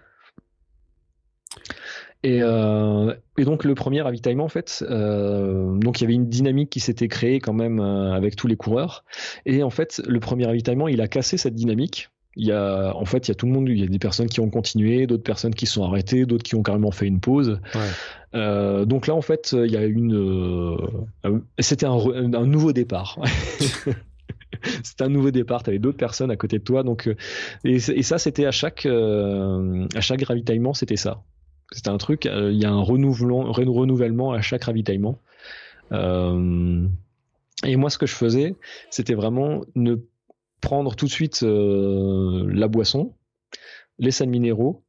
Et, et, donc le premier ravitaillement en fait, donc il y avait une dynamique qui s'était créée quand même avec tous les coureurs. Et en fait le premier ravitaillement il a cassé cette dynamique il y a, en fait, il y a tout le monde. Il y a des personnes qui ont continué, d'autres personnes qui sont arrêtées, d'autres qui ont carrément fait une pause. Euh, donc là, en fait, il y a une. Euh, c'était un, un, nouveau départ. c'était un nouveau départ. Tu avais d'autres personnes à côté de toi. Donc, euh, et, et ça, c'était à chaque à chaque ravitaillement, c'était ça. C'était un truc. Il y a un renouvellement, à chaque ravitaillement. et moi, ce que je faisais, c'était vraiment ne prendre tout de suite euh, la boisson, les sels minéraux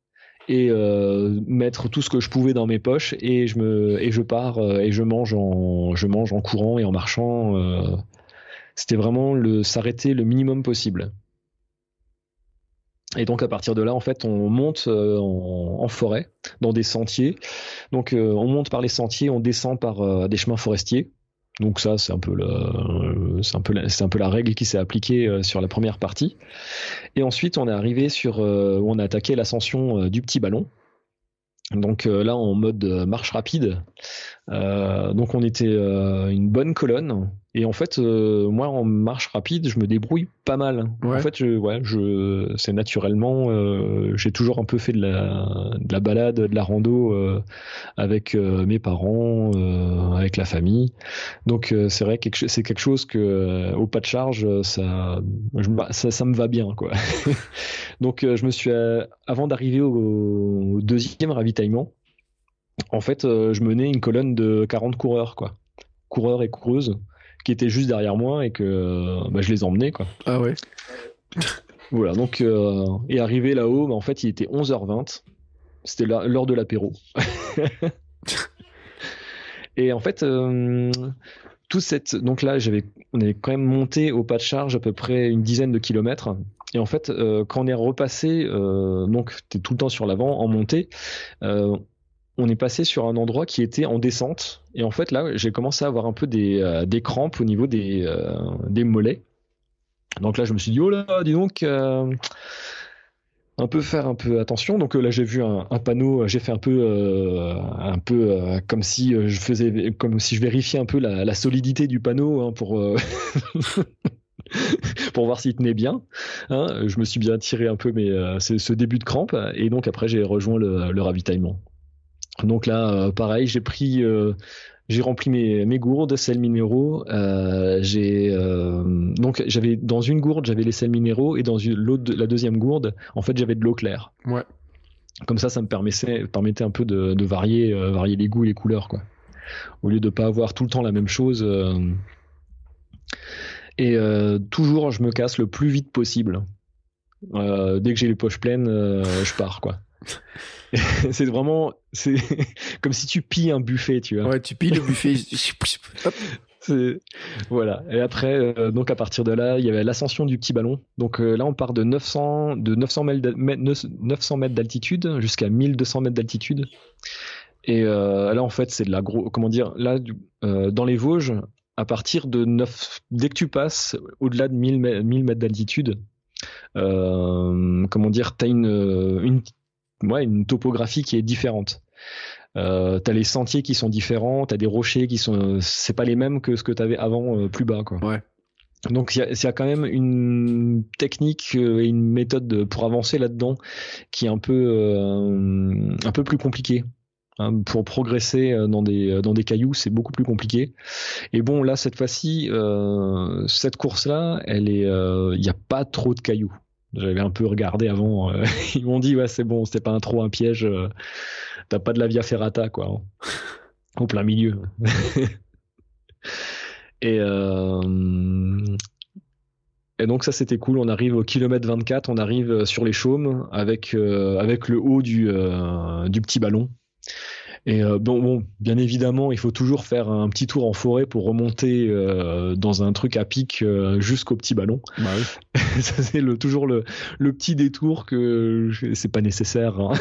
et euh, mettre tout ce que je pouvais dans mes poches et je pars euh, et je mange en courant et en marchant. C'était vraiment s'arrêter le minimum possible. Et donc à partir de là, en fait, on monte en, forêt, dans des sentiers. Donc on monte par les sentiers, on descend par des chemins forestiers. Donc ça, c'est un peu la règle qui s'est appliquée euh, sur la première partie. Et ensuite, on est arrivé sur, euh, on a attaqué l'ascension euh, du petit ballon. Donc là, en mode marche rapide. Donc on était une bonne colonne. Et en fait, euh, moi, en marche rapide, je me débrouille pas mal. En fait, je, ouais, je, c'est naturellement, euh, j'ai toujours un peu fait de la, de la balade, de la rando euh, avec euh, mes parents, euh, avec la famille. Donc, c'est vrai que c'est quelque chose que, au pas de charge, ça, ça, ça, me va bien, quoi. Donc, je me suis, avant d'arriver au, au, deuxième ravitaillement, en fait, je menais une colonne de 40 coureurs, quoi. Coureurs et coureuses qui étaient juste derrière moi et que bah, je les emmenais quoi. Ah ouais. voilà donc euh, et arrivé là-haut, bah, en fait il était 11h20, c'était l'heure de l'apéro. et en fait euh, tout cette donc là j'avais on est quand même monté au pas de charge à peu près une dizaine de kilomètres. Et en fait, euh, quand on est repassé, donc tu es tout le temps sur l'avant en montée, on est passé sur un endroit qui était en descente. Et en fait, là, j'ai commencé à avoir un peu des, euh, crampes au niveau des, euh, des mollets. Donc là, je me suis dit, oh là, dis donc, euh, un peu faire un peu attention. Donc là, j'ai vu un, panneau, j'ai fait un peu, comme si je faisais, comme si je vérifiais un peu la, solidité du panneau hein, pour. pour voir s'il tenait bien. Hein. je me suis bien tiré un peu mais ce début de crampe et donc après j'ai rejoint le ravitaillement. Donc là, euh, pareil, j'ai pris, euh, j'ai rempli mes, mes gourdes, sels minéraux. Euh, j'ai donc j'avais dans une gourde j'avais les sels minéraux et dans une, l'autre, la deuxième gourde, en fait, j'avais de l'eau claire. Ouais. Comme ça, ça me permettait, permettait un peu de, de varier, varier les goûts et les couleurs, quoi. Au lieu de pas avoir tout le temps la même chose. Et toujours, je me casse le plus vite possible. dès que j'ai les poches pleines, je pars, quoi. c'est vraiment, c'est comme si tu pilles un buffet, tu vois. Ouais, tu pilles le buffet. voilà. Et après, euh, donc à partir de là, il y avait l'ascension du petit ballon. Donc euh, là, on part de 900, de 900 mètres d'altitude jusqu'à 1200 mètres d'altitude. Et euh, là, en fait, c'est de la gros, comment dire, là, dans les Vosges, à partir de 9, dès que tu passes au-delà de 1000, mètres d'altitude, comment dire, t'as une, une ouais, une topographie qui est différente. Euh, t'as les sentiers qui sont différents, t'as des rochers qui sont, c'est pas les mêmes que ce que t'avais avant euh, plus bas, quoi. Ouais. Donc il y, a quand même une technique et une méthode pour avancer là-dedans qui est un peu un peu plus compliquée. Hein, pour progresser dans des dans des cailloux, c'est beaucoup plus compliqué. Et bon, là cette fois-ci, cette course-là, elle est, il n'y a pas trop de cailloux. J'avais un peu regardé avant. ils m'ont dit ouais c'est bon, c'était pas un trop un piège. T'as pas de la via ferrata quoi, hein. au plein milieu. Et, euh, et donc ça c'était cool. On arrive au kilomètre 24, on arrive sur les chaumes avec euh, avec le haut du euh, du petit ballon. Et bon, bon, bien évidemment, il faut toujours faire un petit tour en forêt pour remonter dans un truc à pic jusqu'au petit ballon. Bah oui. ça c'est le, toujours le, le petit détour que c'est pas nécessaire. Hein,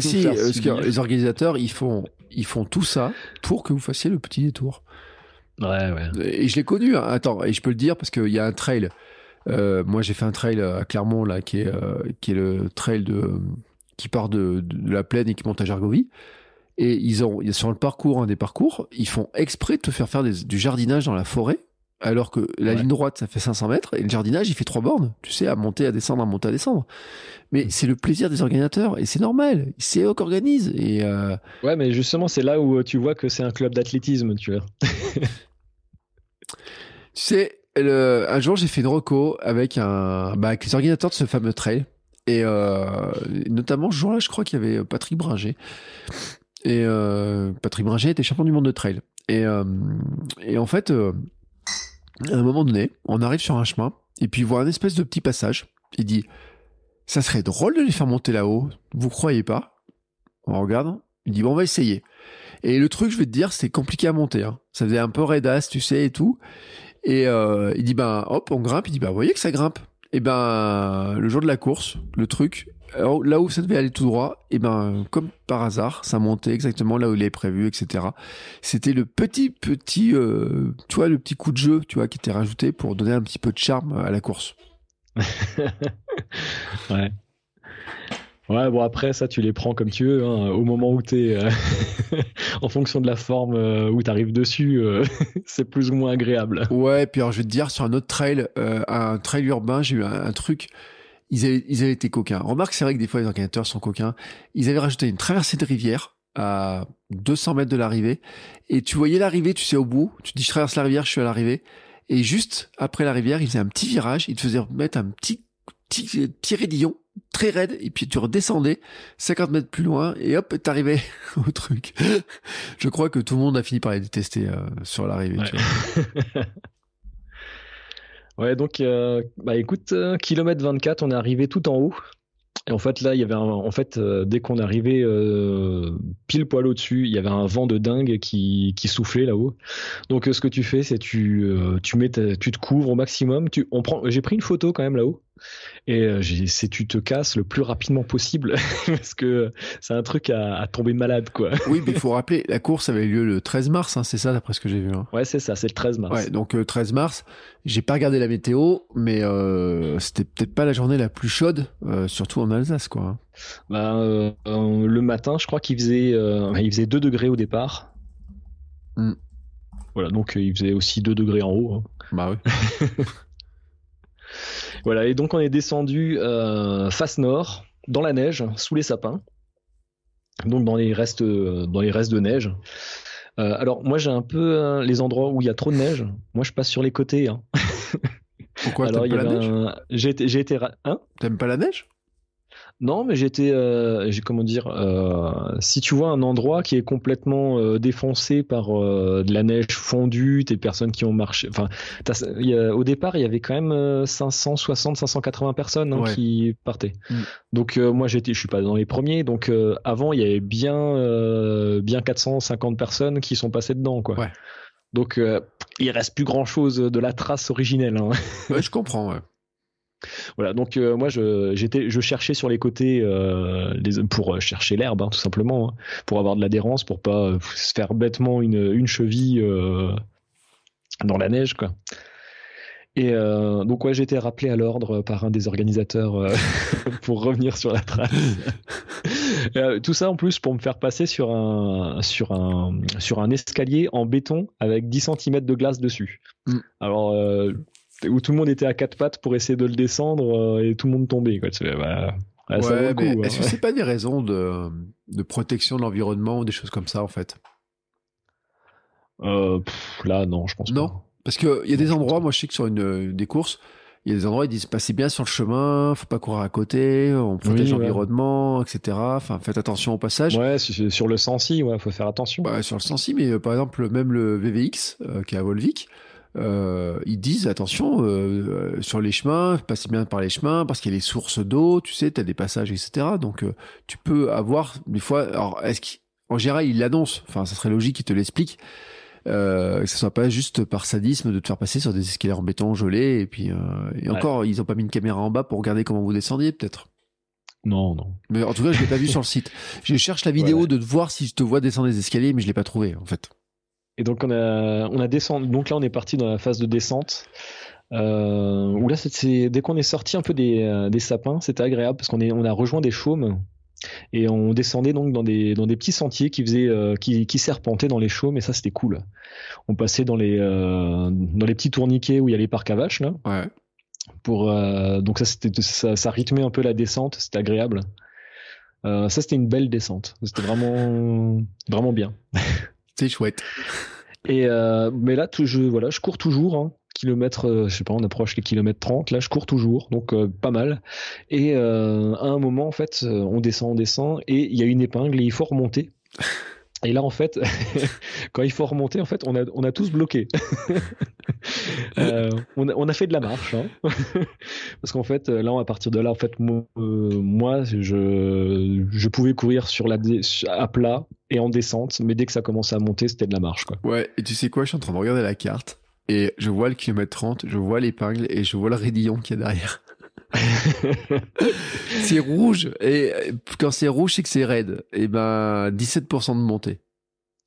si, les organisateurs ils font ils font tout ça pour que vous fassiez le petit détour. Ouais, ouais. Et je l'ai connu. Hein. Attends, et je peux le dire parce qu'il y a un trail. Euh, moi, j'ai fait un trail à Clermont là, qui est euh, qui est le trail de qui part de, de, la plaine et qui monte à Jargovie. Et ils ont sur le parcours, un des parcours, ils font exprès de te faire faire des, du jardinage dans la forêt, alors que la ligne droite ça fait 500 mètres et le jardinage il fait trois bornes. Tu sais, à monter, à descendre, à monter, à descendre. Mais mm. c'est le plaisir des organisateurs et c'est normal. C'est eux qui organisent. Et euh... ouais, mais justement, c'est là où tu vois que c'est un club d'athlétisme, tu vois. Tu sais, le, un jour, j'ai fait une reco avec, un, bah, avec les organisateurs de ce fameux trail. Et euh, notamment, ce jour-là, je crois qu'il y avait Patrick Bringer. Et euh, Patrick Bringer était champion du monde de trail. Et, euh, et en fait, euh, à un moment donné, on arrive sur un chemin, et puis il voit un espèce de petit passage. Il dit Ça serait drôle de les faire monter là-haut. Vous croyez pas? On regarde. Il dit Bon, on va essayer. Et le truc, je vais te dire, c'est compliqué à monter. Hein. Ça faisait un peu raidasse, tu sais, et tout. Et il dit ben hop, on grimpe. Il dit ben vous voyez que ça grimpe. Et ben le jour de la course, le truc, là où ça devait aller tout droit, et ben comme par hasard, ça montait exactement là où il est prévu, etc. C'était le petit petit, euh, tu vois, le petit coup de jeu, tu vois, qui était rajouté pour donner un petit peu de charme à la course. ouais. Ouais, bon après ça tu les prends comme tu veux, hein. au moment où tu es euh, en fonction de la forme euh, où tu arrives dessus, euh, c'est plus ou moins agréable. Ouais, puis alors je vais te dire sur un autre trail, un trail urbain, j'ai eu un, truc, ils avaient, ils avaient été coquins. Remarque, c'est vrai que des fois les organisateurs sont coquins. Ils avaient rajouté une traversée de rivière à 200 mètres de l'arrivée. Et tu voyais l'arrivée, tu sais au bout, tu dis je traverse la rivière, je suis à l'arrivée. Et juste après la rivière, ils faisaient un petit virage, ils te faisaient mettre un petit petit, petit raidillon très raide. Et puis tu redescendais 50 mètres plus loin et hop t'arrivais au truc. Je crois que tout le monde a fini par les détester euh, sur l'arrivée ouais. ouais donc euh, bah écoute euh, kilomètre 24 on est arrivé tout en haut et en fait, là, il y avait un, en fait, euh, dès qu'on arrivait euh, pile poil au-dessus, il y avait un vent de dingue qui, qui soufflait là-haut. Donc, ce que tu fais, c'est tu, tu mets, tu te couvres au maximum. Tu, on prend, j'ai pris une photo quand même là-haut. Et c'est tu te casses le plus rapidement possible parce que c'est un truc à, à, tomber malade, quoi. oui, mais il faut rappeler, la course avait lieu le 13 mars, hein, c'est ça, d'après ce que j'ai vu. Hein. Ouais, c'est ça, c'est le 13 mars. Ouais, donc 13 mars. J'ai pas regardé la météo, mais euh, c'était peut-être pas la journée la plus chaude, euh, surtout en Alsace, quoi. Bah, euh, le matin, je crois qu'il faisait, il faisait 2 degrés au départ. Mm. Voilà, donc il faisait aussi 2 degrés en haut. Hein. Bah oui. voilà, et donc on est descendu face nord, dans la neige, sous les sapins. Donc dans les restes, dans les restes de neige. Euh, alors moi j'ai un peu hein, les endroits où il y a trop de neige. Moi je passe sur les côtés. Hein. Pourquoi? T'aimes pas la neige? J'ai été, j'ai été, hein? T'aimes pas la neige? Non, mais j'étais, euh, j'ai comment dire, euh, si tu vois un endroit qui est complètement euh, défoncé par euh, de la neige fondue, des personnes qui ont marché, enfin, au départ il y avait quand même 560, 580 personnes hein, qui partaient. Mm. Donc moi j'étais, je suis pas dans les premiers, donc avant il y avait bien, bien 450 personnes qui sont passées dedans, quoi. Ouais. Donc il reste plus grand chose de la trace originelle. Hein. Ouais, je comprends. Voilà, donc euh, moi je j'étais je cherchais sur les côtés euh, les, pour euh, chercher l'herbe hein, tout simplement, hein, pour avoir de l'adhérence, pour pas se faire bêtement une, une cheville dans la neige quoi. Et donc ouais, j'ai été rappelé à l'ordre par un des organisateurs pour revenir sur la trace. tout ça en plus pour me faire passer sur un sur un sur un escalier en béton avec 10 cm de glace dessus. Mm. Alors où tout le monde était à quatre pattes pour essayer de le descendre et tout le monde tombait. Quoi. Bah, ouais, mais est-ce que c'est pas des raisons de, de protection de l'environnement ou des choses comme ça en fait? Là, non, je pense non? Parce qu'il y a des endroits, moi je sais que sur une, des courses, il y a des endroits ils disent passez bien sur le chemin, faut pas courir à côté, on protège l'environnement, etc. Enfin, faites attention au passage. Ouais, sur le Sensi, ouais, faut faire attention. Ouais, sur le Sensi, mais euh, par exemple même le VVX euh, qui est à Volvic, euh, ils disent attention sur les chemins, passez bien par les chemins parce qu'il y a les sources d'eau, tu sais, tu as des passages, etc. Donc tu peux avoir des fois. Alors, est-ce qu'en général ils l'annoncent Enfin, ça serait logique qu'ils te l'expliquent euh, que ce soit pas juste par sadisme de te faire passer sur des escaliers en béton gelés et puis euh, et encore ils ont pas mis une caméra en bas pour regarder comment vous descendiez peut-être. Non, non. Mais en tout cas, je l'ai pas vu sur le site. Je cherche la vidéo de voir si je te vois descendre les escaliers, mais je l'ai pas trouvé en fait. Et donc on a on a descendu. Donc là, on est parti dans la phase de descente. Euh, où là, c'est dès qu'on est sorti un peu des, euh, des sapins, c'était agréable parce qu'on est on a rejoint des chaumes et on descendait donc dans des dans des petits sentiers qui faisaient euh, qui, qui serpentaient dans les chaumes et ça c'était cool on passait dans les euh, dans les petits tourniquets où il y a les parcs à vaches là ouais. pour donc ça c'était ça, ça, rythmait un peu la descente c'était agréable ça c'était une belle descente c'était vraiment vraiment bien c'est chouette et mais là je voilà je cours toujours hein euh, je sais pas, on approche les kilomètres 30, là je cours toujours, donc euh, pas mal. Et euh, à un moment, en fait, on descend, on descend, et il y a une épingle et il faut remonter. Et là, en fait, quand il faut remonter, en fait, on a, on a tous bloqué. on, a, on, a, fait de la marche, hein. parce qu'en fait, là, à partir de là, en fait, moi, je, je pouvais courir sur la, à plat et en descente, mais dès que ça commençait à monter, c'était de la marche, quoi. Ouais. Et tu sais quoi Je suis en train de regarder la carte et je vois le kilomètre 30, je vois l'épingle et je vois le raidillon qui est derrière. c'est rouge et quand c'est rouge c'est que c'est raide et ben 17% de montée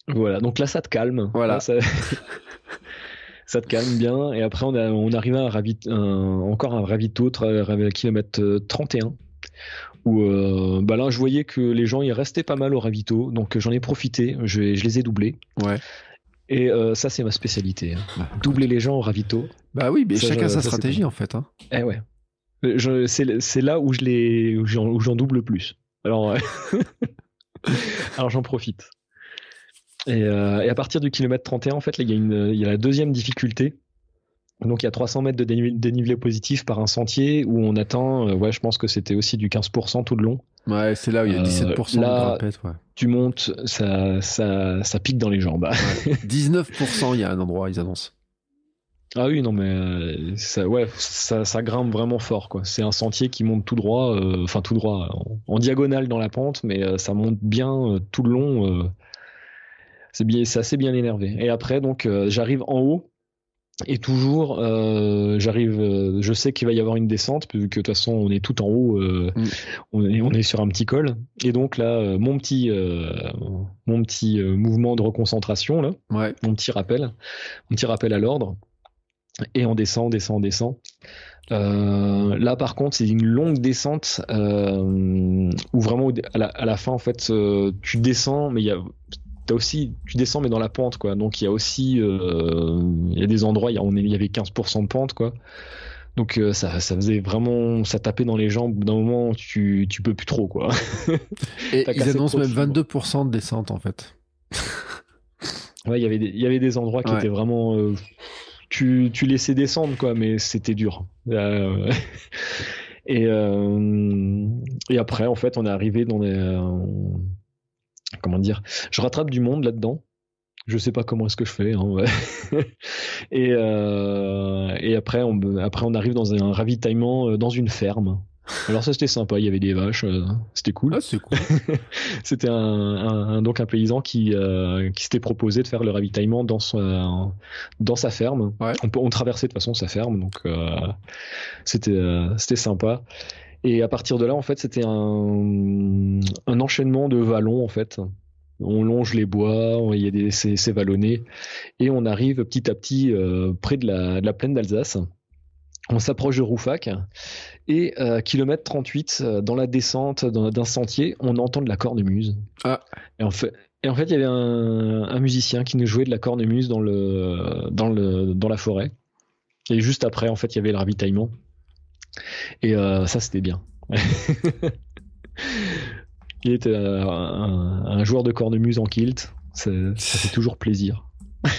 voilà donc là ça te calme voilà ça... ça... te calme bien et après on, a, on arrive à un ravit... encore un ravito kilomètre 31 où euh, bah là je voyais que les gens y restaient pas mal au ravito donc j'en ai profité je, je les ai doublés ouais et euh, ça, c'est ma spécialité. Hein. Doubler les gens au ravito. Bah oui, mais chacun sa stratégie en fait. Hein. Eh ouais. C'est là où je les, où j'en double le plus. Alors, alors j'en profite. Et, euh, et, à partir du kilomètre 31, en fait, il y, a une, il y a la deuxième difficulté. Donc il y a 300 mètres de dénivelé positif par un sentier où on atteint, euh, ouais, je pense que c'était aussi du 15% tout le long. Ouais, c'est là où il y a 17% euh, là, de ouais. Tu montes, ça, ça, ça pique dans les jambes. 19%, il y a un endroit, ils annoncent. Ah oui, non, mais euh, ça, ouais, ça, ça grimpe vraiment fort, quoi. C'est un sentier qui monte tout droit, euh, enfin tout droit, en, diagonale dans la pente, mais ça monte bien tout le long. c'est bien, c'est assez bien énervé. Et après, donc, j'arrive en haut et toujours, euh, j'arrive, euh, je sais qu'il va y avoir une descente, vu que de toute façon on est tout en haut, euh, mm. on, est, on est sur un petit col. Et donc là, mon petit, mon petit mouvement de reconcentration, là, mon petit rappel, mon petit rappel à l'ordre. Et on descend, on descend, on descend. là, par contre, c'est une longue descente où vraiment à la, à la, fin, en fait, tu descends, mais il y a aussi, tu descends mais dans la pente quoi. Donc il y a aussi, euh, il y a des endroits, il y, avait 15% de pente quoi. Donc euh, ça, ça faisait vraiment, ça tapait dans les jambes. D'un moment, tu, tu peux plus trop quoi. Et ils annoncent même 22% de descente en fait. ouais, il y avait des, il y avait des endroits qui étaient vraiment, euh, tu, laissais descendre quoi, mais c'était dur. et et après en fait, on est arrivé dans les comment dire, je rattrape du monde là-dedans. Je sais pas comment est-ce que je fais. Hein, et, euh, et après, on, arrive dans un ravitaillement euh, dans une ferme. Alors ça c'était sympa, il y avait des vaches, euh, c'était cool. Ah, c'est cool. c'était un, donc un paysan qui qui s'était proposé de faire le ravitaillement dans son dans sa ferme. On, on traversait de toute façon sa ferme, donc c'était c'était sympa. Et à partir de là, en fait, c'était un, un enchaînement de vallons, en fait. On longe les bois, il y a des, c'est, vallonné, et on arrive petit à petit euh, près de la, de la plaine d'Alsace. On s'approche de Roufac, et euh, kilomètre 38, euh, dans la descente d'un sentier, on entend de la cornemuse. Ah. Et en fait, et en fait, il y avait un, un, musicien qui nous jouait de la cornemuse dans le, dans le, dans la forêt. Et juste après, en fait, il y avait le ravitaillement. Et ça, c'était bien. il était un, joueur de cornemuse en kilt. Ça, fait toujours plaisir.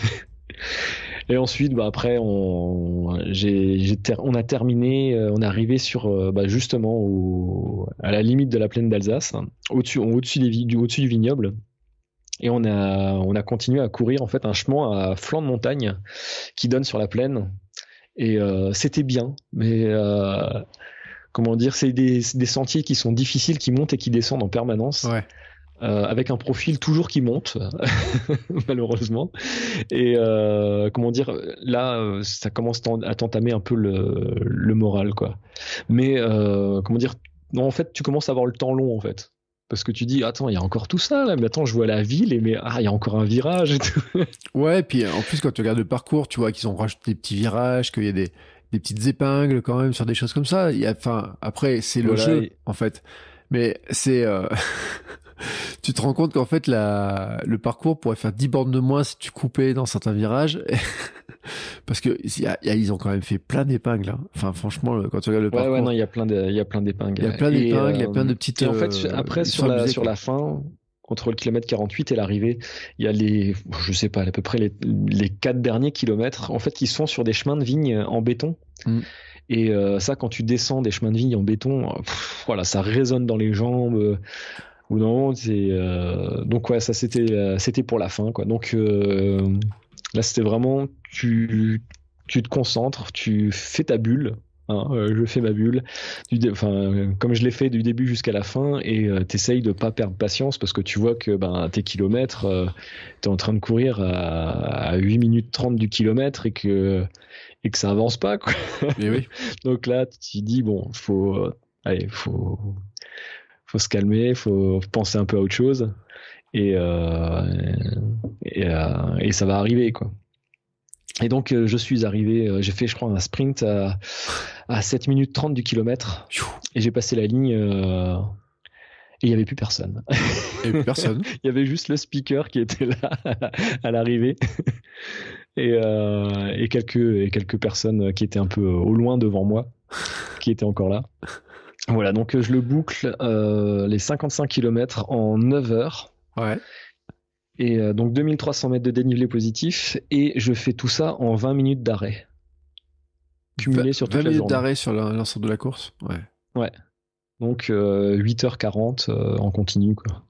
Et ensuite, bah, après, on, a terminé, on est arrivé sur, bah, justement, à la limite de la plaine d'Alsace, au-dessus, du, vignoble et on a, on a continué à courir en fait un chemin à flanc de montagne qui donne sur la plaine. Et euh, c'était bien, mais euh, comment dire, c'est des, sentiers qui sont difficiles, qui montent et qui descendent en permanence. Euh, avec un profil toujours qui monte, malheureusement. Et euh, comment dire, là, ça commence à t'entamer un peu le, le moral, quoi. Mais euh, comment dire, non, en fait, tu commences à avoir le temps long, en fait parce que tu dis attends il y a encore tout ça là mais attends je vois la ville et mais ah il y a encore un virage et tout. ouais et puis en plus quand tu regardes le parcours tu vois qu'ils ont rajouté des petits virages qu'il y a des, des petites épingles quand même sur des choses comme ça il y a enfin après c'est le jeu en fait mais c'est euh, tu te rends compte qu'en fait la le parcours pourrait faire 10 bornes de moins si tu coupais dans certains virages parce que ils ont quand même fait plein d'épingles. Hein. Enfin, franchement, quand tu regardes le parcours, ouais, ouais, non, il y a plein d'épingles. Il y a plein d'épingles, il y a plein de euh, petites. Et en fait, euh, après sur la sur la fin, entre le kilomètre 48 et l'arrivée, il y a les, je sais pas, à peu près les, les quatre derniers kilomètres. En fait, ils sont sur des chemins de vigne en béton. Mm. Et euh, ça, quand tu descends des chemins de vigne en béton, voilà, ça résonne dans les jambes. Ou non, c'est donc ouais, ça c'était c'était pour la fin quoi. Donc Là, c'était vraiment, tu, tu te concentres, tu fais ta bulle. Hein, euh, je fais ma bulle, enfin, comme je l'ai fait du début jusqu'à la fin, et euh, t'essayes de pas perdre patience parce que tu vois que ben, tes kilomètres, euh, tu es en train de courir à, 8 minutes 30 du kilomètre et que, et que ça avance pas. Quoi. oui. Donc là, tu dis, bon, faut, allez, faut, faut se calmer, faut penser un peu à autre chose et, euh, et, euh, et, ça va arriver quoi. Et donc euh, je suis arrivé, j'ai fait je crois un sprint à, à 7 minutes 30 du kilomètre et j'ai passé la ligne et il n'y avait plus personne. Il n'y avait plus personne. il y avait juste le speaker qui était là à l'arrivée et, et, quelques, et quelques personnes qui étaient un peu au loin devant moi, qui étaient encore là. Voilà, donc je le boucle euh, les 55 km en 9 heures. Ouais. Et euh, donc 2300 mètres de dénivelé positif et je fais tout ça en 20 minutes d'arrêt. Cumulé sur toute 20 minutes d'arrêt sur l'ensemble de la course? Ouais. Ouais. Donc 8h40 euh, euh, en continu quoi.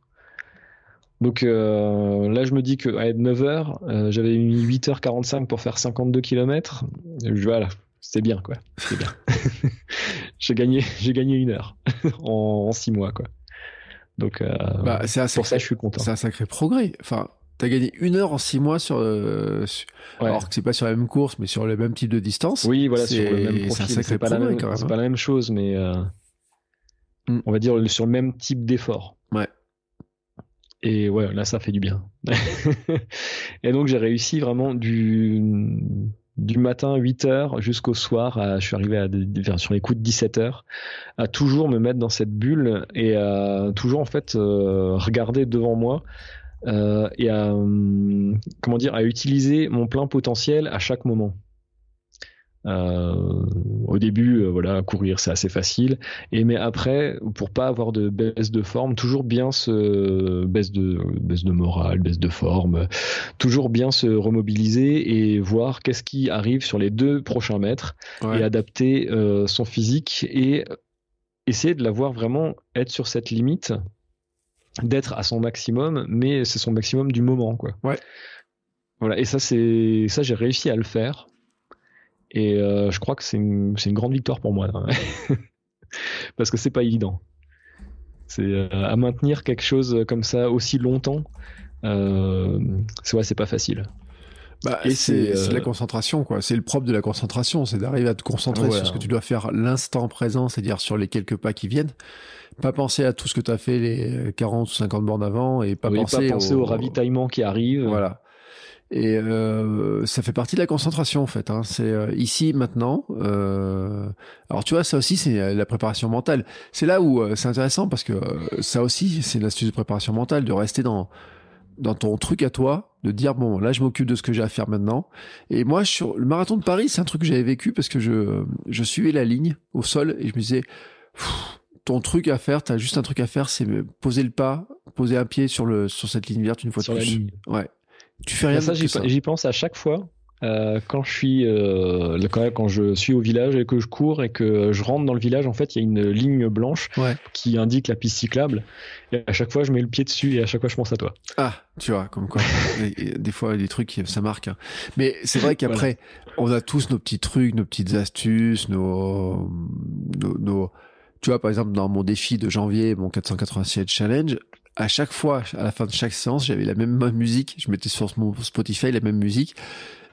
Donc là, je me dis que à 9h, j'avais mis 8h45 pour faire 52 km. Voilà, c'était bien, quoi. C'était bien. j'ai gagné, j'ai gagné une heure en, en, six mois, quoi. Donc, euh, bah, c'est pour ça, je suis content. C'est un sacré progrès. Enfin, t'as gagné une heure en six mois sur, euh, alors que c'est pas sur la même course, mais sur le même type de distance. Oui, voilà, sur le même profil. C'est pas, la même, c'est pas la même chose, mais euh, mm. on va dire sur le même type d'effort. Ouais. Et ouais, là, ça fait du bien. et donc, j'ai réussi vraiment du du matin 8 heures jusqu'au soir, je suis arrivé à, sur les coups de 17 heures, à toujours me mettre dans cette bulle et à toujours en fait euh, regarder devant moi euh, et à comment dire à utiliser mon plein potentiel à chaque moment. Euh, au début, euh, voilà, courir c'est assez facile. Et mais après, pour pas avoir de baisse de forme, toujours bien se baisse de baisse de morale, baisse de forme, toujours bien se remobiliser et voir qu'est-ce qui arrive sur les deux prochains mètres et adapter euh, son physique et essayer de l'avoir vraiment être sur cette limite d'être à son maximum, mais c'est son maximum du moment, quoi. Ouais. Voilà. Et ça, c'est ça, j'ai réussi à le faire. Et euh, je crois que c'est une, une, grande victoire pour moi. Parce que c'est pas évident. C'est euh, à maintenir quelque chose comme ça aussi longtemps. Euh, c'est ouais, c'est pas facile. Bah, et c'est la concentration, quoi. C'est le propre de la concentration, c'est d'arriver à te concentrer sur ce que tu dois faire l'instant présent, c'est-à-dire sur les quelques pas qui viennent. Pas penser à tout ce que tu as fait les 40 ou 50 bornes avant et pas penser, pas penser au... ravitaillement qui arrive. Voilà. Et euh, ça fait partie de la concentration en fait. Hein. C'est euh, ici maintenant. Euh... Alors tu vois, ça aussi c'est la préparation mentale. C'est là où euh, c'est intéressant parce que euh, ça aussi c'est une astuce de préparation mentale de rester dans dans ton truc à toi de dire bon là je m'occupe de ce que j'ai à faire maintenant et moi sur le marathon de Paris c'est un truc que j'avais vécu parce que je je suivais la ligne au sol et je me disais ton truc à faire t'as juste un truc à faire c'est poser le pas poser un pied sur le sur cette ligne verte une fois sur de la plus ligne. ouais tu fais rien ça, de j'y plus, ça. j'y pense à chaque fois. euh, quand je suis euh, quand, quand je suis au village et que je cours et que je rentre dans le village, en fait, il y a une ligne blanche Ouais. qui indique la piste cyclable. Et à chaque fois, je mets le pied dessus et à chaque fois, je pense à toi. Ah, tu vois, comme quoi. Des fois, des trucs, ça marque. hein. Mais c'est vrai qu'après, on a tous nos petits trucs, nos petites astuces, nos, nos, nos- tu vois, par exemple, dans mon défi de janvier, mon 487 challenge, à chaque fois, à la fin de chaque séance, j'avais la même musique. Je mettais sur mon Spotify la même musique.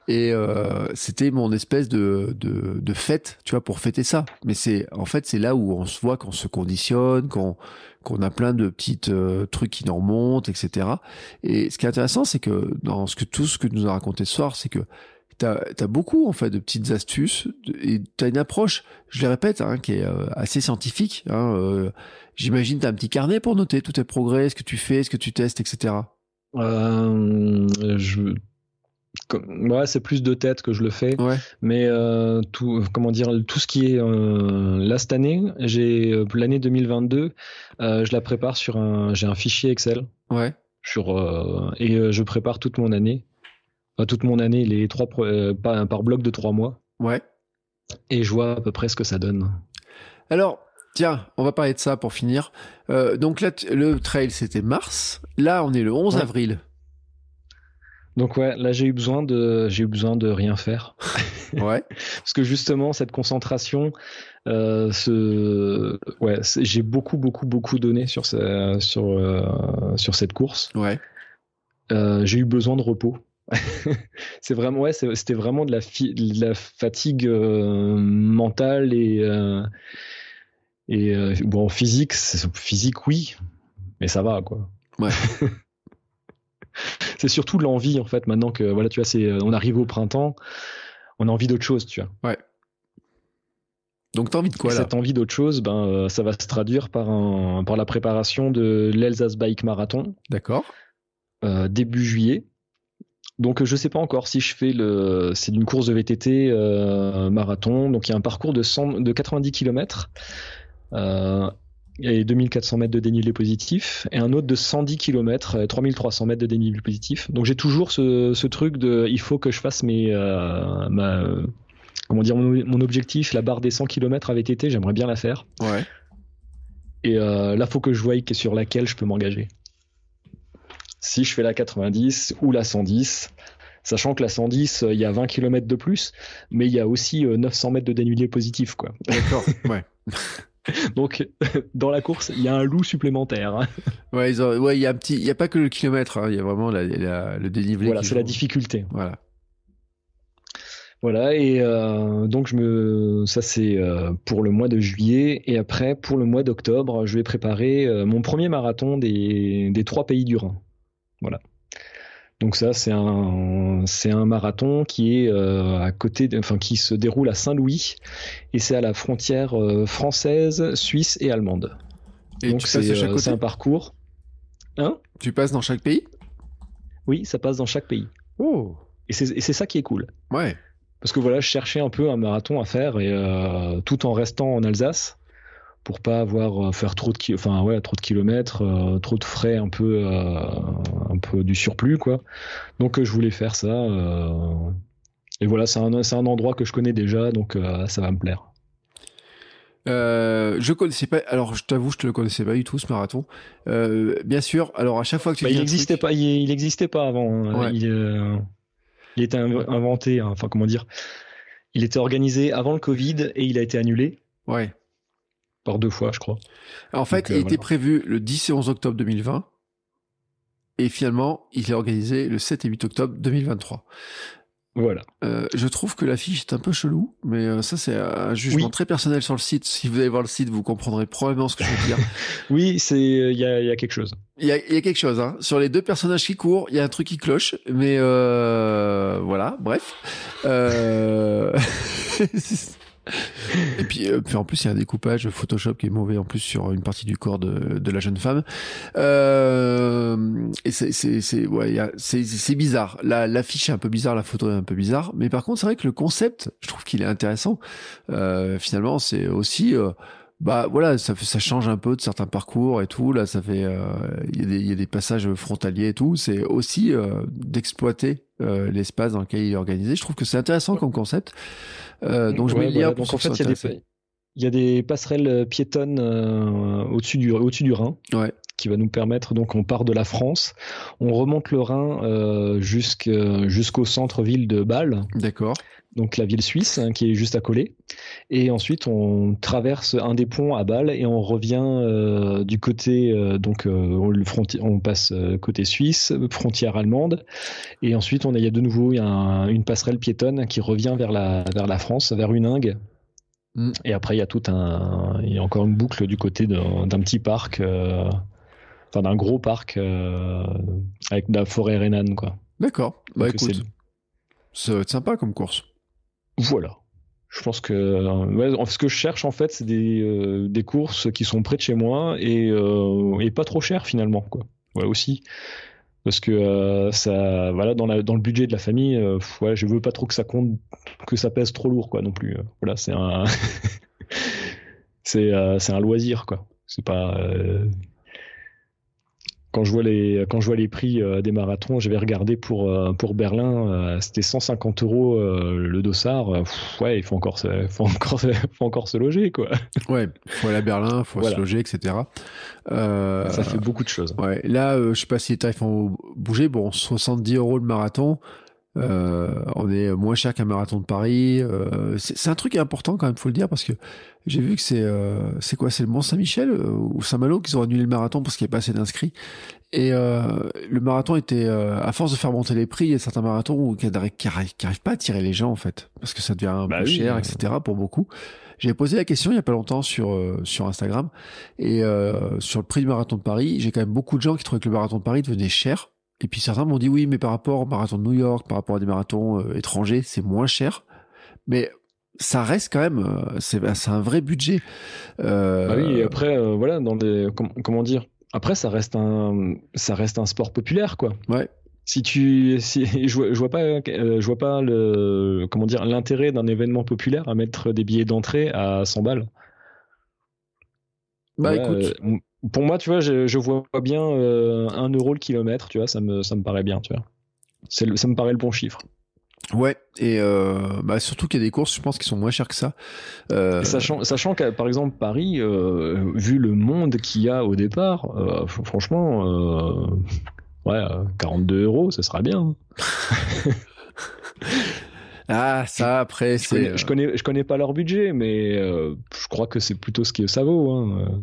Et euh, c'était mon espèce de, de, de fête, tu vois, pour fêter ça. Mais c'est en fait c'est là où on se voit qu'on se conditionne, qu'on qu'on a plein de petites euh, trucs qui nous remontent, etc. Et ce qui est intéressant, c'est que dans ce que tout ce que nous a raconté ce soir, c'est que t'as as beaucoup en fait de petites astuces et t'as une approche, je le répète, hein, qui est euh, assez scientifique. Hein, euh, J'imagine t'as un petit carnet pour noter tous tes progrès, ce que tu fais, ce que tu testes, etc. Euh, je... Ouais, c'est plus de tête que je le fais. Ouais. Mais euh, tout, comment dire, tout ce qui est euh, là cette année, j'ai euh, l'année 2022, euh, je la prépare sur un, j'ai un fichier Excel Ouais. sur et je prépare toute mon année, toute mon année, les trois euh, par, par bloc de trois mois, Ouais. et je vois à peu près ce que ça donne. Alors, tiens, on va parler de ça pour finir. Euh, donc là, le trail, c'était mars. Là, on est le 11 Ouais. avril. Donc ouais, là j'ai eu besoin de, j'ai eu besoin de rien faire. Ouais. Parce que justement, cette concentration, euh, ce... ouais, c'est- j'ai beaucoup, beaucoup, beaucoup donné sur, ce- sur, euh, sur cette course. Ouais. J'ai eu besoin de repos. c'est vraiment, ouais, c'était vraiment de la, fi- de la fatigue euh, mentale et, euh, et euh, bon, physique, physique, oui, mais ça va, quoi. Ouais. c'est surtout l'envie, en fait, maintenant que, voilà, tu vois, c'est, on arrive au printemps, on a envie d'autre chose, tu vois. Donc, t'as envie de quoi Et là cette envie d'autre chose, ben, euh, ça va se traduire par, un, par la préparation de l'Elsace Bike Marathon D'accord. euh, début juillet. Donc je sais pas encore si je fais le, c'est une course de VTT euh, marathon. Donc il y a un parcours de 100, de 90 km euh, et 2400 mètres de dénivelé positif et un autre de 110 km, euh, 3300 mètres de dénivelé positif. Donc j'ai toujours ce, ce truc de, il faut que je fasse mes, euh, ma, comment dire, mon, mon objectif, la barre des 100 km à VTT, j'aimerais bien la faire. Ouais. Et euh, là, faut que je voie sur laquelle je peux m'engager. Si je fais la 90 ou la 110, sachant que la 110, euh, il y a 20 km de plus, mais il y a aussi euh, 900 mètres de dénivelé positif, quoi. D'accord. ouais. Donc, dans la course, il y a un loup supplémentaire. hein. Ouais, ont- ouais, il y a un petit, il y a pas que le kilomètre, hein, il y a vraiment la, la- le dénivelé. Voilà, c'est la difficulté. Voilà. Voilà, et euh, donc je me, ça c'est euh, pour le mois de juillet, et après pour le mois d'octobre, je vais préparer euh, mon premier marathon des, des trois pays du Rhin. Voilà. Donc ça c'est un, c'est un marathon qui est euh, à côté, de- enfin qui se déroule à Saint-Louis, et c'est à la frontière euh, française, suisse et allemande. Et donc c'est euh, c'est un parcours. Hein? Tu passes dans chaque pays? Oui, ça passe dans chaque pays. Oh. Et c'est et c'est ça qui est cool. Ouais. Parce que voilà, je cherchais un peu un marathon à faire et tout en restant en Alsace pour pas avoir euh, faire trop de ki- enfin ouais, trop de kilomètres, euh, trop de frais un peu euh, un peu du surplus quoi. Donc euh, je voulais faire ça et voilà, c'est un endroit que je connais déjà donc ça va me plaire. Euh, je connaissais pas. Alors, je t'avoue, je te le connaissais pas du tout ce marathon. Bien sûr. Alors, à chaque fois que tu Bah, il n'existait truc- pas il, il existait pas avant. hein. Ouais. Il, il était inv- inventé hein, enfin comment dire il était organisé avant le Covid et il a été annulé Ouais. Par deux fois, je crois. En fait, Donc, euh, il était voilà. prévu le 10 et 11 octobre 2020. Et finalement, il est organisé le 7 et 8 octobre 2023. Voilà. Euh, je trouve que l'affiche est un peu chelou, mais euh, ça c'est un jugement Oui. très personnel sur le site. Si vous allez voir le site, vous comprendrez probablement ce que je veux dire. Oui, c'est il y a, il y a quelque chose. Il y a, il y a quelque chose, hein. Sur les deux personnages qui courent, il y a un truc qui cloche, mais euh, voilà, bref. Euh... et puis, euh, en plus, il y a un découpage Photoshop qui est mauvais en plus sur une partie du corps de, de la jeune femme. Euh, et c'est c'est ouais, c'est bizarre. La l'affiche est un peu bizarre, la photo est un peu bizarre, mais par contre, c'est vrai que le concept, je trouve qu'il est intéressant. Euh, finalement, c'est aussi euh, bah voilà, ça fait, ça change un peu de certains parcours et tout. Là, ça fait, euh, il y, y, a des passages frontaliers et tout. C'est aussi euh, d'exploiter euh, l'espace dans lequel il est organisé. Je trouve que c'est intéressant comme concept. donc je vais le lire. donc en fait, il y, a des, il y a des passerelles piétonnes au-dessus du au-dessus du Rhin. Ouais qui va nous permettre donc on part de la France, on remonte le Rhin euh, jusqu'au centre-ville de Bâle. D'accord donc la ville suisse hein, qui est juste à coller. Et ensuite, on traverse un des ponts à Bâle et on revient euh, du côté euh, donc euh, on, on, passe côté suisse, frontière allemande. Et ensuite, on a, il y a de nouveau il y a une passerelle piétonne qui revient vers la vers la France, vers Uningue. Mm. Et après, il y a tout un, il y a encore une boucle du côté d'un petit parc, enfin d'un gros parc avec de la forêt rhénane, quoi. D'accord. Bah écoute, ça va être sympa comme course. Voilà. Je pense que ce que je cherche en fait, c'est des, euh, courses qui sont près de chez moi et, euh, et pas trop chères finalement, quoi. Ouais, aussi. Parce que euh, ça, voilà, dans, le budget de la famille, ouais, je veux pas trop que ça compte, que ça pèse trop lourd, quoi, non plus. Voilà, c'est un, c'est un loisir, quoi. C'est pas, quand je vois les quand je vois les prix euh, des marathons, j'avais regardé pour euh, pour Berlin, euh, c'était 150 euros le dossard. ouais, il faut encore se, faut encore faut encore se loger quoi. Ouais, faut aller à Berlin, faut se loger, etc. Ça fait beaucoup de choses. Ouais, là, je sais pas si les tarifs ont bougé. Bon, 70 euros le marathon. Euh, on est moins cher qu'un marathon de Paris. Euh, c'est un truc important quand même, faut le dire, parce que j'ai vu que c'est euh, c'est quoi, c'est le Mont Saint-Michel ou Saint-Malo qu'ils ont annulé le marathon parce qu'il n'y a pas assez d'inscrits. Et le marathon était, à force de faire monter les prix, il y a certains marathons où, qui n'arrivent pas à tirer les gens en fait, parce que ça devient un bah peu cher, etc. pour beaucoup. J'ai posé la question il y a pas longtemps sur sur Instagram et sur le prix du marathon de Paris, j'ai quand même beaucoup de gens qui trouvaient que le marathon de Paris devenait cher et puis certains m'ont dit oui, mais par rapport au marathon de New York, par rapport à des marathons euh, étrangers, c'est moins cher. Mais ça reste quand même, euh, c'est un vrai budget. Euh... Bah oui, et après, voilà, dans des, comment dire, après ça reste un, ça reste un sport populaire, quoi. Ouais. Si tu, si, je, je vois pas, je vois pas le, comment dire, l'intérêt d'un événement populaire à mettre des billets d'entrée à 100 balles. Bah écoute, pour moi, tu vois, je, je vois bien euh, un euro le kilomètre, tu vois, ça me, ça me paraît bien, tu vois. Le, ça me paraît le bon chiffre. Ouais, et euh, bah surtout qu'il y a des courses, je pense, qui sont moins chères que ça. Euh... Sachant, sachant que par exemple Paris, euh, vu le monde qu'il y a au départ, franchement, ouais, 42 euros, ça sera bien. Ah, ça, après, c'est. Je, connais, je connais pas leur budget, mais euh, je crois que c'est plutôt ce que ça vaut. Hein.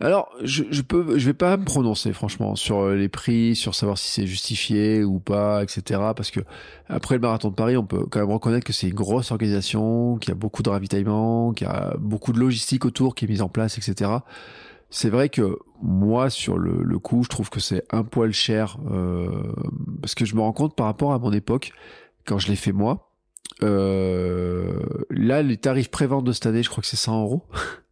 Alors, je, je peux, je vais pas me prononcer, franchement, sur euh, les prix, sur savoir si c'est justifié ou pas, etc. Parce que après le marathon de Paris, on peut quand même reconnaître que c'est une grosse organisation, qu'il y a beaucoup de ravitaillement, qu'il y a beaucoup de logistique autour qui est mise en place, etc. C'est vrai que moi, sur le, le coup, je trouve que c'est un poil cher euh, parce que je me rends compte par rapport à mon époque, quand je l'ai fait moi, là, les tarifs pré-vente de cette année, je crois que c'est 100 euros.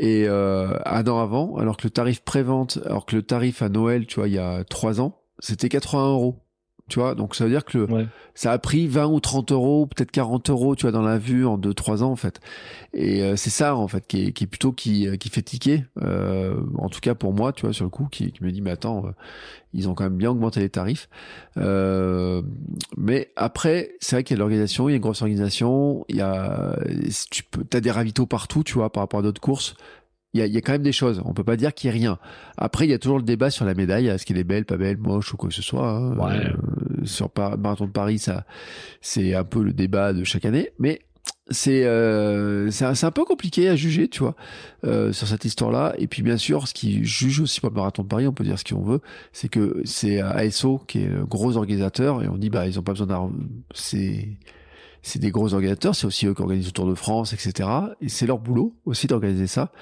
Et euh, un an avant, alors que le tarif pré-vente, alors que le tarif à Noël, tu vois, il y a trois ans, c'était 80 euros. Tu vois, donc ça veut dire que le, ça a pris 20 ou 30 euros, peut-être 40 euros, tu vois, dans la vue en 2-3 ans, en fait. Et euh, c'est ça, en fait, qui est, qui est plutôt qui, qui fait tiquer. Euh, en tout cas pour moi, tu vois, sur le coup, qui, qui me dit, mais attends, euh, ils ont quand même bien augmenté les tarifs. Euh, mais après, c'est vrai qu'il y a l'organisation, il y a une grosse organisation, il y a, tu peux, as des ravitaux partout, tu vois, par rapport à d'autres courses il y a, y a, quand même des choses. On peut pas dire qu'il y a rien. Après, il y a toujours le débat sur la médaille. Est-ce qu'elle est belle, pas belle, moche ou quoi que ce soit. Hein. Ouais. Euh, sur par marathon de Paris, ça, c'est un peu le débat de chaque année. Mais c'est euh, c'est un peu compliqué à juger, tu vois, euh, sur cette histoire-là. Et puis bien sûr, ce qui juge aussi pour le marathon de Paris, on peut dire ce qu'on veut, c'est que c'est ASO qui est le gros organisateur et on dit bah ils ont pas besoin d'argent. C'est c'est des gros organisateurs, c'est aussi eux qui organisent le Tour de France, etc. Et c'est leur boulot aussi d'organiser ça.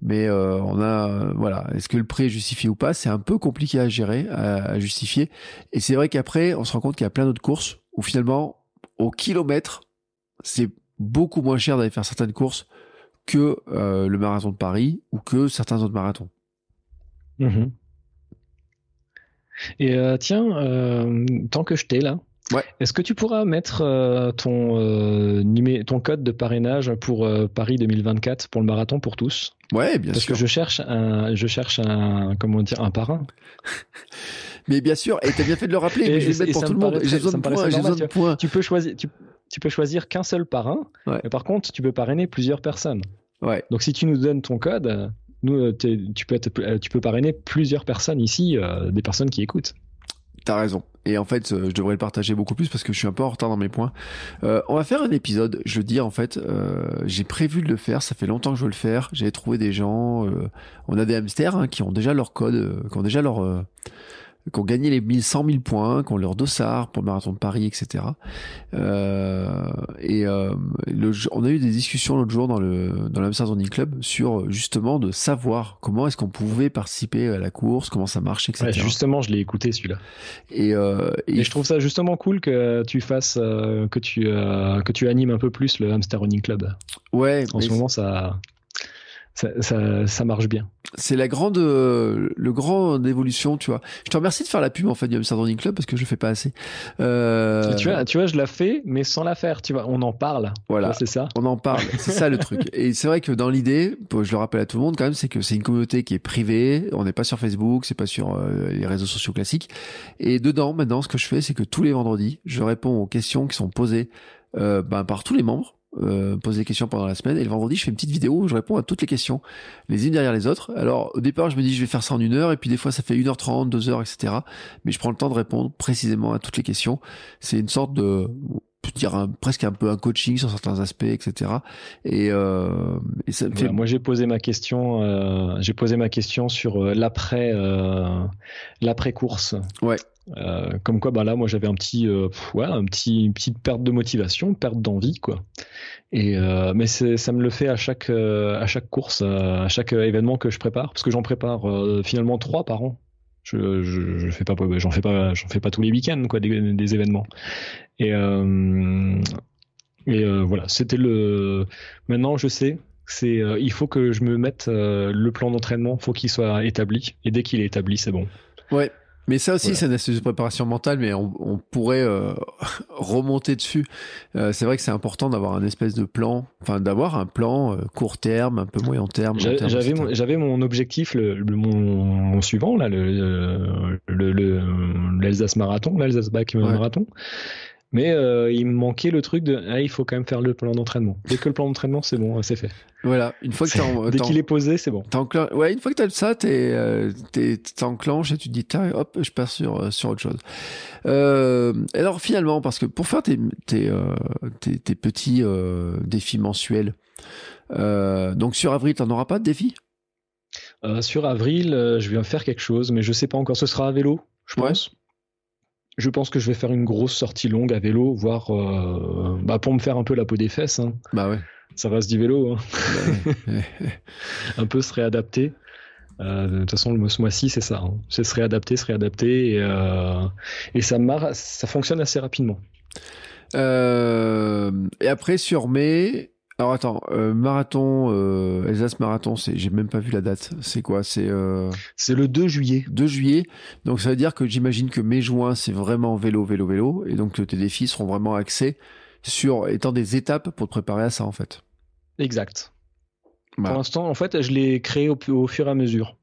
Mais euh, on a, voilà, est-ce que le prix est justifié ou pas? C'est un peu compliqué à gérer, à, justifier. Et c'est vrai qu'après, on se rend compte qu'il y a plein d'autres courses où finalement, au kilomètre, c'est beaucoup moins cher d'aller faire certaines courses que le marathon de Paris ou que certains autres marathons. Mhm. Et tiens, tant que je t'ai là, est-ce que tu pourras mettre euh, ton, euh, ton code de parrainage pour euh, Paris 2024 pour le marathon pour tous? Ouais, bien sûr. Parce que je cherche un, je cherche un, comment dire, un parrain. mais bien sûr, et t'as bien fait de le rappeler. mais je vais mettre pour tout le monde. J'ai besoin de points. Tu, peux choisir, tu, peux choisir qu'un seul parrain. Mais par contre, tu peux parrainer plusieurs personnes. Ouais. Donc si tu nous donnes ton code, nous, tu peux, tu peux parrainer plusieurs personnes ici, des personnes qui écoutent. T'as raison. Et en fait, euh, je devrais le partager beaucoup plus parce que je suis un peu en retard dans mes points. Euh, on va faire un épisode. Je veux dire, en fait, euh, j'ai prévu de le faire. Ça fait longtemps que je veux le faire. J'ai trouvé des gens. on a des hamsters hein, qui ont déjà leur code, qui ont déjà leur qui ont gagné les 1100 000 points, qui ont leur dossard pour le marathon de Paris, etc. Euh, et euh, le, on a eu des discussions l'autre jour dans le dans l'Amsterdam Running Club sur justement de savoir comment est-ce qu'on pouvait participer à la course, comment ça marche, etc. Ouais, justement, je l'ai écouté celui-là. Et, euh, et, je trouve ça justement cool que tu fasses euh, que tu euh, que tu animes un peu plus le Hamster Running Club. Ouais. En ce moment, ça ça, ça, ça, marche bien. C'est la grande, euh, le grand évolution, tu vois. Je te remercie de faire la pub en fait du Amsterdam Running Club parce que je fais pas assez. Euh... Tu vois, tu vois, je la fais, mais sans la faire. Tu vois, on en parle. Voilà, c'est ça. On en parle. c'est ça le truc. Et c'est vrai que dans l'idée, je le rappelle à tout le monde quand même, c'est que c'est une communauté qui est privée. On n'est pas sur Facebook, c'est pas sur euh, les réseaux sociaux classiques. Et dedans, maintenant, ce que je fais, c'est que tous les vendredis, je réponds aux questions qui sont posées euh, ben, par tous les membres euh, des questions pendant la semaine. Et le vendredi je fais une petite vidéo où je réponds à toutes les questions les unes derrière les autres. Alors au départ je me dis je vais faire ça en une heure et puis des fois ça fait 1h30 2h etc mais je prends le temps de répondre précisément à toutes les questions. C'est une sorte de dire un, presque un peu un coaching sur certains aspects etc et, euh, et ça me fait... moi j'ai posé ma question euh, j'ai posé ma question sur euh, l'après euh, l'après course ouais comme quoi, bah là, moi, j'avais un petit, ouais, un petit, une petite perte de motivation, perte d'envie, quoi. Et mais ça me le fait à chaque, à chaque course, à chaque événement que je prépare, parce que j'en prépare finalement trois par an. Je, je, fais pas, j'en fais pas, j'en fais pas tous les week-ends, quoi, des, événements. Et et voilà, c'était le. Maintenant, je sais, c'est, il faut que je me mette le plan d'entraînement, faut qu'il soit établi, et dès qu'il est établi, c'est bon. Ouais, mais ça aussi, c'est une astuce de préparation mentale, mais on, on pourrait euh, remonter dessus. Euh, c'est vrai que c'est important d'avoir un espèce de plan, enfin d'avoir un plan euh, court terme, un peu moyen terme. J'avais mon, j'avais mon objectif, le, mon, mon, suivant là, le l'Alsace le, marathon, l'Alsace bac marathon. Mais euh, il me manquait le truc de ah, il faut quand même faire le plan d'entraînement. Dès que le plan d'entraînement c'est bon, c'est fait. Voilà, une fois que t'as dès qu'il est posé, c'est bon. Ouais, une fois que t'as ça, euh, t'enclenches et tu te dis tiens, hop, je pars sur euh, sur autre chose. Euh, alors finalement, parce que pour faire tes tes tes, tes, petits défis mensuels, donc sur avril, t'en auras pas de défis? Sur avril, je vais faire quelque chose, mais je sais pas encore. Ce sera à vélo, je pense je pense que je vais faire une grosse sortie longue à vélo, voire euh, bah pour me faire un peu la peau des fesses. Hein. Bah ouais. Ça reste du vélo. Hein. un peu se réadapter. Euh, de toute façon, le ce mois-ci, c'est ça. Hein. C'est se réadapter, se réadapter. Et, euh, et ça, ça fonctionne assez rapidement. et après, sur mai, alors attends, euh, marathon, euh, Alsace marathon, j'ai même pas vu la date. C'est quoi? C'est euh... c'est le 2 juillet. 2 juillet. Donc ça veut dire que j'imagine que mai-juin c'est vraiment vélo, vélo, vélo, et donc tes défis seront vraiment axés sur étant des étapes pour te préparer à ça en fait. Exact. Pour l'instant, en fait, je l'ai créé au, au, fur et à mesure.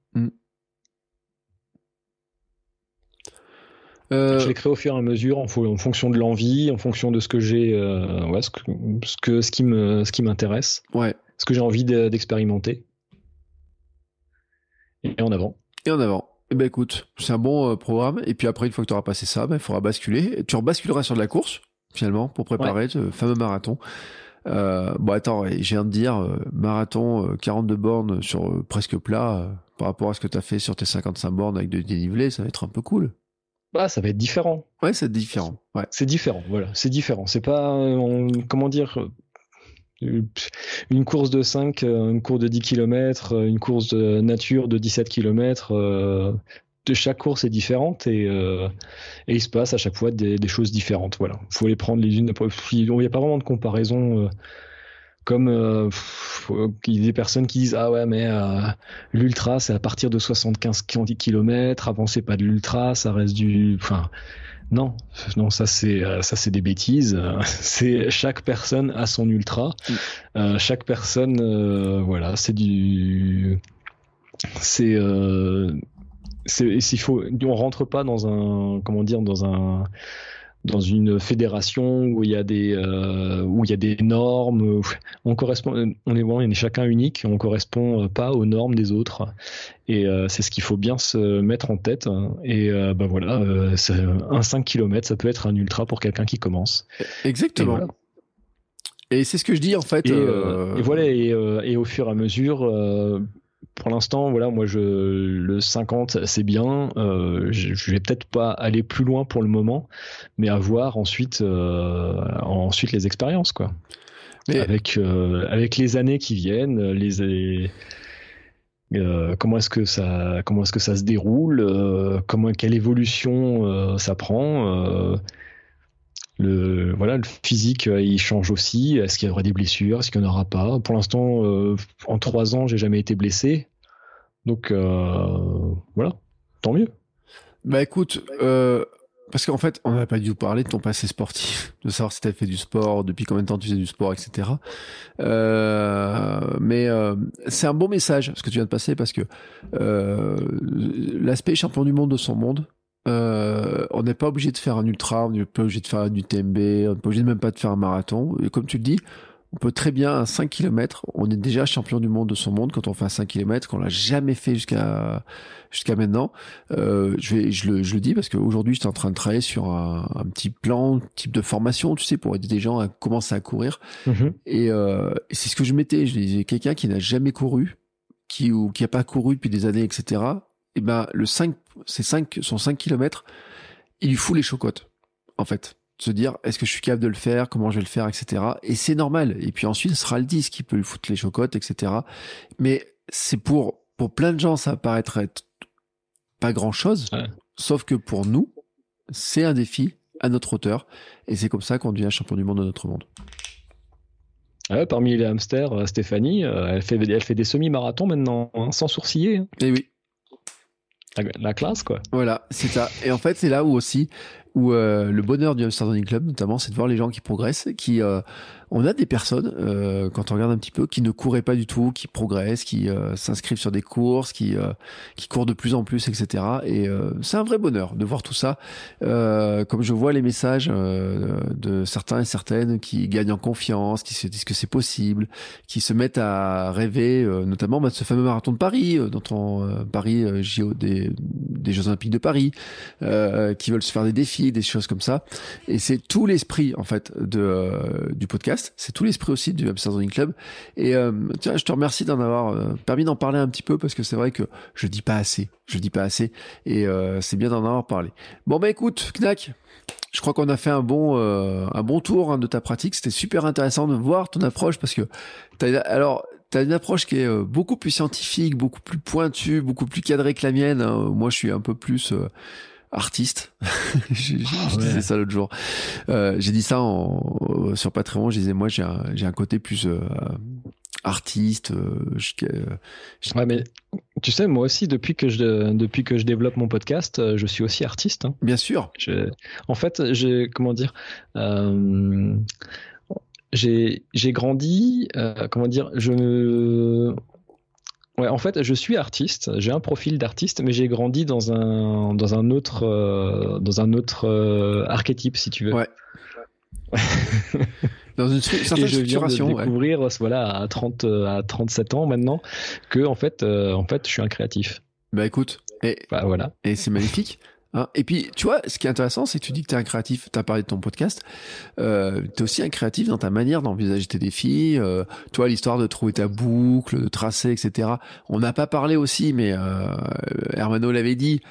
Euh, je l'ai créé au fur et à mesure en, fonction de l'envie, en fonction de ce que j'ai, euh, ouais, ce, que, ce, qui me, ce qui m'intéresse, ouais. ce que j'ai envie d'expérimenter. Et en avant. Et en avant. Eh ben écoute, c'est un bon euh, programme. Et puis après, une fois que tu auras passé ça, ben, il faudra basculer. Tu rebasculeras sur de la course, finalement, pour préparer ce fameux marathon. Euh, bon attends, je viens de dire marathon 42 bornes sur presque plat par rapport à ce que tu as fait sur tes 55 bornes avec de dénivelé, ça va être un peu cool. Bah, ça va être différent. Ouais, c'est différent. Ouais. C'est différent, voilà. C'est différent. C'est pas, comment dire, euh, une course de 5, euh, une course de 10 km, euh, une course de nature de 17 km. de chaque course est différente et, et il se passe à chaque fois des, choses différentes. Voilà. Il faut les prendre les unes. Il n'y a pas vraiment de comparaison comme euh, il y a des personnes qui disent ah ouais mais euh, l'ultra c'est à partir de 75 km avant c'est pas de l'ultra ça reste du enfin non non ça c'est euh, ça c'est des bêtises. C'est chaque personne a son ultra. Mm. chaque personne voilà c'est du c'est c'est s'il faut on rentre pas dans un comment dire dans un dans une fédération où il y a des euh, où il y a des normes on correspond on est bon on est chacun unique on correspond pas aux normes des autres. Et euh, c'est ce qu'il faut bien se mettre en tête. Et euh, bah voilà un 5 km ça peut être un ultra pour quelqu'un qui commence. Exactement. Et, c'est ce que je dis en fait et, voilà et, et, au fur et à mesure pour l'instant, voilà, moi, je, le 50, c'est bien. Euh, je, je, vais peut-être pas aller plus loin pour le moment, mais avoir ensuite, euh, ensuite les expériences, quoi. Mais... Avec, euh, avec les années qui viennent, les, euh, comment est-ce que ça, comment est-ce que ça se déroule, euh, comment, quelle évolution euh, ça prend le voilà le physique il change aussi est-ce qu'il y aura des blessures? Est-ce qu'il n'y en aura pas? Pour l'instant en trois ans j'ai jamais été blessé donc euh, voilà. Tant mieux. Bah écoute parce qu'en fait on n'a pas dû parler de ton passé sportif de savoir si tu as fait du sport depuis combien de temps tu faisais du sport etc mais c'est un bon message ce que tu viens de passer parce que l'aspect champion du monde de son monde euh, on n'est pas obligé de faire un ultra, on n'est pas obligé de faire du TMB, on n'est pas obligé même pas de faire un marathon. Et comme tu le dis, on peut très bien un 5 km, on est déjà champion du monde de son monde quand on fait un 5 km, qu'on l'a jamais fait jusqu'à jusqu'à maintenant. Euh, je, vais, je, le, je le dis parce qu'aujourd'hui, j'étais en train de travailler sur un, petit plan, type de formation, tu sais, pour aider des gens à commencer à courir. Mm-hmm. Et, euh, c'est ce que je mettais. Je disais, quelqu'un qui n'a jamais couru, qui ou qui a pas couru depuis des années, etc et eh ben le 5, c'est 5, son 5 km, il lui fout les chocottes, en fait. Se dire, est-ce que je suis capable de le faire, comment je vais le faire, etc. Et c'est normal. Et puis ensuite, ce sera le 10 qui peut lui foutre les chocottes, etc. Mais c'est pour, pour plein de gens, ça paraître être pas grand chose. Sauf que pour nous, c'est un défi à notre hauteur. Et c'est comme ça qu'on devient champion du monde de notre monde. parmi les hamsters, euh, Stéphanie, euh, elle fait, elle fait des semi-marathons maintenant, hein, sans sourciller. Et hein. eh oui la, classe quoi. Voilà, c'est ça. Et en fait, c'est là où aussi où euh, le bonheur du Running Club, notamment, c'est de voir les gens qui progressent, qui euh, on a des personnes, euh, quand on regarde un petit peu, qui ne couraient pas du tout, qui progressent, qui euh, s'inscrivent sur des courses, qui euh, qui courent de plus en plus, etc. Et c'est un vrai bonheur de voir tout ça. comme je vois les messages de certains et certaines qui gagnent en confiance, qui se disent que c'est possible, qui se mettent à rêver, notamment bah, de ce fameux marathon de Paris, dont on Paris JO des, des Jeux Olympiques de Paris, qui veulent se faire des défis, des choses comme ça. Et c'est tout l'esprit en fait de du podcast c'est tout l'esprit aussi du Hamster Running Club. Et euh, je te remercie d'en avoir euh, permis d'en parler un petit peu parce que c'est vrai que je dis pas assez. Je dis pas assez. Et euh, c'est bien d'en avoir parlé. Bon, bah écoute, Knack, je crois qu'on a fait un bon, tour hein, de ta pratique. C'était super intéressant de voir ton approche parce que alors, t'as une approche qui est beaucoup plus scientifique, beaucoup plus pointue, beaucoup plus cadrée que la mienne. Hein. Moi, je suis un peu plus artiste. ah disais ça l'autre jour. Euh, j'ai dit ça en, sur Patreon. Je disais moi j'ai un, j'ai un côté plus euh, artiste. Euh, ouais, mais tu sais moi aussi depuis que je depuis que je développe mon podcast, je suis aussi artiste. Hein. Bien sûr. Je, en fait, j'ai comment dire. j'ai j'ai grandi. comment dire. Je me Ouais, en fait, je suis artiste, j'ai un profil d'artiste, mais j'ai grandi dans un dans un autre euh, dans un autre euh, archétype, si tu veux. Ouais. dans une certaine Et je viens de découvrir, voilà, à 30 à 37 ans maintenant, que en fait, euh, en fait, je suis un créatif. Bah écoute, et bah, voilà. Et c'est magnifique. Hein. et puis, tu vois, ce qui est intéressant, c'est que tu dis que tu es un créatif, tu as parlé de ton podcast, euh, tu es aussi un créatif dans ta manière d'envisager tes défis, euh, tu vois, l'histoire de trouver ta boucle, de tracer, etc. On n'a pas parlé aussi, mais euh, Hermano l'avait dit,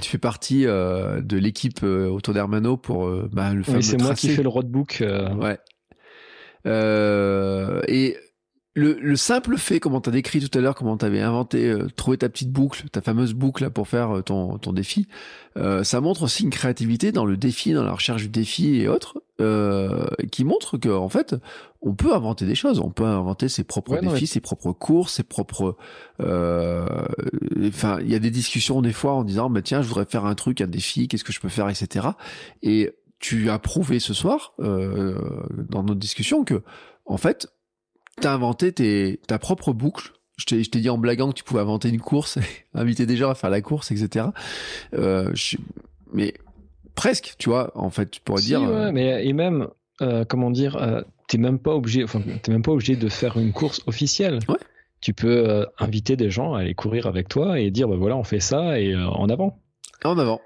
tu fais partie euh, de l'équipe euh, autour d'Hermano pour euh, bah, le fameux Oui, c'est moi qui fais le roadbook. Ouais. et le, simple fait, comme on t'a décrit tout à l'heure, comment tu avais inventé, euh, trouvé ta petite boucle, ta fameuse boucle là, pour faire euh, ton, ton défi, euh, ça montre aussi une créativité dans le défi, dans la recherche du défi et autres, qui montre que en fait, on peut inventer des choses, on peut inventer ses propres défis, ses propres courses, ses propres. Enfin, il y a des discussions des fois en disant, bah tiens, je voudrais faire un truc, un défi, qu'est-ce que je peux faire, etc. Et tu as prouvé ce soir dans notre discussion que en fait t'as inventé tes, ta propre boucle. Je t'ai, je t'ai dit en blaguant que tu pouvais inventer une course, inviter des gens à faire la course, etc. Euh, mais presque, tu vois, en fait, tu pourrais dire. Ouais, euh, mais et même, euh, comment dire, euh, t'es même pas obligé, enfin, t'es même pas obligé de faire une course officielle. Ouais. Tu peux inviter des gens à aller courir avec toi et dire, bah voilà, on fait ça et en avant. En avant.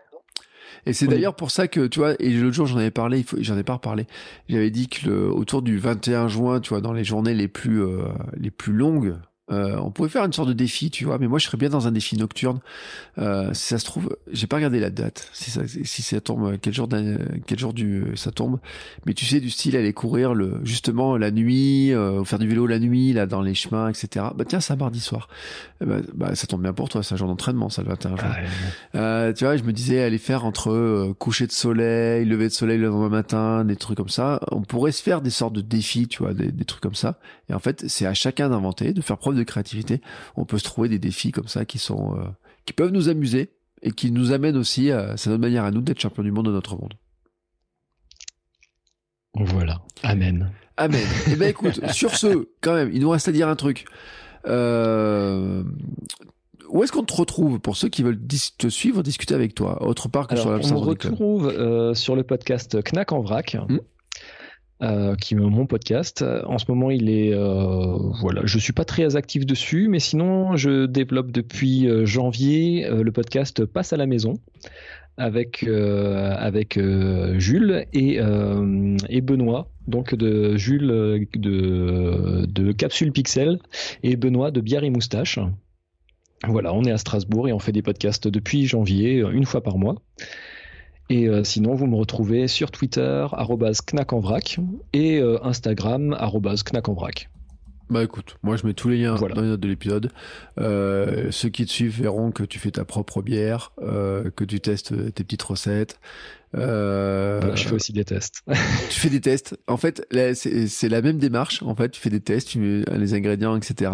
Et c'est d'ailleurs pour ça que, tu vois, et l'autre jour j'en avais parlé, j'en ai pas reparlé. J'avais dit que le, autour du 21 juin, tu vois, dans les journées les plus, euh, les plus longues euh, on pouvait faire une sorte de défi, tu vois, mais moi je serais bien dans un défi nocturne. Euh, si ça se trouve, j'ai pas regardé la date, si ça, si ça tombe, quel jour, quel jour du ça tombe. Mais tu sais, du style aller courir le justement la nuit, euh, faire du vélo la nuit là dans les chemins, etc. Bah tiens, c'est mardi soir. Bah, bah, ça tombe bien pour toi, c'est un jour d'entraînement, ça le 21 juin. Euh, tu vois, je me disais aller faire entre euh, coucher de soleil, lever de soleil le lendemain matin, des trucs comme ça. On pourrait se faire des sortes de défis, tu vois, des, des trucs comme ça. Et en fait, c'est à chacun d'inventer, de faire preuve de créativité, on peut se trouver des défis comme ça qui sont euh, qui peuvent nous amuser et qui nous amènent aussi, à, c'est notre manière à nous d'être champions du monde de notre monde. Voilà. Amen. Amen. eh ben écoute, sur ce, quand même, il nous reste à dire un truc. Euh, où est-ce qu'on te retrouve pour ceux qui veulent te suivre, discuter avec toi, autre part que sur la On me retrouve euh, sur le podcast Knack en vrac. Hmm? Euh, qui est mon podcast. En ce moment, il est euh, voilà, je suis pas très actif dessus, mais sinon, je développe depuis euh, janvier le podcast Passe à la maison avec avec Jules et et Benoît, donc de Jules de de Capsule Pixel et Benoît de Bière et Moustache. Voilà, on est à Strasbourg et on fait des podcasts depuis janvier, une fois par mois. Et euh, sinon, vous me retrouvez sur Twitter, @knakenvrac et euh, Instagram, @knakenvrac. Bah écoute, moi je mets tous les liens dans les notes de l'épisode. Euh, ceux qui te suivent verront que tu fais ta propre bière, euh, que tu testes tes petites recettes, euh, je fais aussi des tests. tu fais des tests. En fait, c'est la même démarche. En fait, tu fais des tests, tu mets les ingrédients, etc.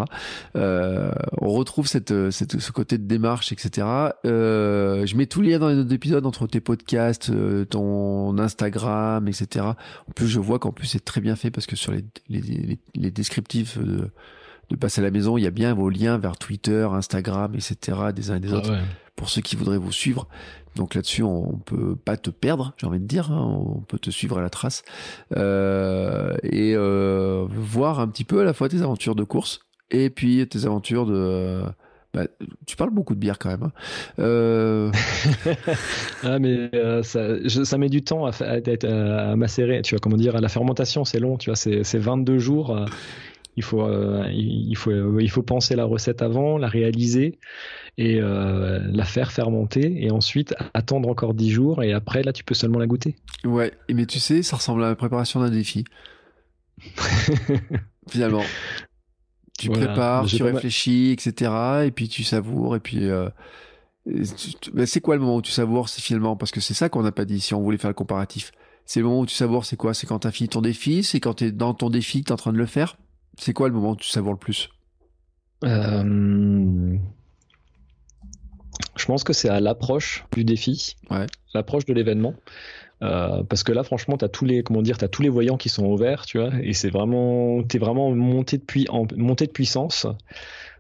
Euh, on retrouve cette, cette, ce côté de démarche, etc. Euh, je mets tous les liens dans les autres épisodes entre tes podcasts, euh, ton Instagram, etc. En plus, je vois qu'en plus c'est très bien fait parce que sur les, les, les, les descriptifs de, de passer à la maison, il y a bien vos liens vers Twitter, Instagram, etc. des uns et des ah autres. Pour ceux qui voudraient vous suivre, donc là-dessus, on peut pas te perdre, j'ai envie de dire. Hein, on peut te suivre à la trace euh, et euh, voir un petit peu à la fois tes aventures de course et puis tes aventures de. Bah, tu parles beaucoup de bière quand même. Hein. Euh... ah mais euh, ça, met du temps à, macérer. Tu vois comment dire, à la fermentation, c'est long. Tu vois, c'est 22 jours. Euh, il faut, euh, il faut, il faut penser la recette avant, la réaliser et euh, la faire fermenter et ensuite attendre encore 10 jours et après là tu peux seulement la goûter. Ouais, mais tu sais, ça ressemble à la préparation d'un défi. Finalement. Tu prépares, tu réfléchis, etc. Et puis tu savoures et puis euh, ben, c'est quoi le moment où tu savoures C'est finalement parce que c'est ça qu'on n'a pas dit si on voulait faire le comparatif. C'est le moment où tu savoures, c'est quoi? C'est quand tu as fini ton défi C'est quand tu es dans ton défi, tu es en train de le faire? C'est quoi le moment où tu savoures le plus? Euh... Je pense que c'est à l'approche du défi, ouais. l'approche de l'événement. Euh, parce que là, franchement, t'as tous les, comment dire, t'as tous les voyants qui sont ouverts, tu vois, et c'est vraiment, t'es vraiment monté de, en, montée de puissance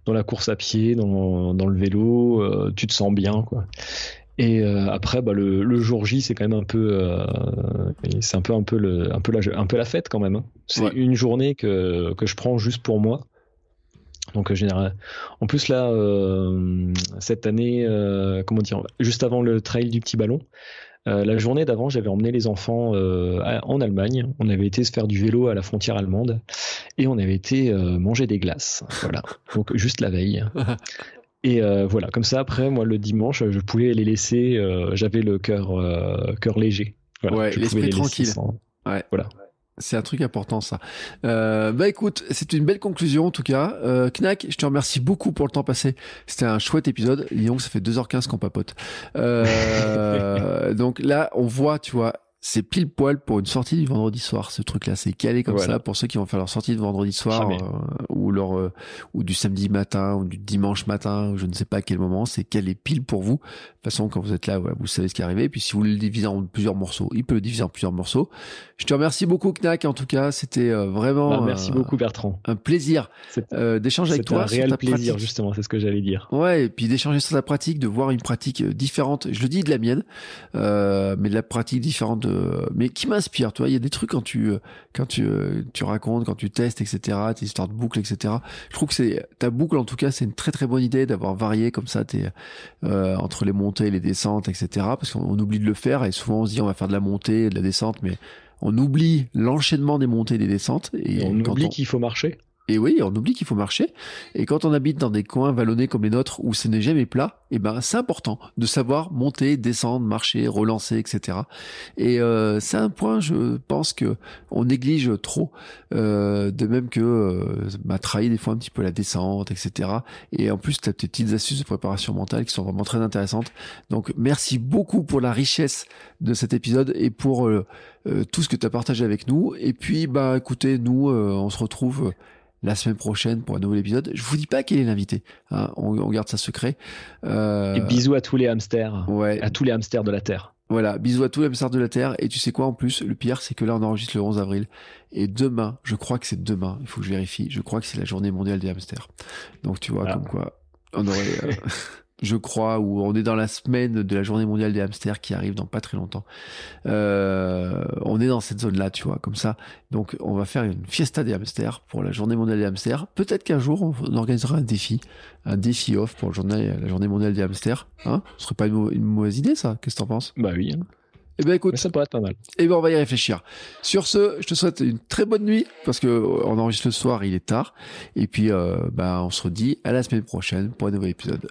dans la course à pied, dans, dans le vélo, euh, tu te sens bien, quoi. Et euh, après, bah, le, le, jour J, c'est quand même un peu, c'est un peu, un peu le, un peu la, un peu la fête quand même. Hein. C'est ouais. une journée que que je prends juste pour moi. Donc euh, général. En plus là, euh, cette année, euh, comment dire, juste avant le trail du petit ballon, euh, la journée d'avant, j'avais emmené les enfants en Allemagne. On avait été se faire du vélo à la frontière allemande et on avait été manger des glaces. Voilà. Donc juste la veille. Et voilà, comme ça après, moi le dimanche, je pouvais les laisser. J'avais le cœur cœur léger. Voilà, ouais, l'esprit tranquille. Sans... Ouais. Voilà. C'est un truc important ça. Euh, bah écoute, c'est une belle conclusion en tout cas. Euh, Knack, je te remercie beaucoup pour le temps passé. C'était un chouette épisode. Que ça fait 2h15 qu'on papote. Euh, donc là, on voit, tu vois, c'est pile poil pour une sortie du vendredi soir ce truc là c'est calé comme ça pour ceux qui vont faire leur sortie de vendredi soir euh, ou leur euh, ou du samedi matin ou du dimanche matin ou je ne sais pas à quel moment. C'est calé pile pour vous. De toute façon quand vous êtes là vous savez ce qui est arrivé. Et puis si vous le divisez en plusieurs morceaux il peut le diviser en plusieurs morceaux. Je te remercie beaucoup Knack en tout cas. C'était euh, vraiment bah, merci beaucoup Bertrand. un plaisir d'échanger avec toi un réel plaisir justement c'est ce que j'allais dire. Ouais et puis d'échanger sur ta pratique de voir une pratique différente. Je le dis de la mienne mais de la pratique différente de euh, mais qui m'inspire. Tu vois, il y a des trucs quand tu euh, quand tu euh, tu racontes, quand tu testes, etc. Tes histoires de boucles, etc. Je trouve que c'est ta boucle en tout cas, c'est une très très bonne idée d'avoir varié comme ça tes entre les montées et les descentes, etc. Parce qu'on oublie de le faire et souvent on se dit on va faire de la montée, et de la descente, mais on oublie l'enchaînement des montées et des descentes et, on oublie qu'il faut marcher. Et oui, on oublie qu'il faut marcher. Et quand on habite dans des coins vallonnés comme les nôtres où ce n'est jamais plat, eh ben c'est important de savoir monter, descendre, marcher, relancer, etc. Et euh, c'est un point, je pense que on néglige trop, euh, de même que euh, m'a trahi des fois un petit peu la descente, etc. Et en plus, tu as tes petites astuces de préparation mentale qui sont vraiment très intéressantes. Donc merci beaucoup pour la richesse de cet épisode et pour euh, euh, tout ce que tu as partagé avec nous. Et puis, bah écoutez, nous, on se retrouve la semaine prochaine pour un nouvel épisode. Je vous dis pas quel est l'invité. Hein, on, garde ça secret. Euh... Et bisous à tous les hamsters. Ouais. À tous les hamsters de la Terre. Voilà, bisous à tous les hamsters de la Terre. Et tu sais quoi en plus Le pire, c'est que là, on enregistre le 11 avril. Et demain, je crois que c'est demain, il faut que je vérifie, je crois que c'est la journée mondiale des hamsters. Donc tu vois, ah. comme quoi, on aurait... Euh, je crois, où on est dans la semaine de la journée mondiale des hamsters qui arrive dans pas très longtemps. Euh, on est dans cette zone-là, tu vois, comme ça. Donc, on va faire une fiesta des hamsters pour la journée mondiale des hamsters. Peut-être qu'un jour, on organisera un défi, un défi off pour la journée, la journée mondiale des hamsters. Hein? Ce serait pas une, mauvaise idée, ça? Qu'est-ce que t'en penses? Bah oui. Hein. Eh ben écoute, ça pourrait être pas mal. Eh ben on va y réfléchir. Sur ce, je te souhaite une très bonne nuit parce que euh, on enregistre le soir, il est tard. Et puis, euh, bah, on se redit à la semaine prochaine pour un nouvel épisode.